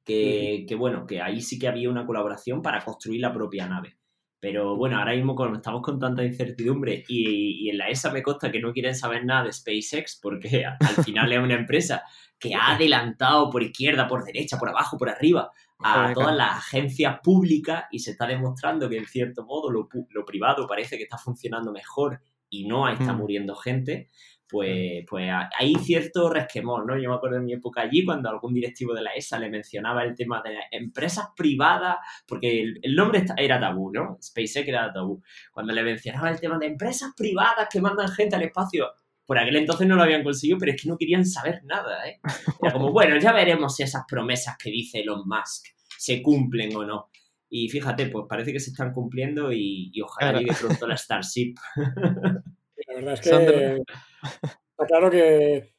Que, bueno, que ahí sí que había una colaboración para construir la propia nave. Pero bueno, ahora mismo cuando estamos con tanta incertidumbre y, en la ESA me consta que no quieren saber nada de SpaceX porque [laughs] al final es una empresa que ha adelantado por izquierda, por derecha, por abajo, por arriba a todas las agencias públicas y se está demostrando que en cierto modo lo, privado parece que está funcionando mejor y no está mm. muriendo gente, pues, pues hay cierto resquemor, ¿no? Yo me acuerdo de mi época allí cuando algún directivo de la ESA le mencionaba el tema de empresas privadas, porque el, nombre era tabú, ¿no? SpaceX era tabú. Cuando le mencionaba el tema de empresas privadas que mandan gente al espacio, por aquel entonces no lo habían conseguido, pero es que no querían saber nada, ¿eh? Era como, bueno, ya veremos si esas promesas que dice Elon Musk se cumplen o no. Y fíjate, pues parece que se están cumpliendo y, ojalá llegue pronto la Starship. [laughs] La verdad es que está claro que,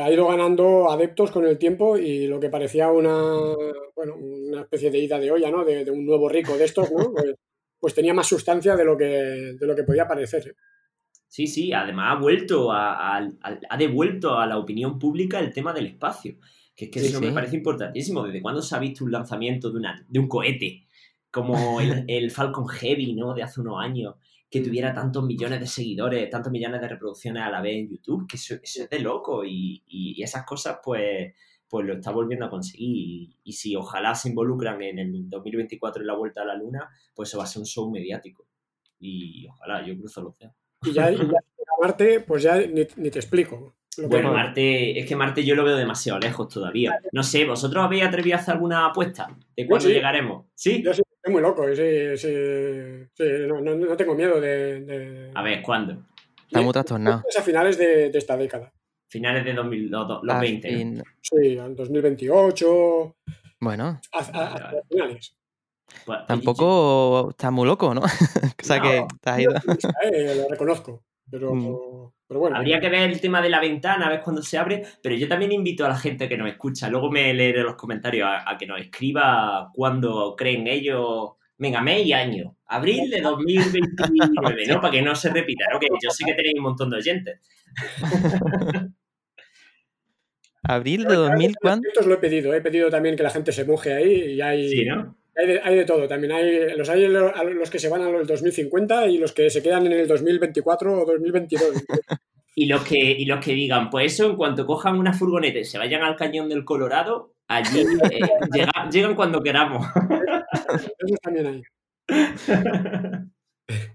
ha ido ganando adeptos con el tiempo y lo que parecía una, bueno, una especie de ida de olla, ¿no? De, un nuevo rico de estos, ¿no? Pues, pues, tenía más sustancia de lo que, de lo que podía parecer. ¿eh? Sí, sí, además ha vuelto a, ha devuelto a la opinión pública el tema del espacio. Que es que eso me parece importantísimo. ¿Desde cuándo se ha visto un lanzamiento de, una, de un cohete? Como el, el Falcon Heavy, ¿no? De hace unos años que tuviera tantos millones de seguidores, tantos millones de reproducciones a la vez en YouTube, que eso, es de loco y, esas cosas pues, pues lo está volviendo a conseguir y, si ojalá se involucran en el 2024 en la vuelta a la luna, pues eso va a ser un show mediático y ojalá, yo cruzo los dedos. Y ya, y ya Marte, pues ya ni, te explico. Bueno, Marte, es que Marte yo lo veo demasiado lejos todavía. No sé, ¿vosotros habéis atrevido a hacer alguna apuesta de cuándo llegaremos? ¿Sí? Yo sí, Es muy loco, sí, sí, sí no, no, no tengo miedo de, de- A ver, ¿cuándo? Está muy trastornado. Es a finales de, de esta década. Finales de 2000, los, los Al 20. ¿no? fin- Sí, al Ah, 2028, Bueno, hasta, hasta finales. Pues, tampoco está muy loco, ¿no? [laughs] o sea que No. te has ido. Eh, lo reconozco, pero, Mm. pero bueno. Habría que ver el tema de la ventana, a ver cuándo se abre, pero yo también invito a la gente que nos escucha, luego me leeré los comentarios, a, a que nos escriba cuándo creen ellos, venga, mes y año, abril de [laughs] 2029, ¿no? Para que no se repita, ¿no? Que yo sé que tenéis un montón de oyentes. [laughs] Abril de 2000, ¿cuándo? Esto lo he pedido, he pedido también que la gente se moje ahí y hay, Sí, ¿no? Hay, de, hay de todo. También hay los, hay que se van a los 2050 y los que se quedan en el 2024 o 2022. [laughs] Y los que, y los que digan, pues eso, en cuanto cojan una furgoneta y se vayan al cañón del Colorado, allí eh, [laughs] llega- llegan cuando queramos. [laughs] Esos también hay.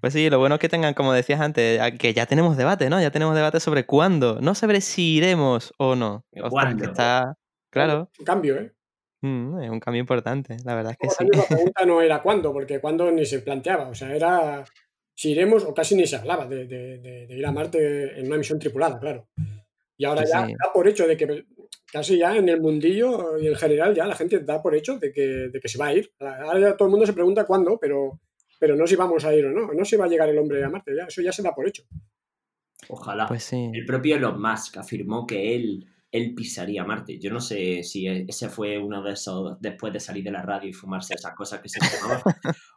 Pues sí, lo bueno es que tengan, como decías antes, que ya tenemos debate, ¿no? Ya tenemos debate sobre cuándo. No sobre si iremos o no. Ostras, ¿Cuándo? que está. Claro, Un cambio, ¿eh? Mm, es un cambio importante, la verdad es que sí. la [laughs] pregunta no era cuándo, porque cuándo ni se planteaba. O sea, era si iremos o casi ni se hablaba de, de- de- de ir a Marte en una misión tripulada, claro. Y ahora Sí, ya sí. da por hecho de que casi ya en el mundillo y en general ya la gente da por hecho de que, de que se va a ir. Ahora ya todo el mundo se pregunta cuándo, pero, pero no si vamos a ir o no. No si va a llegar el hombre a Marte, ya, eso ya se da por hecho. Ojalá. Pues sí. El propio Elon Musk afirmó que él, él pisaría Marte. Yo no sé si e- ese fue uno de esos después de salir de la radio y fumarse esas cosas que se fumaban.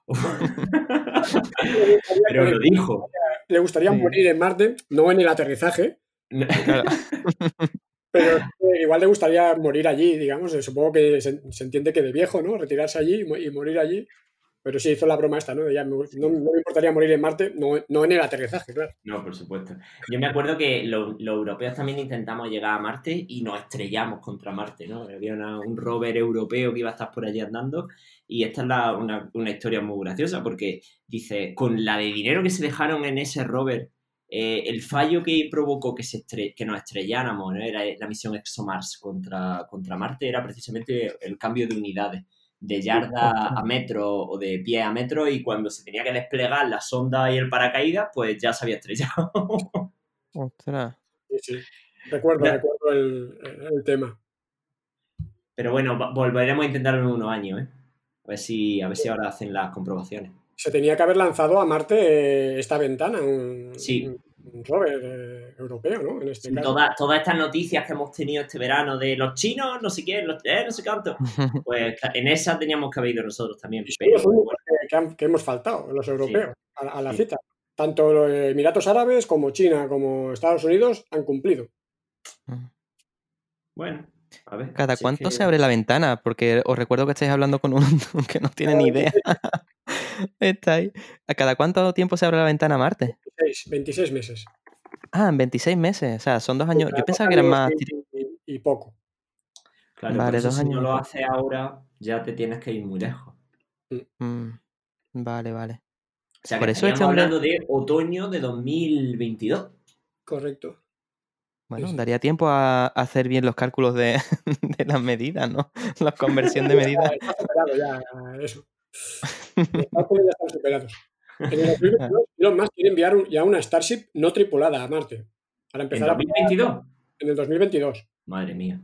[laughs] Pero lo dijo. Le gustaría morir en Marte, no en el aterrizaje, [laughs] pero eh, igual le gustaría morir allí, digamos. eh, Supongo que se, se entiende que de viejo, ¿no? Retirarse allí y morir allí. Pero sí hizo la broma esta, ¿no? Ya, me no, no me importaría morir en Marte, no, no en el aterrizaje, claro. No, por supuesto. Yo me acuerdo que lo- los europeos también intentamos llegar a Marte y nos estrellamos contra Marte, ¿no? Había una- un rover europeo que iba a estar por allí andando y esta es la- una, una historia muy graciosa porque dice, con la de dinero que se dejaron en ese rover, eh, el fallo que provocó que, se estre- que nos estrelláramos, ¿no? Era la misión ExoMars contra, contra Marte, era precisamente el cambio de unidades de yarda a metro o de pie a metro y cuando se tenía que desplegar la sonda y el paracaídas, pues ya se había estrellado. [laughs] Ostras. Sí, sí. Recuerdo, Ya. recuerdo el, el tema. Pero bueno, volveremos a intentarlo en unos años, ¿eh? A ver si, a ver si ahora hacen las comprobaciones. Se tenía que haber lanzado a Marte eh, esta ventana, un, Sí. un, un rover eh, europeo, ¿no? En este caso. Todas, todas estas noticias que hemos tenido este verano de los chinos, no sé qué, los, eh, no sé cuánto, [laughs] pues en esa teníamos que haber ido nosotros también. Pero bueno, que, que han- que hemos faltado, los europeos, a, a la Sí. cita. Tanto los Emiratos Árabes como China como Estados Unidos han cumplido. bueno, a ver. ¿Cada cuánto que- se abre la ventana? Porque os recuerdo que estáis hablando con un [laughs] que no tiene ni idea. [laughs] Está ahí. ¿A cada cuánto tiempo se abre la ventana a Marte? 26, 26 meses. Ah, en 26 meses. O sea, son dos años. Yo pensaba que eran más. Y, y- poco. Claro, Vale, por eso dos si años no y lo haces ahora, ya te tienes que ir muy lejos. Mm, Vale, vale. O sea, Por que eso este estaríamos hombre- hablando de otoño de 2022. Correcto. Bueno, sí. daría tiempo a hacer bien los cálculos de, [laughs] de las medidas, ¿no? La conversión de medidas. [laughs] Ya está superado ya eso. [laughs] Los cálculos ya están superados. En el 2022, [laughs] Elon Musk quiere enviar un- ya una Starship no tripulada a Marte. Para ¿En empezar a 2022? en el 2022. Madre mía.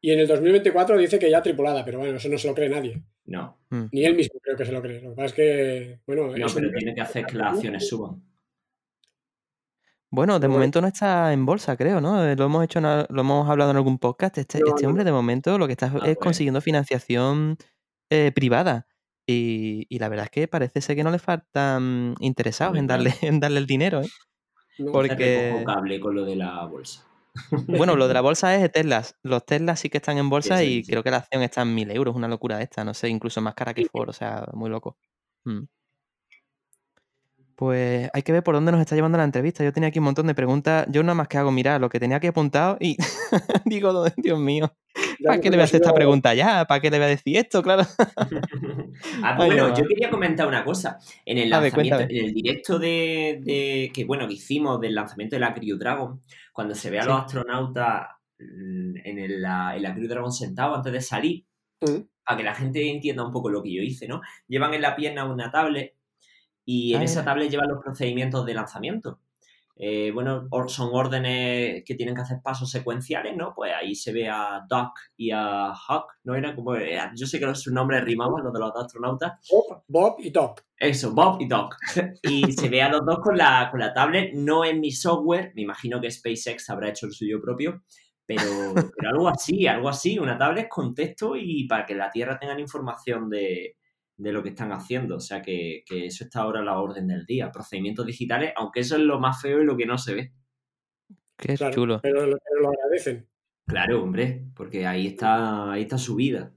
Y en el 2024 dice que ya tripulada, pero bueno, eso no se lo cree nadie. No, Ni él mismo creo que se lo cree. Lo que pasa es que, bueno, no, un- pero tiene que hacer que las acciones suban. Bueno, de No, momento no está en bolsa, creo, ¿no? Eh, Lo hemos hecho, en lo hemos hablado en algún podcast. Este, No, este no, hombre, de momento, lo que está Ah, es pues. consiguiendo financiación eh, privada. Y, y la verdad es que parece ser que no le faltan interesados en darle, [laughs] en darle el dinero, ¿eh? no, Porque- cable con lo de la bolsa. Bueno, lo de la [laughs] bolsa es de Teslas. Los Teslas sí que están en bolsa sí, y sí. creo que la acción está en mil euros, una locura esta, no sé, incluso más cara que. Ford, o sea, muy loco. Mm. Pues hay que ver por dónde nos está llevando la entrevista. Yo tenía aquí un montón de preguntas. Yo nada más que hago mirar lo que tenía aquí apuntado y [laughs] digo, Dios mío, ¿para qué le voy a hacer esta pregunta ya? ¿Para qué le voy a decir esto? Claro. [laughs] Ah, bueno, yo quería comentar una cosa. En el ver, lanzamiento, en el directo de, de- que bueno que hicimos del lanzamiento de la Crew Dragon, cuando se ve a Sí. los astronautas mm, en, el- la, en la Crew Dragon sentados antes de salir, Mm. para que la gente entienda un poco lo que yo hice, ¿no? Llevan en la pierna una tablet y en Ah, esa tablet llevan los procedimientos de lanzamiento. Eh, bueno, son órdenes que tienen que hacer pasos secuenciales, ¿no? Pues ahí se ve a Duck y a Huck, ¿no? Era como, eh, yo sé que sus nombres rimaban, los de los dos astronautas. Bob, Bob y Doc. Eso, Bob y Doc. [laughs] Y se ve a los dos con la, con la tablet, no en mi software, me imagino que SpaceX habrá hecho el suyo propio, pero, pero algo así, algo así, una tablet con texto y para que la Tierra tengan información de, de lo que están haciendo. O sea que, que eso está ahora a la orden del día. Procedimientos digitales, aunque eso es lo más feo y lo que no se ve. Qué Claro, chulo. Pero, pero lo agradecen. Claro, hombre, porque ahí está, ahí está su vida.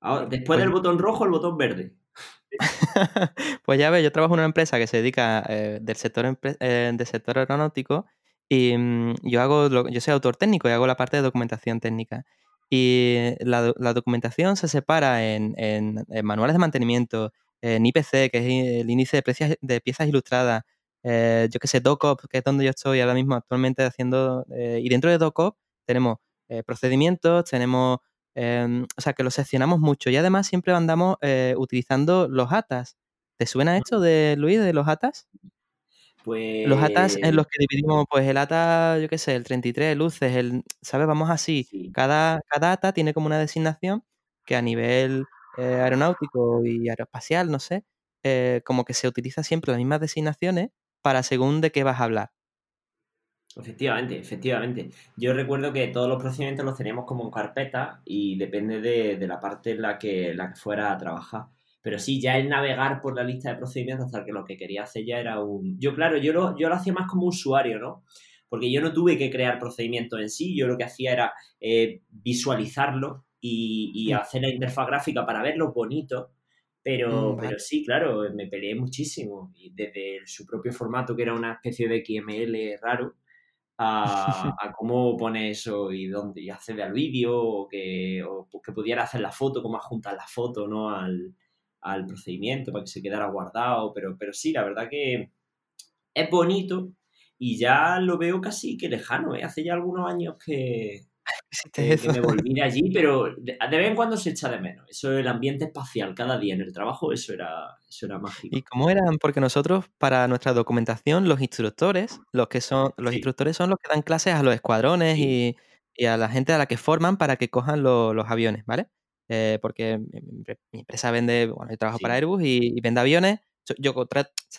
Ahora, después del Oye. botón rojo, el botón verde. [laughs] Pues ya ves, yo trabajo en una empresa que se dedica eh, del sector empre- eh, del sector aeronáutico y mm, yo hago lo- yo soy autor técnico y hago la parte de documentación técnica. Y la, la documentación se separa en, en- en manuales de mantenimiento, en IPC, que es el índice de, precias- de piezas ilustradas, eh, yo que sé, DocOp, que es donde yo estoy ahora mismo actualmente haciendo. eh, y dentro de DocOp tenemos eh, procedimientos, tenemos Em, o sea, que lo seccionamos mucho y además siempre andamos eh, utilizando los ATAs. ¿Te suena esto de Luis, de los ATAs? Pues. Los ATAs en los que dividimos, pues el ATA, yo qué sé, el 33 luces, el, ¿sabes? Vamos así. Sí. Cada, cada ATA tiene como una designación que a nivel eh, aeronáutico y aeroespacial, no sé, eh, como que se utiliza siempre las mismas designaciones para según de qué vas a hablar. Efectivamente, efectivamente. Yo recuerdo que todos los procedimientos los teníamos como en carpeta y depende de, de la parte en la que, la que fuera a trabajar. Pero sí, ya el navegar por la lista de procedimientos hasta que lo que quería hacer ya era un... Yo, claro, yo lo, yo lo hacía más como usuario, ¿no? Porque yo no tuve que crear procedimientos en sí, yo lo que hacía era eh, visualizarlo y, y Mm. hacer la interfaz gráfica para verlo bonito. Pero, Mm, vale. pero sí, claro, me peleé muchísimo. Y desde su propio formato, que era una especie de XML raro, a, [laughs] a cómo pone eso y dónde y accede al vídeo o que, o que pudiera hacer la foto, cómo adjuntar la foto ¿no? al, al procedimiento para que se quedara guardado. Pero, pero sí, la verdad que es bonito y ya lo veo casi que lejano. ¿eh? Hace ya algunos años que, [laughs] me volví de allí, pero [laughs] de, de vez en cuando se echa de menos. Eso el ambiente espacial cada día en el trabajo, eso era, eso era mágico. ¿Y cómo eran? Porque nosotros, para nuestra documentación, los instructores, los que son, los Sí. instructores son los que dan clases a los escuadrones Sí. y, y a la gente a la que forman para que cojan lo- los aviones, ¿vale? Eh, porque mi, mi empre- mi empresa vende, bueno, yo trabajo para. Airbus y, y vende aviones. Yo,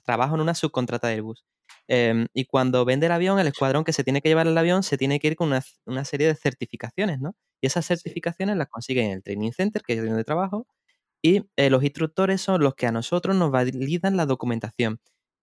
trabajo en una subcontrata de Airbus. Em, y cuando vende el avión, el escuadrón que se tiene que llevar el avión se tiene que ir con una, una serie de certificaciones, ¿no? Y esas Sí. certificaciones las consiguen en el Training Center, que es donde trabajo, y eh, los instructores son los que a nosotros nos validan la documentación.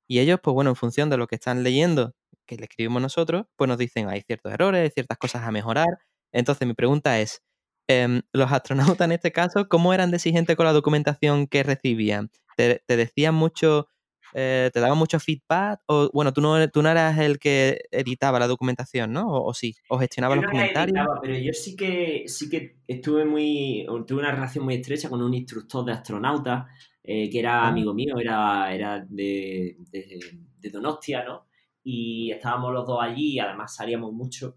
Y ellos, pues bueno, en función de lo que están leyendo, que le escribimos nosotros, pues nos dicen hay ciertos errores, hay ciertas cosas a mejorar. Entonces mi pregunta es, em, los astronautas en este caso, ¿cómo eran de exigentes con la documentación que recibían? ¿Te, te decían mucho, eh, te daban mucho feedback? O bueno, tú no, tú no eras el que editaba la documentación, ¿no? O, o sí, o gestionaba Yo los no comentarios. editaba, pero yo sí que sí que estuve muy tuve una relación muy estrecha con un instructor de astronautas eh, que era Ah. amigo mío, era, era de, de, de Donostia, ¿no? Y estábamos los dos allí, y además salíamos mucho.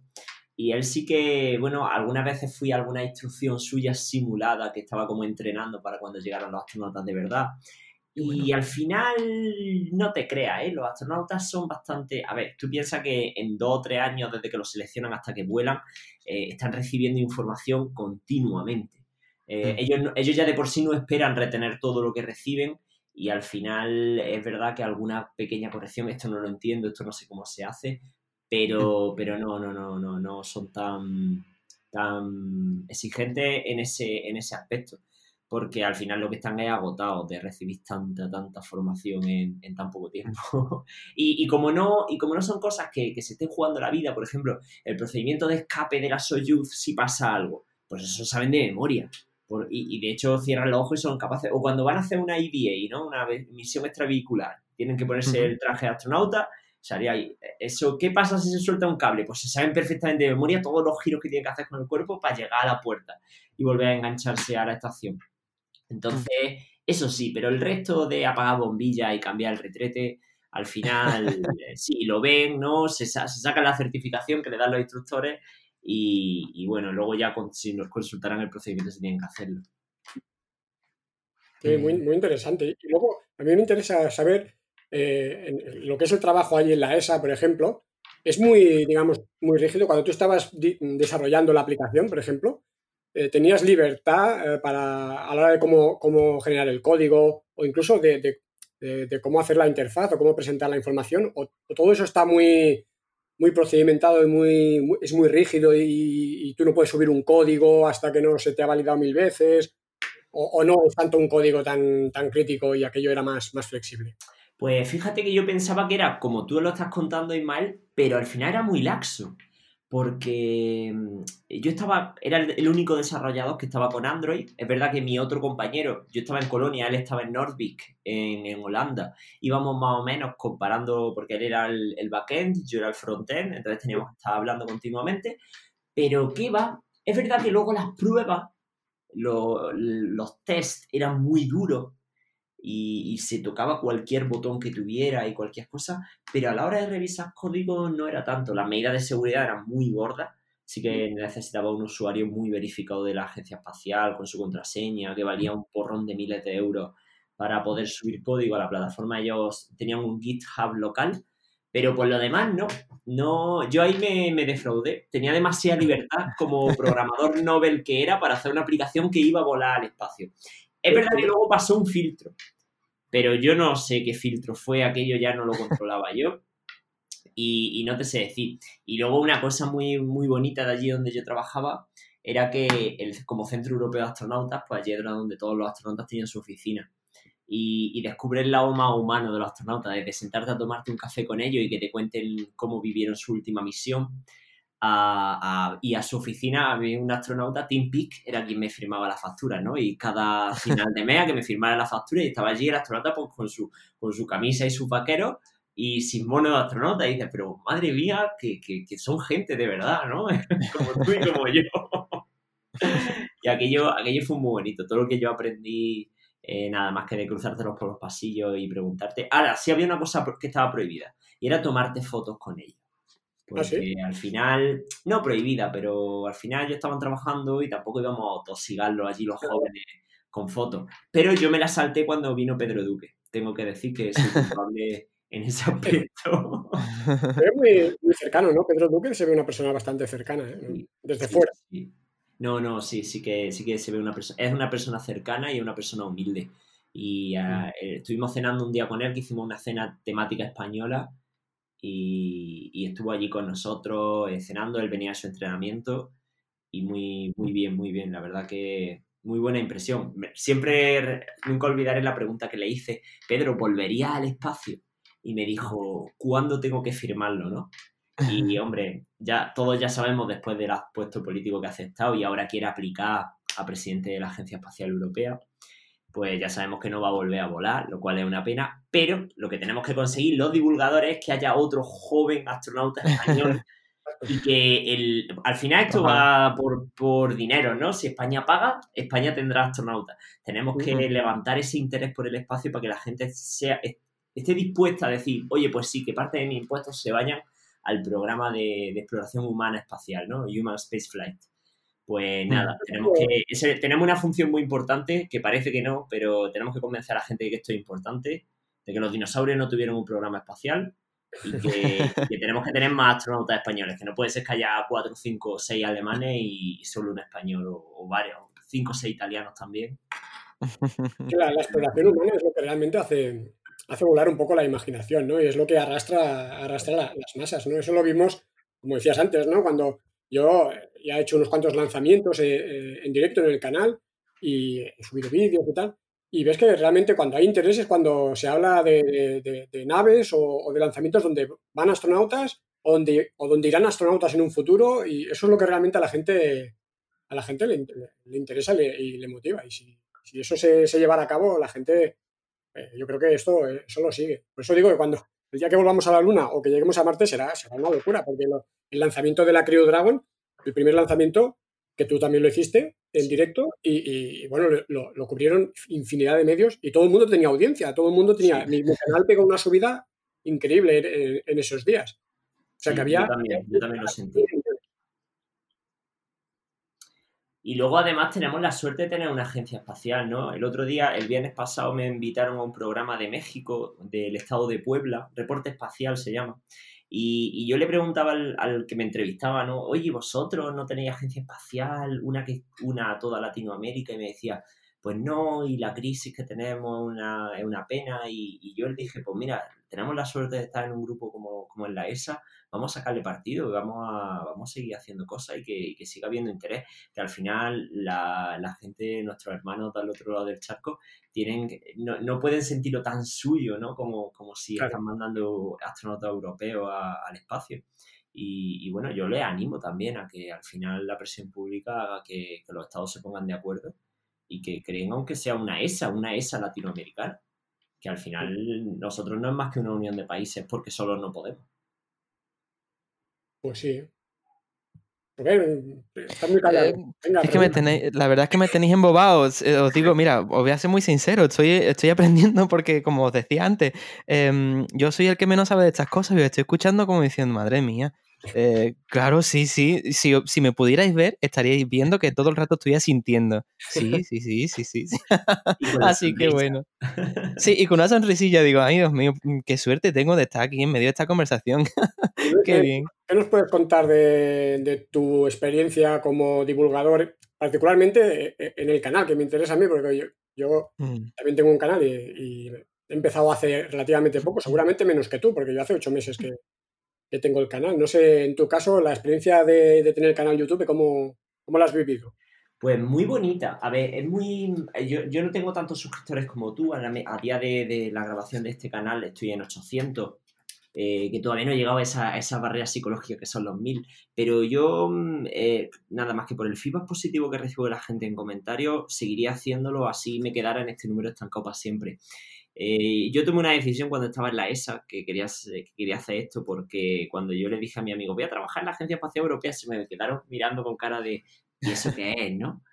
Y él sí que, bueno, algunas veces fui a alguna instrucción suya simulada que estaba como entrenando para cuando llegaran los astronautas de verdad. Y bueno. al final, no te creas, ¿eh? Los astronautas son bastante... A ver, tú piensas que en dos o tres años, desde que los seleccionan hasta que vuelan, eh, están recibiendo información continuamente. Eh, Mm. ellos, ellos ya de por sí no esperan retener todo lo que reciben y al final es verdad que alguna pequeña corrección, esto no lo entiendo, esto no sé cómo se hace, pero, pero no, no, no, no, no son tan, tan exigentes en ese, en ese aspecto porque al final lo que están es agotados de recibir tanta, tanta formación en, en tan poco tiempo. [laughs] y, y, como no, y como no son cosas que, que, se estén jugando la vida, por ejemplo, el procedimiento de escape de la Soyuz si pasa algo, pues eso saben de memoria. Por, y, y, de hecho cierran los ojos y son capaces, o cuando van a hacer una EVA, ¿no? una misión extravehicular, tienen que ponerse uh -huh. el traje de astronauta, se haría ahí. Eso, ¿Qué pasa si se suelta un cable? Pues se saben perfectamente de memoria todos los giros que tienen que hacer con el cuerpo para llegar a la puerta y volver a engancharse a la estación. Entonces, eso sí, pero el resto de apagar bombillas y cambiar el retrete, al final [laughs] sí, lo ven, ¿no? Se, se saca la certificación que le dan los instructores y, y bueno, luego ya con, si nos consultarán el procedimiento se tienen que hacerlo. Sí, muy, muy interesante. Y luego, a mí me interesa saber eh, lo que es el trabajo allí en la ESA, por ejemplo. Es muy, digamos, muy rígido. Cuando tú estabas desarrollando la aplicación, por ejemplo, eh, tenías libertad eh, para, a la hora de cómo, generar el código o incluso de, cómo hacer la interfaz o cómo presentar la información. O, todo eso está muy, muy procedimentado y muy, es muy rígido y, tú no puedes subir un código hasta que no se te ha validado mil veces o, no es tanto un código tan, tan crítico y aquello era más, más flexible? Pues fíjate que yo pensaba que era como tú lo estás contando, Ismael, pero al final era muy laxo. Porque mm, yo estaba, era el único desarrollador que estaba con Android. Es verdad que mi otro compañero, yo estaba en Colonia, él estaba en Nordvik, en, Holanda. Íbamos más o menos comparando, porque él era el, el backend, yo era el frontend, entonces teníamos que estar hablando continuamente. Pero ¿qué va? Es verdad que luego las pruebas los tests eran muy duros y, se tocaba cualquier botón que tuviera y cualquier cosa, pero a la hora de revisar código no era tanto. Las medidas de seguridad eran muy gordas, sí que necesitaba un usuario muy verificado de la agencia espacial con su contraseña, que valía un porrón de miles de euros para poder subir código a la plataforma. Ellos tenían un GitHub local pero por lo demás, no. no yo ahí me, me defraudé. Tenía demasiada libertad como [laughs] programador Nobel que era para hacer una aplicación que iba a volar al espacio. Es verdad que luego pasó un filtro, pero yo no sé qué filtro fue, aquello ya no lo controlaba yo. Y, no te sé decir. Y luego una cosa muy, muy bonita de allí donde yo trabajaba era que el, como Centro Europeo de Astronautas, pues allí era donde todos los astronautas tenían su oficina y, y descubres el lado más humano de los astronautas, desde sentarte a tomarte un café con ellos y que te cuenten cómo vivieron su última misión. Y a su oficina había un astronauta, Tim Peake, era quien me firmaba la factura, ¿no? Y cada final de mes que me firmara la factura y estaba allí el astronauta pues, con, su, con su camisa y su vaquero y sin mono de astronauta. Y dices, pero madre mía, que, que, que son gente de verdad, ¿no? [laughs] como tú y como yo. [laughs] y aquello, aquello fue muy bonito. Todo lo que yo aprendí eh, nada más que de cruzártelos por los pasillos y preguntarte. Ahora, sí había una cosa que estaba prohibida y era tomarte fotos con ellos. ¿Ah, Porque al final, no prohibida, pero al final yo estaban trabajando y tampoco íbamos a tosigarlo allí los jóvenes con fotos. Pero yo me la salté cuando vino Pedro Duque. Tengo que decir que soy culpable [laughs] en ese aspecto. Es muy, muy, cercano, ¿no? Pedro Duque se ve una persona bastante cercana, ¿eh? desde fuera. No, no, sí, sí que, sí que se ve una persona. Es una persona cercana y una persona humilde. Y ah, mm. eh, estuvimos cenando un día con él, que hicimos una cena temática española. Y, estuvo allí con nosotros eh, cenando. Él venía a su entrenamiento. Y muy, muy bien, muy bien. La verdad que muy buena impresión. Siempre, nunca olvidaré la pregunta que le hice. Pedro, ¿volvería al espacio? Y me dijo, ¿cuándo tengo que firmarlo, no? Y [laughs] hombre, ya todos ya sabemos después del puesto político que ha aceptado y ahora quiere aplicar a presidente de la Agencia Espacial Europea, pues ya sabemos que no va a volver a volar, lo cual es una pena, pero lo que tenemos que conseguir los divulgadores es que haya otro joven astronauta español [laughs] y que el, al final esto va por, por, dinero, ¿no? Si España paga, España tendrá astronautas. Tenemos que levantar ese interés por el espacio para que la gente sea, esté dispuesta a decir, oye, pues sí, que parte de mis impuestos se vayan al programa de, exploración humana espacial, ¿no? Human Space Flight. Pues nada, tenemos, que, tenemos una función muy importante, que parece que no, pero tenemos que convencer a la gente de que esto es importante, de que los dinosaurios no tuvieron un programa espacial y que, [laughs] tenemos que tener más astronautas españoles, que no puede ser que haya cuatro, cinco, seis alemanes y, solo un español o, varios, cinco o seis italianos también. [laughs] La, la, exploración humana es lo que realmente hace, hace volar un poco la imaginación, ¿no? Y es lo que arrastra, arrastra las masas, ¿no? Eso lo vimos, como decías antes, ¿no? Cuando yo ya he hecho unos cuantos lanzamientos eh, eh, en directo en el canal y he subido vídeos y tal, y ves que realmente cuando hay interés es cuando se habla de, naves o, de lanzamientos donde van astronautas o donde, o donde irán astronautas en un futuro y eso es lo que realmente a la gente, a la gente le, interesa y le motiva. Y si, si eso se, se, llevara a cabo, la gente eh, yo creo que esto eh, lo sigue. Por eso digo que cuando el día que volvamos a la Luna o que lleguemos a Marte será, será una locura, porque el lanzamiento de la Crew Dragon, el primer lanzamiento, que tú también lo hiciste en directo, y, bueno, lo, cubrieron infinidad de medios y todo el mundo tenía audiencia, todo el mundo tenía. Mi, canal pegó una subida increíble en, esos días. O sea que había. Yo también, yo también lo sentí. Y luego además tenemos la suerte de tener una agencia espacial, ¿no? El otro día, el viernes pasado, me invitaron a un programa de México, del estado de Puebla, Reporte Espacial se llama. Y, yo le preguntaba al, que me entrevistaba, ¿no? Oye, ¿vosotros no tenéis agencia espacial? Una que una a toda Latinoamérica. Y me decía, pues no, y la crisis que tenemos una, es una pena. Y, y yo le dije, pues mira, tenemos la suerte de estar en un grupo como, como en la ESA, vamos a sacarle partido, vamos a, vamos a seguir haciendo cosas y que, que siga habiendo interés, que al final la, la, gente, nuestros hermanos del otro lado del charco, tienen, no, no pueden sentirlo tan suyo, ¿no? Como, como si están mandando astronautas europeos al espacio. Y, y, bueno, yo le animo también a que al final la presión pública haga que, que los estados se pongan de acuerdo y que creen, aunque sea una ESA, una ESA latinoamericana que al final nosotros no es más que una unión de países porque solo no podemos. Pues sí. Está muy callado. Eh, es que me tenéis, la verdad es que me tenéis embobados. Eh, os digo, [laughs] mira, os voy a ser muy sincero, estoy, estoy aprendiendo porque, como os decía antes, em, yo soy el que menos sabe de estas cosas y os estoy escuchando como diciendo, madre mía, eh, claro, sí, sí. Si, si, me pudierais ver, estaríais viendo que todo el rato estoy asintiendo. Sí, sí, sí, sí, sí. [laughs] [laughs] Así que bueno. Sí, [laughs] y con una sonrisilla digo, ay Dios mío, mm, qué suerte tengo de estar aquí en medio de esta conversación. qué bien. ¿Qué nos puedes contar de, de, tu experiencia como divulgador, particularmente eh, en el canal, que me interesa a mí, porque yo, yo mm. también tengo un canal y, y he empezado hace relativamente poco, seguramente menos que tú, porque yo hace ocho meses que, que tengo el canal. No sé, en tu caso, la experiencia de, tener el canal YouTube, ¿cómo, ¿cómo la has vivido? Pues muy bonita. A ver, es muy. Yo, yo no tengo tantos suscriptores como tú. A, día de, la grabación de este canal estoy en 800. Eh, que todavía no he llegado a esa, esa barrera psicológica que son los 1000. Pero yo, mm, eh, nada más que por el feedback positivo que recibo de la gente en comentarios, seguiría haciéndolo así me quedara en este número estancado para siempre. Eh, yo tomé una decisión cuando estaba en la ESA que quería, que quería hacer esto porque cuando yo le dije a mi amigo voy a trabajar en la Agencia Espacial Europea se me quedaron mirando con cara de ¿y eso qué es? ¿no?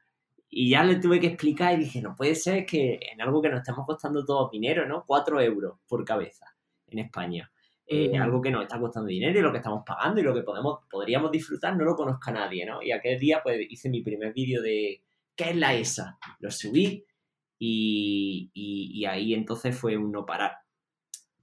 Y ya le tuve que explicar y dije no puede ser que en algo que nos estamos costando todo dinero, ¿no? Cuatro euros por cabeza en España. Eh, algo que nos está costando dinero y lo que estamos pagando y lo que podemos, podríamos disfrutar no lo conozca nadie, ¿no? Y aquel día pues hice mi primer vídeo de ¿qué es la ESA? Lo subí y, ahí entonces fue un no parar.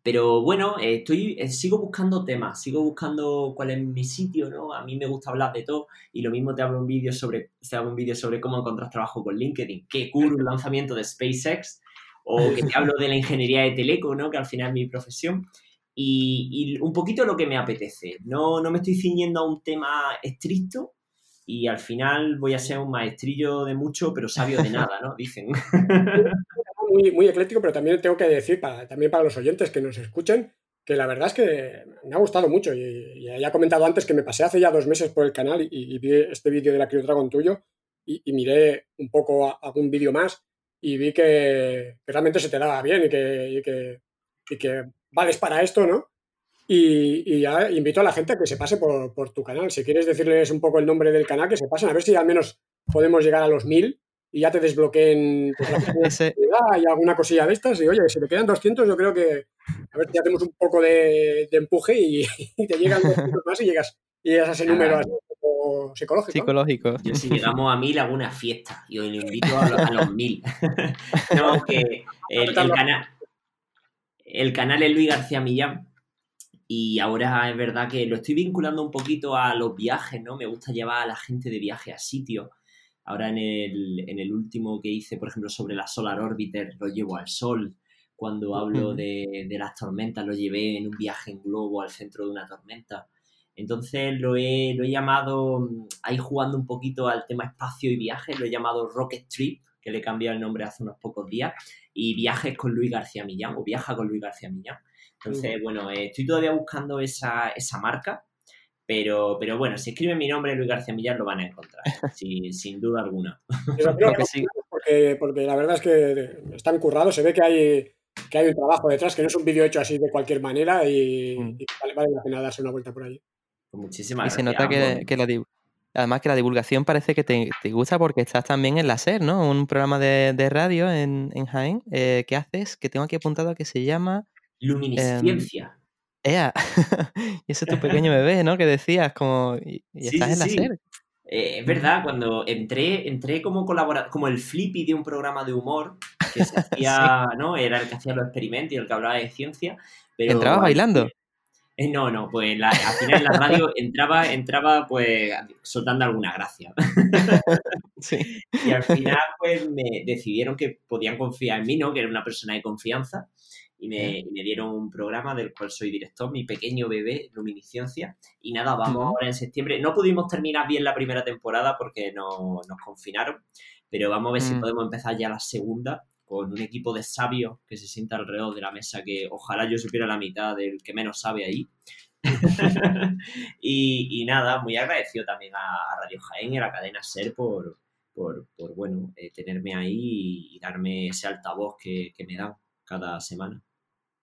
Pero bueno, estoy, eh, sigo buscando temas, sigo buscando cuál es mi sitio, ¿no? A mí me gusta hablar de todo y lo mismo te hablo un vídeo sobre, te hago un vídeo sobre cómo encontrar trabajo con LinkedIn, qué cool un lanzamiento de SpaceX, o que te hablo de la ingeniería de teleco, ¿no? Que al final es mi profesión. Y, y, un poquito lo que me apetece. No, no me estoy ciñendo a un tema estricto, y al final voy a ser un maestrillo de mucho, pero sabio de nada, ¿no? Dicen. [laughs] Muy, muy ecléctico, pero también tengo que decir, para, también para los oyentes que nos escuchen, que la verdad es que me ha gustado mucho y, ya he comentado antes que me pasé hace ya dos meses por el canal y, vi este vídeo de la Criodragon tuyo y, miré un poco algún vídeo más y vi que, realmente se te daba bien y que, que, y que vales para esto, ¿no? Y, ya invito a la gente a que se pase por, tu canal. Si quieres decirles un poco el nombre del canal, que se pasen, a ver si al menos podemos llegar a los mil y ya te desbloqueen pues, la [laughs] y alguna cosilla de estas. Y oye, si te quedan 200, yo creo que a ver si ya tenemos un poco de, empuje [laughs] y, te llegan 200 más y llegas, y llegas a ese número así, psicológico. Psicológico. Yo si llegamos a mil hago una fiesta y os invito a, los, mil. [laughs] no, que el, canal, el canal es Luis García Millán y ahora es verdad que lo estoy vinculando un poquito a los viajes, ¿no? Me gusta llevar a la gente de viaje a sitios. Ahora en el, último que hice, por ejemplo, sobre la Solar Orbiter, lo llevo al Sol. Cuando hablo de, las tormentas, lo llevé en un viaje en globo al centro de una tormenta. Entonces lo he, lo he llamado, ahí jugando un poquito al tema espacio y viajes, lo he llamado Rocket Trip, que le he cambiado el nombre hace unos pocos días, y viajes con Luis García Millán, o viaja con Luis García Millán. Entonces, bueno, eh, estoy todavía buscando esa, esa marca, pero, pero bueno, si escriben mi nombre, Luis García Millán, lo van a encontrar, [laughs] sin, sin duda alguna. [laughs] porque, porque, la verdad es que están currados, se ve que hay, que hay un trabajo detrás, que no es un vídeo hecho así de cualquier manera y, mm. vale, la pena darse una vuelta por ahí. Pues muchísimas y se nota que, que la, además que la divulgación parece que te, te, gusta porque estás también en la SER, ¿no? Un programa de, de radio en, en Jaén eh, que haces, que tengo aquí apuntado que se llama Luminiscencia. ea, [laughs] y ese es tu pequeño [laughs] bebé, ¿no? Que decías, como, y, estás en la SER. Eh, es verdad, cuando entré, entré como colaborador, como el flippy de un programa de humor que se [laughs] hacía, ¿no? Era el que hacía los experimentos y el que hablaba de ciencia. Pero, ¿Entrabas bailando? Eh, no, no, pues la, al final en la radio entraba, entraba pues soltando alguna gracia. Sí. Y al final pues me decidieron que podían confiar en mí, ¿no? Que era una persona de confianza. Y me, y me dieron un programa del cual soy director, mi pequeño bebé, Luminiscencia. Y nada, vamos ahora en septiembre. No pudimos terminar bien la primera temporada porque no, nos confinaron, pero vamos a ver si Mm. podemos empezar ya la segunda con un equipo de sabios que se sienta alrededor de la mesa, que ojalá yo supiera la mitad del que menos sabe ahí. [laughs] [laughs] y, y nada, muy agradecido también a, Radio Jaén y a la cadena SER por, por, por, bueno, eh, tenerme ahí y, y darme ese altavoz que, que me dan cada semana.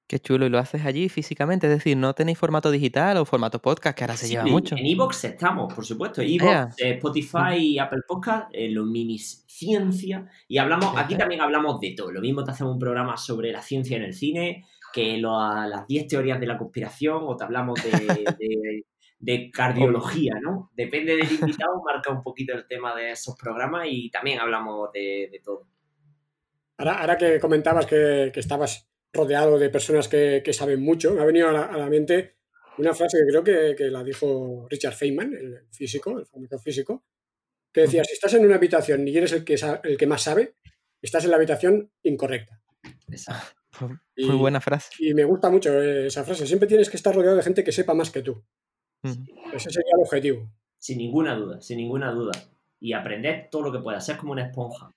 Qué chulo, y lo haces allí físicamente, es decir, no tenéis formato digital o formato podcast, que ahora se Sí, lleva en- mucho. En Evox estamos, por supuesto. Evox, eh, Spotify y Apple Podcast, eh, los minis ciencia. Y hablamos, aquí también hablamos de todo. Lo mismo te hacemos un programa sobre la ciencia en el cine, que lo- a las 10 teorías de la conspiración, o te hablamos de, [laughs] de- de cardiología, ¿no? Depende del invitado, marca un poquito el tema de esos programas y también hablamos de, de todo. Ahora, ahora que comentabas que, que estabas rodeado de personas que, que saben mucho, me ha venido a la, a la mente una frase que creo que, que la dijo Richard Feynman, el físico, el famoso físico, que decía, si estás en una habitación y eres el que, el que más sabe, estás en la habitación incorrecta. Exacto. [laughs] Y, Muy buena frase. y me gusta mucho eh, esa frase. Siempre tienes que estar rodeado de gente que sepa más que tú. Ese sería el objetivo. Sin ninguna duda, sin ninguna duda. Y aprender todo lo que puedas, ser como una esponja.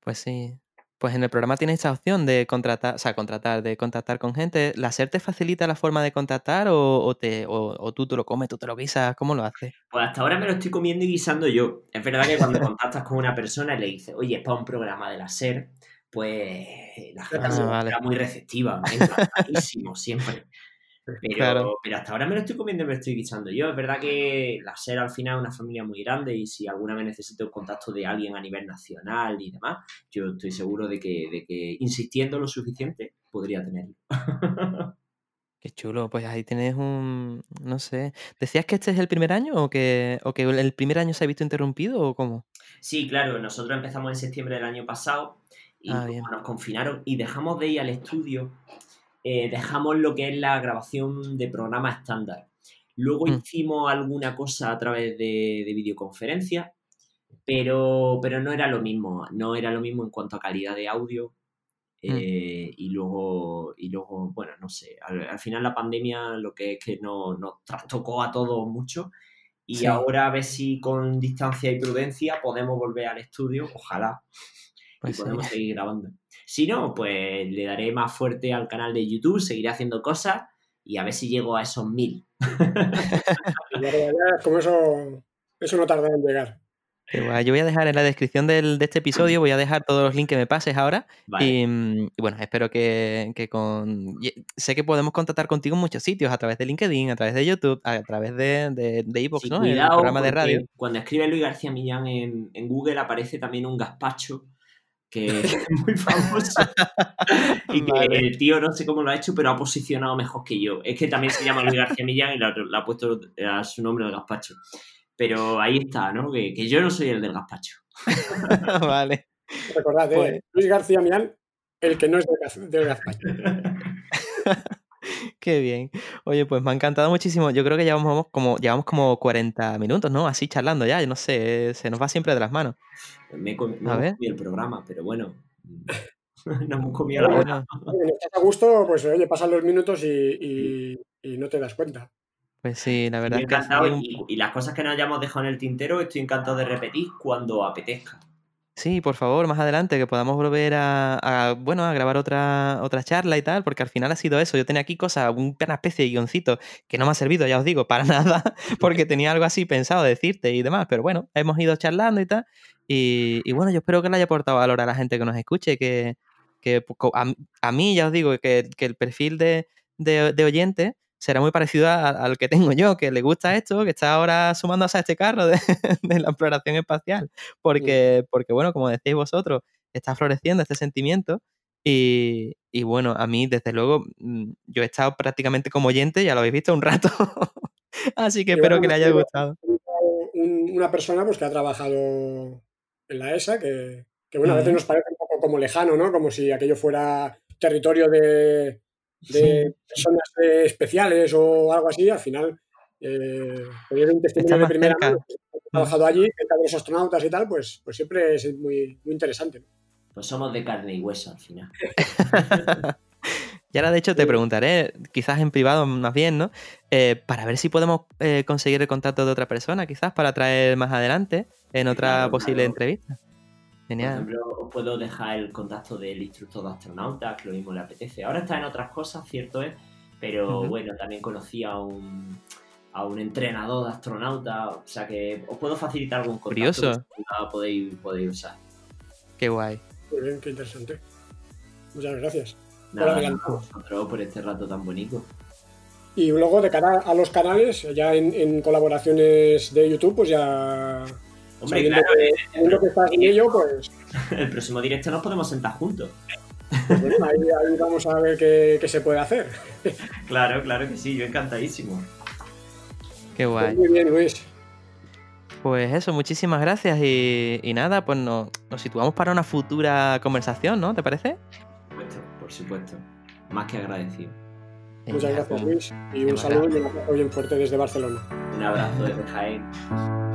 Pues sí. Pues en el programa tienes esta opción de contratar, o sea, contratar, de contactar con gente. ¿La SER te facilita la forma de contactar o, o te, o, o tú te lo comes, tú te lo guisas? ¿Cómo lo haces? Pues hasta ahora me lo estoy comiendo y guisando yo. Es verdad que cuando [laughs] contactas con una persona y le dices, oye, es para un programa de la SER, pues la gente Ah, se vale. muestra muy receptiva, encantadísimo siempre. Pero, Claro. pero hasta ahora me lo estoy comiendo y me lo estoy guisando yo. Es verdad que la SER al final es una familia muy grande y si alguna vez necesito el contacto de alguien a nivel nacional y demás, yo estoy seguro de que, de que insistiendo lo suficiente podría tenerlo. [laughs] Qué chulo, pues ahí tienes un, no sé. ¿Decías que este es el primer año o que, o que el primer año se ha visto interrumpido o cómo? Sí, claro, nosotros empezamos en septiembre del año pasado y Ah, nos confinaron y dejamos de ir al estudio, eh, dejamos lo que es la grabación de programa estándar. Luego Mm. hicimos alguna cosa a través de, de videoconferencia, pero, pero no era lo mismo, no era lo mismo en cuanto a calidad de audio. Mm. eh, y luego, y luego, bueno, no sé, al, al final la pandemia lo que es que no- nos trastocó a todos mucho y Sí. ahora a ver si con distancia y prudencia podemos volver al estudio, ojalá, Pues y sí. podemos seguir grabando. Si no, pues le daré más fuerte al canal de YouTube, seguiré haciendo cosas y a ver si llego a esos mil. Y ya, ya, ya, como eso, eso no tarda en llegar. Yo voy a dejar en la descripción del- de este episodio, voy a dejar todos los links que me pases ahora. Vale. Y, mm, y bueno, espero que, que con... Sé que podemos contactar contigo en muchos sitios, a través de LinkedIn, a través de YouTube, a través de, de, de iVoox, Sí, ¿no? El programa de radio. Cuando escribe Luis García Millán en, en Google aparece también un gazpacho que es [laughs] muy famoso [laughs] y que Vale. el tío no sé cómo lo ha hecho, pero ha posicionado mejor que yo. Es que también se llama Luis García Millán y le ha, puesto a su nombre el gazpacho. Pero ahí está, ¿no? Que, que yo no soy el del gazpacho. [laughs] vale. Recordad, eh, Pues- Luis García Millán, el que no es del, gaz- del gazpacho. Qué bien. Oye, pues me ha encantado muchísimo. Yo creo que llevamos como, llevamos como 40 minutos, ¿no? Así charlando ya. Yo no sé, se nos va siempre de las manos. Me comido el programa, pero bueno. [laughs] no hemos comido la hora. Cuando estás a gusto, pues oye, pasan los minutos y, y- y no te das cuenta. pues sí, la verdad Estoy es que encantado un- y, y las cosas que nos hayamos dejado en el tintero estoy encantado de repetir cuando apetezca. Sí, por favor, más adelante que podamos volver a, a, bueno, a grabar otra, otra charla y tal, porque al final ha sido eso. Yo tenía aquí cosas, una especie de guioncito que no me ha servido, ya os digo, para [laughs] nada, porque tenía algo así pensado decirte y demás, pero bueno, hemos ido charlando y tal. Y, y bueno, yo espero que le haya aportado valor a la gente que nos escuche, que, que a, a mí ya os digo que, que el perfil de, de, de oyente será muy parecido a- al que tengo yo, que le gusta esto, que está ahora sumándose a este carro de, [laughs] de la exploración espacial, porque, porque bueno, como decís vosotros, está floreciendo este sentimiento y, y bueno, a mí desde luego, mm, yo he estado prácticamente como oyente, ya lo habéis visto un rato, [laughs] así que espero que le haya gustado. una persona pues, que ha trabajado en la ESA, que, que bueno, a veces nos parece un poco como lejano, ¿no? Como si aquello fuera territorio de, de personas eh, especiales o algo así. Al final, eh, un testimonio de primera mano, trabajado allí, cerca de los astronautas y tal, pues, pues siempre es muy, muy interesante. Pues somos de carne y hueso al final. [laughs] Y ahora, de hecho, te preguntaré, quizás en privado más bien, ¿no? Eh, para ver si podemos eh, conseguir el contacto de otra persona, quizás para traer más adelante en otra posible entrevista. Genial. Por ejemplo, os puedo dejar el contacto del instructor de astronautas, que lo mismo le apetece. Ahora está en otras cosas, cierto es, pero bueno, también conocí a un, a un entrenador de astronautas, o sea que os puedo facilitar algún contacto Curioso. que podéis, podéis usar. Qué guay. Muy bien, qué interesante. Muchas gracias. Nada, por, por este rato tan bonito. Y luego de cara a los canales, ya en, colaboraciones de YouTube, pues ya. Hombre, claro, que, el, que estás en ello, pues. [laughs] El próximo directo nos podemos sentar juntos. Pues bueno, ahí, vamos a ver qué, se puede hacer. [laughs] Claro, claro que sí, yo encantadísimo. Qué guay. Pues muy bien, Luis. Pues eso, muchísimas gracias y, nada, pues nos, nos situamos para una futura conversación, ¿no? ¿Te parece? por supuesto. Más que agradecido. Muchas gracias, Luis. Y un saludo y un abrazo bien fuerte desde Barcelona. Un abrazo desde Jaén.